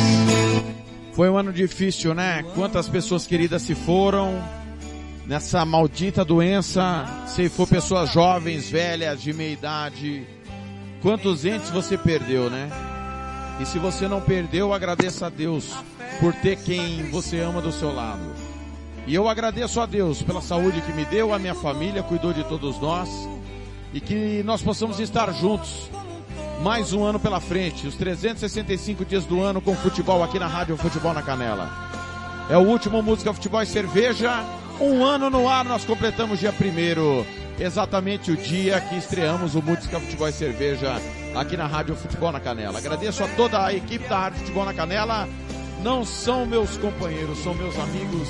Foi um ano difícil, né? Quantas pessoas queridas se foram nessa maldita doença, se for pessoas jovens, velhas, de meia idade. Quantos entes você perdeu, né? E se você não perdeu, agradeça a Deus por ter quem você ama do seu lado. E eu agradeço a Deus pela saúde que me deu, a minha família cuidou de todos nós e que nós possamos estar juntos mais um ano pela frente, os 365 dias do ano com futebol aqui na Rádio Futebol na Canela. É o último Música, Futebol e Cerveja. Um ano no ar, nós completamos dia primeiro, exatamente o dia que estreamos o Música, Futebol e Cerveja aqui na Rádio Futebol na Canela. Agradeço a toda a equipe da Rádio Futebol na Canela. Não são meus companheiros, são meus amigos,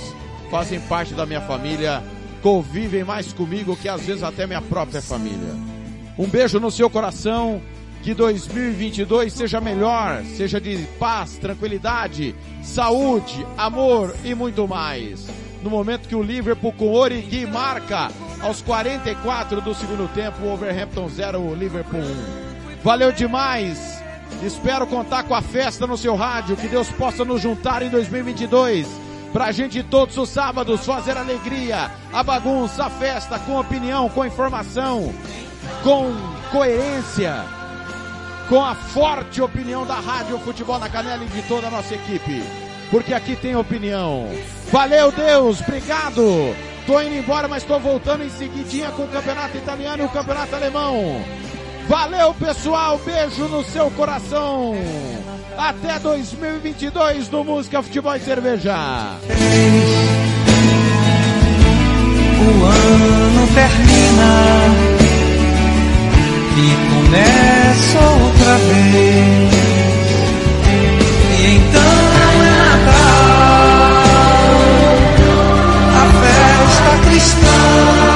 fazem parte da minha família, convivem mais comigo que às vezes até minha própria família. Um beijo no seu coração. Que 2022 seja melhor, seja de paz, tranquilidade, saúde, amor e muito mais. No momento que o Liverpool com Origi marca aos 44 do segundo tempo, o Overhampton 0, Liverpool 1. Valeu demais! Espero contar com a festa no seu rádio, que Deus possa nos juntar em 2022 pra gente todos os sábados fazer alegria, a bagunça, a festa, com opinião, com informação, com coerência com a forte opinião da Rádio Futebol na Canela e de toda a nossa equipe. Porque aqui tem opinião. Valeu, Deus, obrigado. Tô indo embora, mas tô voltando em seguidinha com o Campeonato Italiano e o Campeonato Alemão. Valeu, pessoal, beijo no seu coração. Até 2022 no Música, Futebol e Cerveja. O ano termina e começa outra vez. E então está.